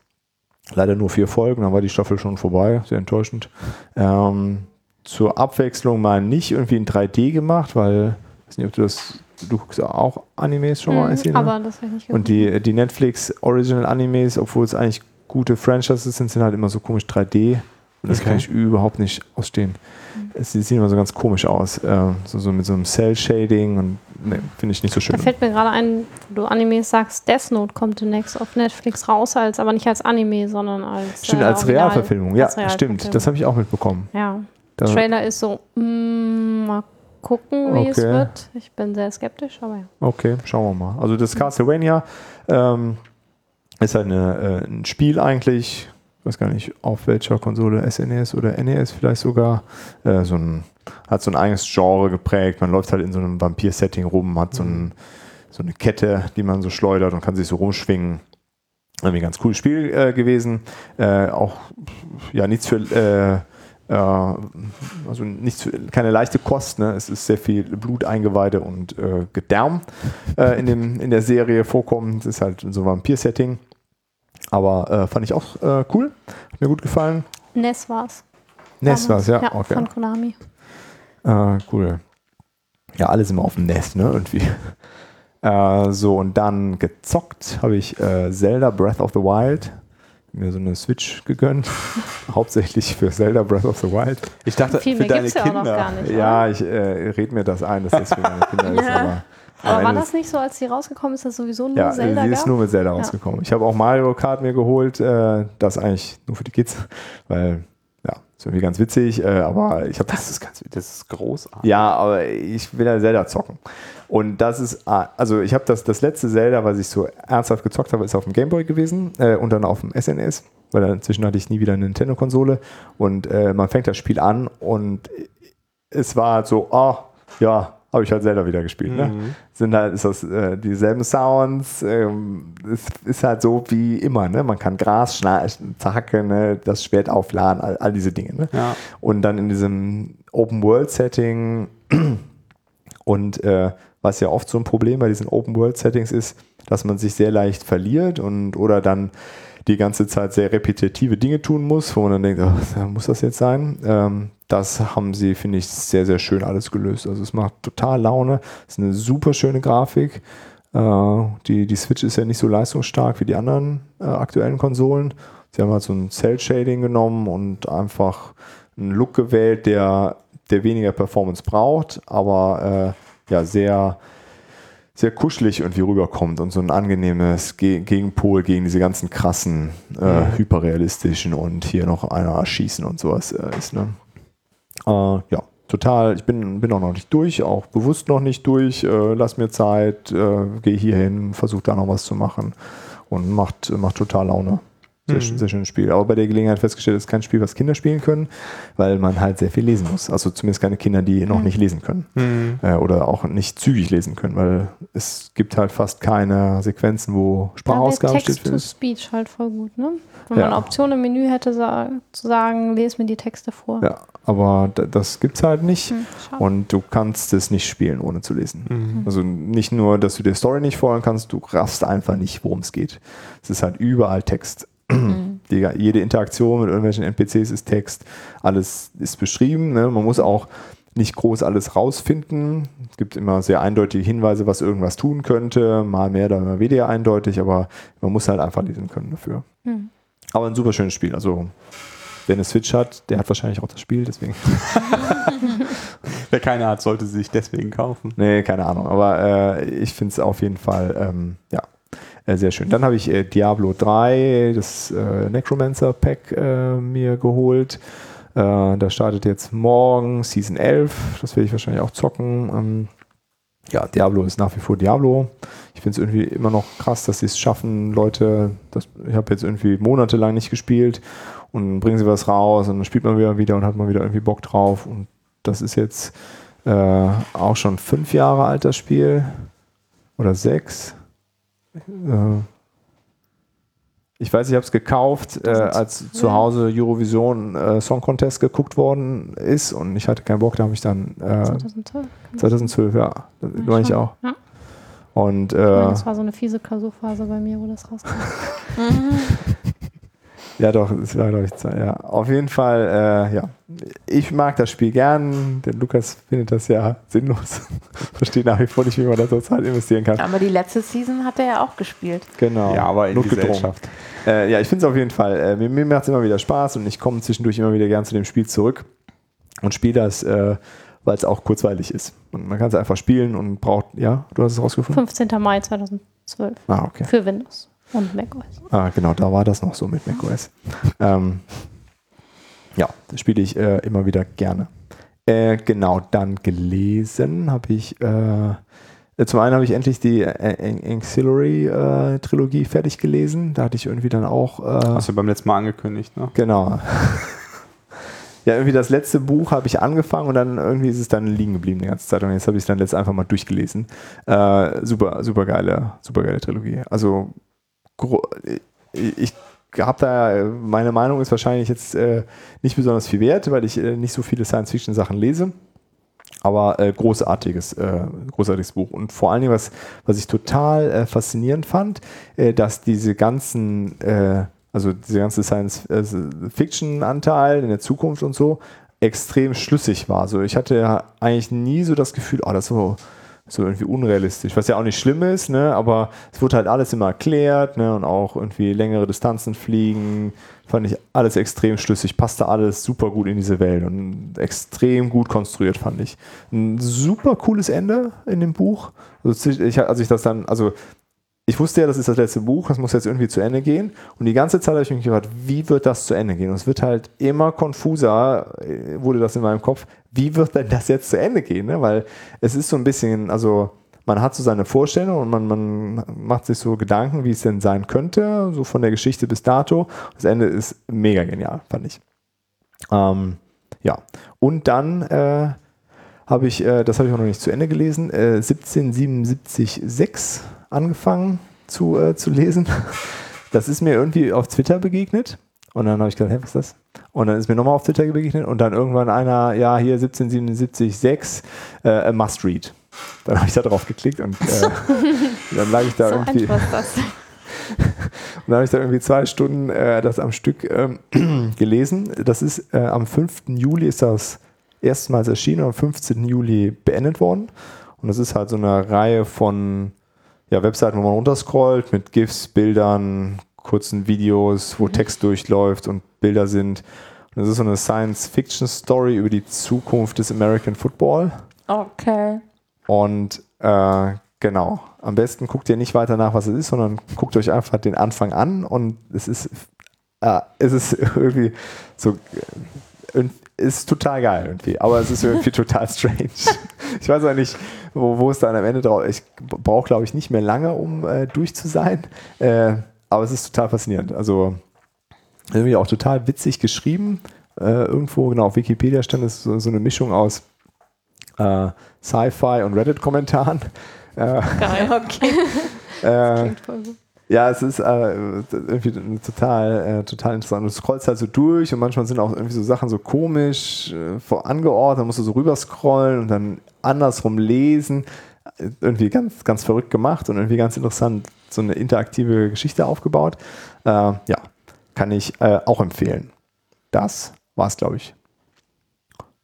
Leider nur vier Folgen, dann war die Staffel schon vorbei. Sehr enttäuschend. Ähm, zur Abwechslung mal nicht irgendwie in 3D gemacht, weil, ich weiß nicht, ob du das, du guckst auch Animes schon mal, Mhm, Issy, ne? aber das habe ich nicht Und die, die Netflix Original Animes, obwohl es eigentlich gute Franchises sind, sind halt immer so komisch 3D. Und das Okay. kann ich überhaupt nicht ausstehen. Es die sehen immer so ganz komisch aus. Äh, so, so mit so einem Cell-Shading und ne, finde ich nicht so schön. Da fällt mir gerade ein, wo du Animes sagst, Death Note kommt demnächst auf Netflix raus, als aber nicht als Anime, sondern als Stimmt, äh, als Realverfilmung. Ja, als stimmt. Realverfilmung. Das habe ich auch mitbekommen. Ja. Da, Trailer ist so, mm, mal gucken, wie es Okay. wird. Ich bin sehr skeptisch, aber ja. Okay, schauen wir mal. Also das Castlevania ähm, ist halt eine, äh, ein Spiel eigentlich, ich weiß gar nicht, auf welcher Konsole, SNES oder NES vielleicht sogar, äh, so ein, hat so ein eigenes Genre geprägt. Man läuft halt in so einem Vampir-Setting rum, hat so, ein, so eine Kette, die man so schleudert und kann sich so rumschwingen. Irgendwie ein ganz cooles Spiel äh, gewesen. Äh, auch ja nichts für äh, also nichts für, keine leichte Kost. Ne? Es ist sehr viel Bluteingeweide und äh, Gedärm äh, in, dem, in der Serie vorkommen. Es ist halt so ein Vampir-Setting. Aber äh, fand ich auch äh, cool. Hat mir gut gefallen. NES war's. Nest war es, damals. ja. okay. Von Konami. Äh, cool. Ja, alles immer auf dem Nest, ne? Irgendwie. Äh, so, und dann gezockt habe ich äh, Zelda Breath of the Wild. Mir so eine Switch gegönnt. Hauptsächlich für Zelda Breath of the Wild. Ich dachte, Viel für mehr deine gibt's ja auch noch Kinder. gar nicht. Ja, ich äh, red mir das ein, dass das für meine Kinder ist. Aber, Aber war das nicht so, als die rausgekommen ist, dass sowieso nur Ja, Zelda sie ist gab? nur mit Zelda rausgekommen. Ich habe auch Mario Kart mir geholt, äh, das eigentlich nur für die Kids, weil ja, ist irgendwie ganz witzig, äh, aber ich habe Das ist ganz, das ist großartig. ja, aber ich will ja Zelda zocken. Und das ist, ah, also ich habe das, das letzte Zelda, was ich so ernsthaft gezockt habe, ist auf dem Gameboy gewesen äh, und dann auf dem SNES, weil inzwischen hatte ich nie wieder eine Nintendo-Konsole und äh, man fängt das Spiel an und es war so, ah, ja, habe ich halt Zelda wieder gespielt. Ne? Sind halt, ist das äh, dieselben Sounds, ähm, es ist halt so wie immer, ne? Man kann Gras schneiden, zacke, ne? das Schwert aufladen, all, all diese Dinge. Ne? Ja. Und dann in diesem Open-World-Setting und äh, was ja oft so ein Problem bei diesen Open-World-Settings ist, dass man sich sehr leicht verliert und oder dann die ganze Zeit sehr repetitive Dinge tun muss, wo man dann denkt, ach, muss das jetzt sein? Ähm, das haben sie, finde ich, sehr, sehr schön alles gelöst. Also es macht total Laune. Es ist eine super schöne Grafik. Äh, die, die Switch ist ja nicht so leistungsstark wie die anderen äh, aktuellen Konsolen. Sie haben halt so ein Cell-Shading genommen und einfach einen Look gewählt, der, der weniger Performance braucht, aber äh, ja, sehr, sehr kuschelig irgendwie rüberkommt und so ein angenehmes Ge Gegenpol gegen diese ganzen krassen, äh, hyperrealistischen und hier noch einer erschießen und sowas äh, ist. Ne? Äh, ja, total. Ich bin, bin auch noch nicht durch, auch bewusst noch nicht durch. Äh, lass mir Zeit, äh, gehe hier hin, versuche da noch was zu machen und macht, macht total Laune. Sehr, schön- sehr schönes Spiel. Aber bei der Gelegenheit festgestellt, es ist kein Spiel, was Kinder spielen können, weil man halt sehr viel lesen muss. Also zumindest keine Kinder, die noch nicht lesen können. Äh, oder auch nicht zügig lesen können, weil es gibt halt fast keine Sequenzen, wo Sprachausgabe steht. Text-to-Speech halt voll gut, ne? Wenn Ja. man eine Option im Menü hätte, sa zu sagen, lese mir die Texte vor. Ja, aber das gibt's halt nicht. Hm. Und du kannst es nicht spielen, ohne zu lesen. Also nicht nur, dass du die Story nicht folgen kannst, du raffst einfach nicht, worum es geht. Es ist halt überall Text. Die, jede Interaktion mit irgendwelchen NPCs ist Text. Alles ist beschrieben. Ne? Man muss auch nicht groß alles rausfinden. Es gibt immer sehr eindeutige Hinweise, was irgendwas tun könnte. Mal mehr, dann mal weniger eindeutig, aber man muss halt einfach lesen können dafür. Hm. Aber ein super schönes Spiel. Also, wer eine Switch hat, der hat wahrscheinlich auch das Spiel, deswegen. Wer keine hat, sollte sie sich deswegen kaufen. Nee, keine Ahnung. Aber äh, ich finde es auf jeden Fall, ähm, ja, äh, sehr schön. Dann habe ich äh, Diablo 3, das äh, Necromancer Pack äh, mir geholt. Da startet jetzt morgen Season 11. Das werde ich wahrscheinlich auch zocken. Ähm, ja, Diablo ist nach wie vor Diablo. Ich finde es irgendwie immer noch krass, dass sie es schaffen, Leute, das, ich habe jetzt irgendwie monatelang nicht gespielt und bringen sie was raus und dann spielt man wieder wieder und hat man wieder irgendwie Bock drauf und das ist jetzt äh, auch schon fünf Jahre alt, das Spiel. Oder sechs. Äh, ich weiß, ich habe es gekauft, äh, als zu Hause Eurovision äh, Song Contest geguckt worden ist und ich hatte keinen Bock, da habe ich dann äh, 2012. 2012, ja, das meine ich auch. Ja. Und Ich meine, äh, das war so eine fiese Klausurphase bei mir, wo das rauskam. Ja, doch, es war, glaube ich, zwei. Ja, auf jeden Fall, äh, ja. Ich mag das Spiel gern, denn Lukas findet das ja sinnlos. Versteht nach wie vor nicht, wie man da so Zeit investieren kann. Aber die letzte Season hat er ja auch gespielt. Genau. Ja, aber in. Gesellschaft. Äh, ja, ich finde es auf jeden Fall. Äh, mir mir macht es immer wieder Spaß und ich komme zwischendurch immer wieder gern zu dem Spiel zurück und spiele das, äh, weil es auch kurzweilig ist. Und man kann es einfach spielen und braucht, ja, du hast es rausgefunden? 15. Mai 2012 Ah, okay. für Windows und macOS. Ah, genau, da war das noch so mit macOS. ähm, ja, das spiele ich äh, immer wieder gerne. Äh, genau, dann gelesen habe ich, äh, äh, zum einen habe ich endlich die äh, Ancillary-Trilogie fertig gelesen. Da hatte ich irgendwie dann auch äh, Hast du beim letzten Mal angekündigt, ne? Genau. Ja, irgendwie das letzte Buch habe ich angefangen und dann irgendwie ist es dann liegen geblieben die ganze Zeit und jetzt habe ich es dann letzt einfach mal durchgelesen. Äh, super, super geile, super geile Trilogie. Also ich habe da, meine Meinung ist wahrscheinlich jetzt äh, nicht besonders viel wert, weil ich äh, nicht so viele Science-Fiction-Sachen lese. Aber äh, großartiges, äh, großartiges Buch. Und vor allen Dingen, was, was ich total äh, faszinierend fand, äh, dass diese ganzen, äh, also dieser ganze Science-Fiction-Anteil in der Zukunft und so, extrem schlüssig war. Also ich hatte ja eigentlich nie so das Gefühl, oh, das ist so, so irgendwie unrealistisch, was ja auch nicht schlimm ist, ne? aber es wurde halt alles immer erklärt ne? und auch irgendwie längere Distanzen fliegen, fand ich alles extrem schlüssig, passte alles super gut in diese Welt und extrem gut konstruiert, fand ich. Ein super cooles Ende in dem Buch. Also ich, als ich das dann, also ich wusste ja, das ist das letzte Buch, das muss jetzt irgendwie zu Ende gehen. Und die ganze Zeit habe ich mich gefragt, wie wird das zu Ende gehen? Und es wird halt immer konfuser, äh, wurde das in meinem Kopf, wie wird denn das jetzt zu Ende gehen? Ne? Weil es ist so ein bisschen, also man hat so seine Vorstellung und man, man macht sich so Gedanken, wie es denn sein könnte, so von der Geschichte bis dato. Das Ende ist mega genial, fand ich. Ähm, ja, und dann äh, habe ich, äh, das habe ich auch noch nicht zu Ende gelesen, äh, 1777.6 angefangen zu, äh, zu lesen. Das ist mir irgendwie auf Twitter begegnet. Und dann habe ich gedacht, hey, was ist das? Und dann ist mir nochmal auf Twitter begegnet und dann irgendwann einer, ja, hier 1777.6, äh, a must read. Dann habe ich da drauf geklickt und äh, dann lag ich da So irgendwie. Und dann habe ich da irgendwie zwei Stunden äh, das am Stück ähm, gelesen. Das ist äh, am 5. Juli ist das erstmals erschienen und am 15. Juli beendet worden. Und das ist halt so eine Reihe von ja, Webseiten, wo man runterscrollt mit GIFs, Bildern, kurzen Videos, wo Text durchläuft und Bilder sind. Und das ist so eine Science-Fiction-Story über die Zukunft des American Football. Okay. Und äh, genau, am besten guckt ihr nicht weiter nach, was es ist, sondern guckt euch einfach den Anfang an und es ist, äh, es ist irgendwie so, äh, ist total geil irgendwie, aber es ist irgendwie total strange. Ich weiß auch nicht, wo, wo es dann am Ende drauf Ich brauche, glaube ich, nicht mehr lange, um äh, durch zu sein, äh, aber es ist total faszinierend. Also irgendwie auch total witzig geschrieben. Äh, irgendwo, genau, auf Wikipedia stand es so, so eine Mischung aus äh, Sci-Fi und Reddit-Kommentaren. Äh, Geil. Okay. äh, ja, es ist äh, irgendwie total, äh, total interessant. Du scrollst halt so durch und manchmal sind auch irgendwie so Sachen so komisch äh, angeordnet, dann musst du so rüber scrollen und dann andersrum lesen. Irgendwie ganz, ganz verrückt gemacht und irgendwie ganz interessant, so eine interaktive Geschichte aufgebaut. Äh, ja, kann ich äh, auch empfehlen. Das war's, glaube ich.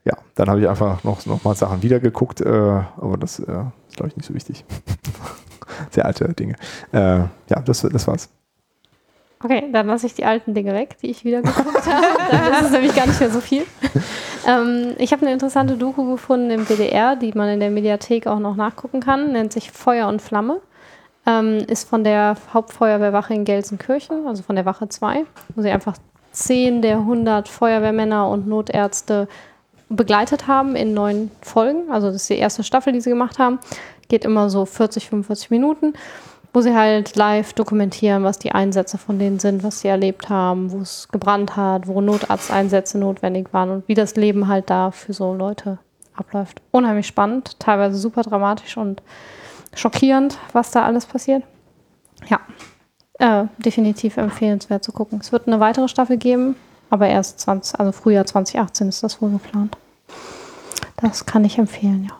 Ja, dann habe ich einfach noch, noch mal Sachen wiedergeguckt, äh, aber das äh, ist, glaube ich, nicht so wichtig. Sehr alte Dinge. Äh, ja, das, das war's. Okay, dann lasse ich die alten Dinge weg, die ich wieder geguckt habe. Dann ist nämlich gar nicht mehr so viel. ähm, ich habe eine interessante Doku gefunden im WDR, die man in der Mediathek auch noch nachgucken kann. Nennt sich Feuer und Flamme. Ähm, ist von der Hauptfeuerwehrwache in Gelsenkirchen, also von der Wache 2, wo sie einfach 10 der 100 Feuerwehrmänner und Notärzte begleitet haben in neun Folgen. Also das ist die erste Staffel, die sie gemacht haben. Geht immer so 40, 45 Minuten wo sie halt live dokumentieren, was die Einsätze von denen sind, was sie erlebt haben, wo es gebrannt hat, wo Notarzteinsätze notwendig waren und wie das Leben halt da für so Leute abläuft. Unheimlich spannend, teilweise super dramatisch und schockierend, was da alles passiert. Ja, äh, definitiv empfehlenswert zu gucken. Es wird eine weitere Staffel geben, aber erst 20, also Frühjahr 2018 ist das wohl geplant. Das kann ich empfehlen, ja.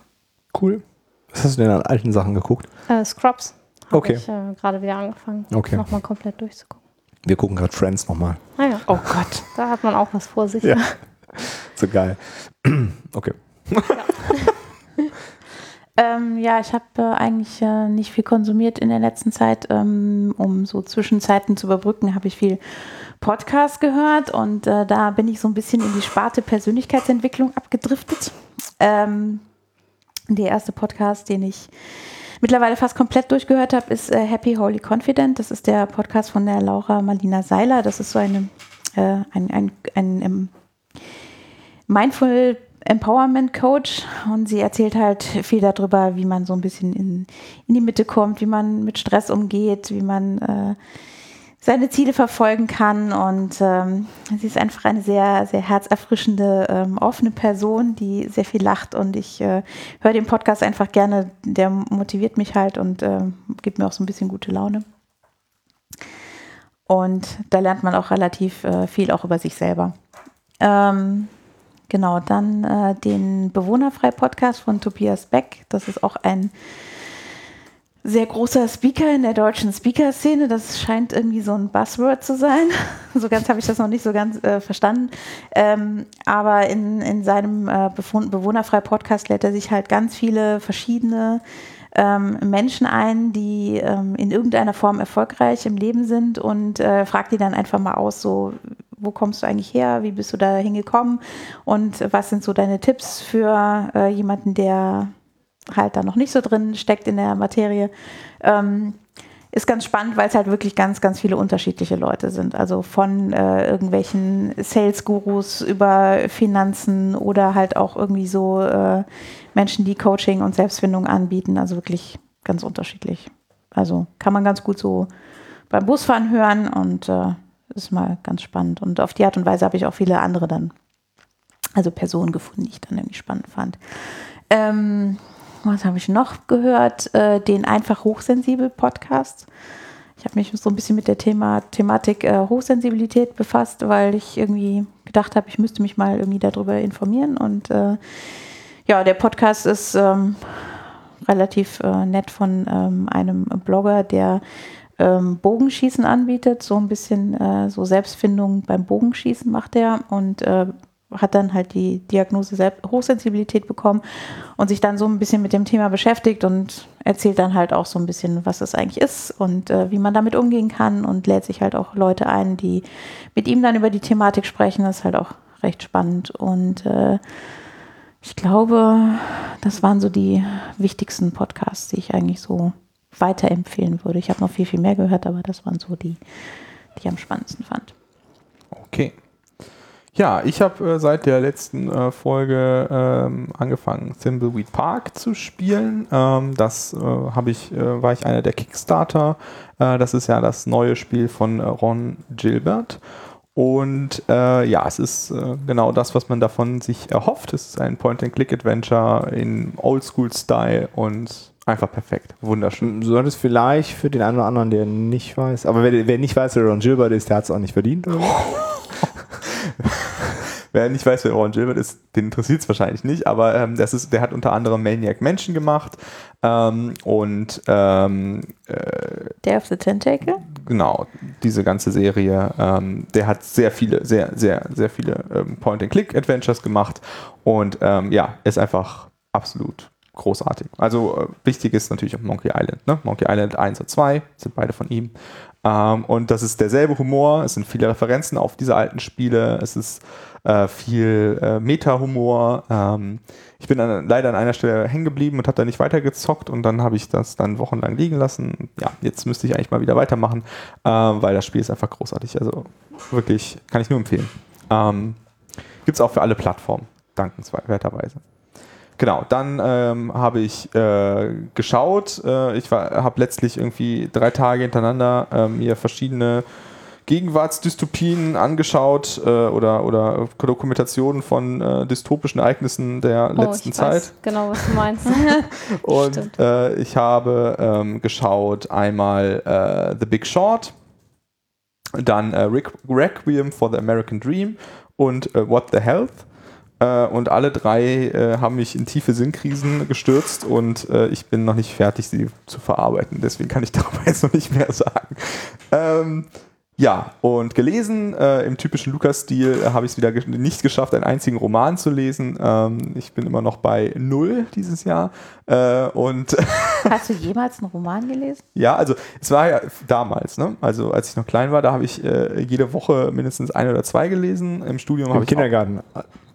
Cool. Was hast du denn an alten Sachen geguckt? Äh, Scrubs habe Okay. ich äh, gerade wieder angefangen, Okay. nochmal komplett durchzugucken. Wir gucken gerade Friends nochmal. Ah ja. Oh Gott. Da hat man auch was vor sich. Ja. So geil. Okay. Ähm, ja, ich habe äh, eigentlich äh, nicht viel konsumiert in der letzten Zeit. Ähm, um so Zwischenzeiten zu überbrücken, habe ich viel Podcast gehört und äh, da bin ich so ein bisschen in die Sparte Persönlichkeitsentwicklung abgedriftet. Ähm, der erste Podcast, den ich mittlerweile fast komplett durchgehört habe, ist äh, Happy Holy Confident. Das ist der Podcast von der Laura Marlina Seiler. Das ist so eine, äh, ein, ein, ein, ein Mindful Empowerment Coach und sie erzählt halt viel darüber, wie man so ein bisschen in, in die Mitte kommt, wie man mit Stress umgeht, wie man äh, seine Ziele verfolgen kann und ähm, sie ist einfach eine sehr, sehr herzerfrischende, ähm, offene Person, die sehr viel lacht und ich äh, höre den Podcast einfach gerne, der motiviert mich halt und äh, gibt mir auch so ein bisschen gute Laune. Und da lernt man auch relativ äh, viel auch über sich selber. Ähm, Genau, dann äh, den Bewohnerfrei-Podcast von Tobias Beck. Das ist auch ein sehr großer Speaker in der deutschen Speaker-Szene. Das scheint irgendwie so ein Buzzword zu sein. so ganz habe ich das noch nicht so ganz äh, verstanden. Ähm, aber in, in seinem äh, Bewohnerfrei-Podcast lädt er sich halt ganz viele verschiedene ähm, Menschen ein, die ähm, in irgendeiner Form erfolgreich im Leben sind und äh, fragt die dann einfach mal aus, so wo kommst du eigentlich her, wie bist du da hingekommen und was sind so deine Tipps für äh, jemanden, der halt da noch nicht so drin steckt in der Materie. Ähm, ist ganz spannend, weil es halt wirklich ganz, ganz viele unterschiedliche Leute sind. Also von äh, irgendwelchen Sales-Gurus über Finanzen oder halt auch irgendwie so äh, Menschen, die Coaching und Selbstfindung anbieten. Also wirklich ganz unterschiedlich. Also kann man ganz gut so beim Busfahren hören und äh, ist mal ganz spannend. Und auf die Art und Weise habe ich auch viele andere dann, also Personen gefunden, die ich dann irgendwie spannend fand. Ähm, was habe ich noch gehört? Äh, den einfach hochsensibel Podcast. Ich habe mich so ein bisschen mit der Thema, Thematik äh, Hochsensibilität befasst, weil ich irgendwie gedacht habe, ich müsste mich mal irgendwie darüber informieren. Und äh, ja, der Podcast ist ähm, relativ äh, nett von ähm, einem Blogger, der ähm, Bogenschießen anbietet, so ein bisschen äh, so Selbstfindung beim Bogenschießen macht er und äh, hat dann halt die Diagnose Selbst Hochsensibilität bekommen und sich dann so ein bisschen mit dem Thema beschäftigt und erzählt dann halt auch so ein bisschen, was es eigentlich ist und äh, wie man damit umgehen kann und lädt sich halt auch Leute ein, die mit ihm dann über die Thematik sprechen. Das ist halt auch recht spannend und äh, ich glaube, das waren so die wichtigsten Podcasts, die ich eigentlich so weiterempfehlen würde. Ich habe noch viel, viel mehr gehört, aber das waren so die, die ich am spannendsten fand. Okay. Ja, ich habe äh, seit der letzten äh, Folge ähm, angefangen, Thimbleweed Park zu spielen. Ähm, das äh, habe ich, äh, war ich einer der Kickstarter. Äh, das ist ja das neue Spiel von äh, Ron Gilbert. Und ja, es ist genau das, was man davon sich erhofft. Es ist ein Point-and-Click-Adventure in Oldschool-Style und Einfach perfekt. Wunderschön. Du solltest vielleicht für den einen oder anderen, der nicht weiß, aber wer, wer nicht weiß, wer Ron Gilbert ist, der hat es auch nicht verdient. Wer nicht weiß, wer Ron Gilbert ist, den interessiert es wahrscheinlich nicht, aber ähm, das ist, der hat unter anderem Maniac Menschen gemacht ähm, und ähm, äh, Day of the Tentacle? Genau, diese ganze Serie. Ähm, der hat sehr viele, sehr, sehr, sehr viele ähm, Point-and-Click-Adventures gemacht und ähm, ja, ist einfach absolut großartig. Also äh, wichtig ist natürlich auch Monkey Island. Ne? Monkey Island 1 und 2 sind beide von ihm. Ähm, und das ist derselbe Humor. Es sind viele Referenzen auf diese alten Spiele. Es ist äh, viel äh, Meta-Humor. Ähm, ich bin an, leider an einer Stelle hängen geblieben und habe da nicht weitergezockt und dann habe ich das dann wochenlang liegen lassen. Ja, jetzt müsste ich eigentlich mal wieder weitermachen, äh, weil das Spiel ist einfach großartig. Also wirklich, kann ich nur empfehlen. Ähm, Gibt es auch für alle Plattformen, dankenswerterweise. Genau, dann ähm, habe ich äh, geschaut. Äh, ich habe letztlich irgendwie drei Tage hintereinander äh, mir verschiedene Gegenwartsdystopien angeschaut äh, oder, oder Dokumentationen von äh, dystopischen Ereignissen der oh, letzten ich Zeit. Weiß genau, was du meinst. Und äh, ich habe ähm, geschaut einmal The Big Short, dann Requiem for the American Dream und What the Health. Äh, und alle drei äh, haben mich in tiefe Sinnkrisen gestürzt und äh, ich bin noch nicht fertig, sie zu verarbeiten. Deswegen kann ich darüber jetzt noch nicht mehr sagen. Ähm, Ja, und gelesen, äh, im typischen Lukas-Stil äh, habe ich es wieder ge nicht geschafft, einen einzigen Roman zu lesen. Ähm, ich bin immer noch bei null dieses Jahr. Äh, und Hast du jemals einen Roman gelesen? ja, also es war ja damals, ne? Also als ich noch klein war, da habe ich äh, jede Woche mindestens ein oder zwei gelesen. Im Studium habe Im ich Kindergarten.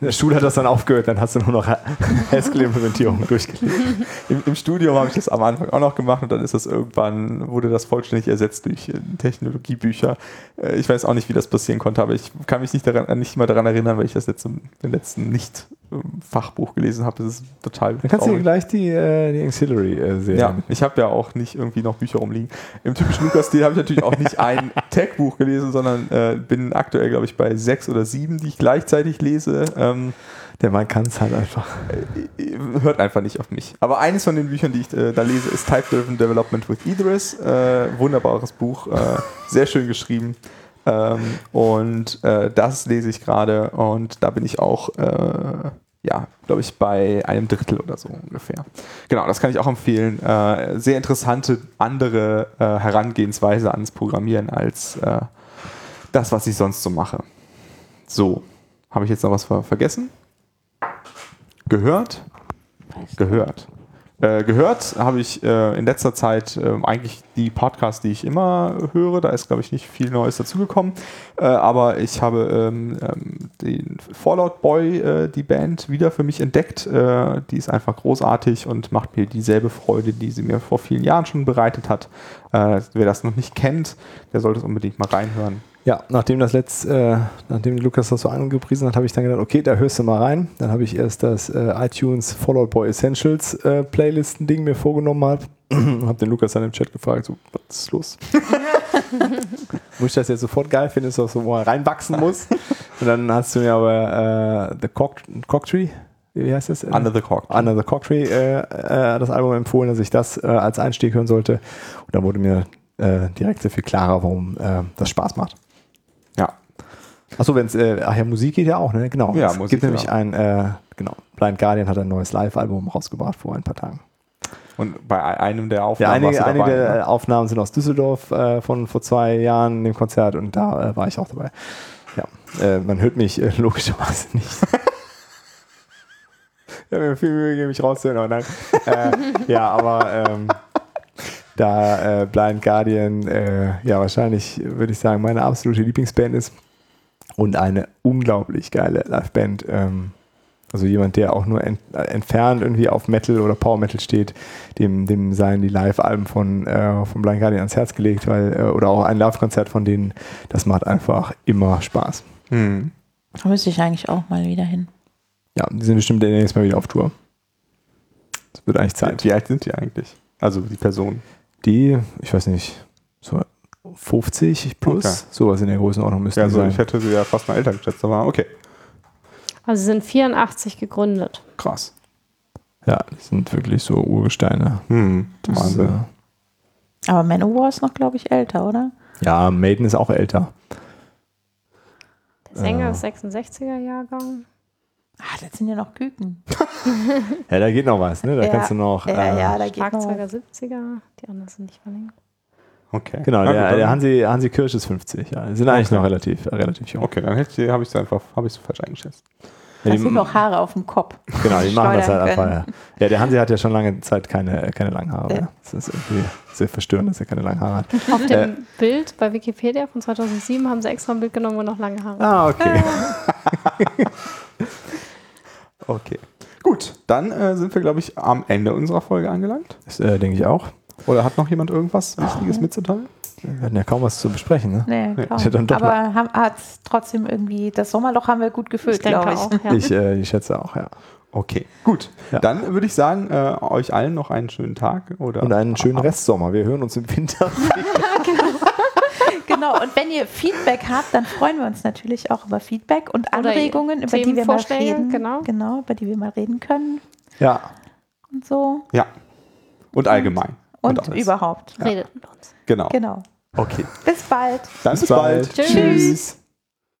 In der Schule hat das dann aufgehört, dann hast du nur noch Haskell-Implementierung durchgelesen. Im, Im Studium habe ich das am Anfang auch noch gemacht und dann ist das irgendwann, wurde das vollständig ersetzt durch äh, Technologiebücher. Äh, Ich weiß auch nicht, wie das passieren konnte, aber ich kann mich nicht, daran, nicht mal daran erinnern, weil ich das letzte, den letzten Nicht-Fachbuch gelesen habe. Das ist total Dann kannst du dir gleich die, äh, die Auxiliary-Serie Ja, ich habe ja auch nicht irgendwie noch Bücher rumliegen. Im typischen Lukas-Stil habe ich natürlich auch nicht ein Tech-Buch gelesen, sondern äh, bin aktuell, glaube ich, bei sechs oder sieben, die ich gleichzeitig lese. Ähm, Der Mann kann es halt einfach. äh, hört einfach nicht auf mich. Aber eines von den Büchern, die ich äh, da lese, ist Type-Driven Development with Idris. Äh, wunderbares Buch, äh, sehr schön geschrieben. Ähm, und äh, das lese ich gerade und da bin ich auch, äh, ja, glaube ich, bei einem Drittel oder so ungefähr. Genau, das kann ich auch empfehlen. Sehr interessante andere Herangehensweise ans Programmieren als das, was ich sonst so mache. So, habe ich jetzt noch was ver vergessen? Gehört? Gehört. Äh, gehört habe ich äh, in letzter Zeit äh, eigentlich die Podcasts, die ich immer höre. Da ist, glaube ich, nicht viel Neues dazugekommen. Äh, aber ich habe ähm, ähm, den Fallout Boy, äh, die Band, wieder für mich entdeckt. Äh, die ist einfach großartig und macht mir dieselbe Freude, die sie mir vor vielen Jahren schon bereitet hat. Wer das noch nicht kennt, der sollte es unbedingt mal reinhören. Ja, nachdem das letzt, äh, nachdem Lukas das so angepriesen hat, habe ich dann gedacht, okay, da hörst du mal rein. Dann habe ich erst das äh, iTunes Fallout Boy Essentials äh, Playlisten-Ding mir vorgenommen hab. habe den Lukas dann im Chat gefragt, so, was ist los? muss ich das jetzt sofort geil finden, ist das so, wo man reinwachsen muss? Und dann hast du mir aber äh, The Cock, Cocktree, wie heißt das? Under the Cork. Under the Cocktree äh, äh, das Album empfohlen, dass ich das äh, als Einstieg hören sollte. Und da wurde mir äh, direkt sehr viel klarer, warum äh, das Spaß macht. Ja. Achso, wenn es, äh, ach ja, Musik geht ja auch, ne? Genau. Ja, es Musik, gibt nämlich ja. ein, äh, genau, Blind Guardian hat ein neues Live-Album rausgebracht vor ein paar Tagen. Und bei einem der Ja, Aufnahmen warst einige, du einige dabei, der ne? Aufnahmen sind aus Düsseldorf äh, von vor zwei Jahren im Konzert und da äh, war ich auch dabei. Ja, äh, man hört mich äh, logischerweise nicht. ich habe mir viel Mühe gegeben, mich rauszuhören, aber nein. äh, ja, aber ähm, da äh, Blind Guardian äh, ja wahrscheinlich, würde ich sagen, meine absolute Lieblingsband ist und eine unglaublich geile Liveband. Ähm, also jemand, der auch nur ent, äh, entfernt irgendwie auf Metal oder Power Metal steht, dem, dem seien die Live-Alben von, äh, von Blind Guardian ans Herz gelegt, weil, äh, oder auch ein Live-Konzert von denen, das macht einfach immer Spaß. Hm. Da müsste ich eigentlich auch mal wieder hin. Ja, die sind bestimmt demnächst mal wieder auf Tour. Es wird eigentlich Zeit. Wie alt sind die eigentlich? Also die Personen. Die, ich weiß nicht, so 50 plus, Okay. sowas in der Größenordnung müsste Ja, also sein. ich hätte sie ja fast mal älter geschätzt, aber okay. Also sie sind 84 gegründet. Krass. Ja, die sind wirklich so Urgesteine. Hm. Das, Wahnsinn. äh, Aber Manowar ist noch, glaube ich, älter, oder? ja, Maiden ist auch älter. Der Sänger Äh. ist 66er Jahrgang. Ah, das sind ja noch Küken. Ja, da geht noch was, ne? Da Ja, kannst du noch. Ja, äh, ja, da geht noch. Schlagzeuger 70er, die anderen sind nicht verlinkt. Okay. Genau, Na der, der Hansi, Hansi Kirsch ist 50. Ja, die sind eigentlich Okay. noch relativ, äh, relativ jung. Okay, dann habe ich es einfach habe ich so falsch eingeschätzt. Ja, Da die, sind noch Haare auf dem Kopf. genau, die machen das halt einfach. Ja. ja, der Hansi hat ja schon lange Zeit keine, keine langen Haare. Ja. Das ist irgendwie sehr verstörend, dass er keine langen Haare hat. Auf dem Äh. Bild bei Wikipedia von 2007 haben sie extra ein Bild genommen, wo noch lange Haare Ah, okay. Okay. Gut, dann äh, sind wir, glaube ich, am Ende unserer Folge angelangt. Das äh, denke ich auch. Oder hat noch jemand irgendwas Wichtiges mitzuteilen? Wir hatten ja kaum was zu besprechen, ne? Nee, kaum. Ja, dann doch Aber hat trotzdem irgendwie, das Sommerloch haben wir gut Ich gefüllt, glaube ich. auch, ja. Ich, äh, ich schätze auch, ja. Okay, gut. Ja. Dann würde ich sagen, äh, euch allen noch einen schönen Tag. Oder Und einen schönen Restsommer. Wir hören uns im Winter. Genau, und wenn ihr Feedback habt, dann freuen wir uns natürlich auch über Feedback und Anregungen, über die wir mal reden. genau. genau, über die wir mal reden können ja. und so. Ja. Und allgemein. Und, alles. überhaupt. Redet mit uns. Genau. Genau. Okay. Bis bald. Dann bis, bald. Tschüss. Tschüss.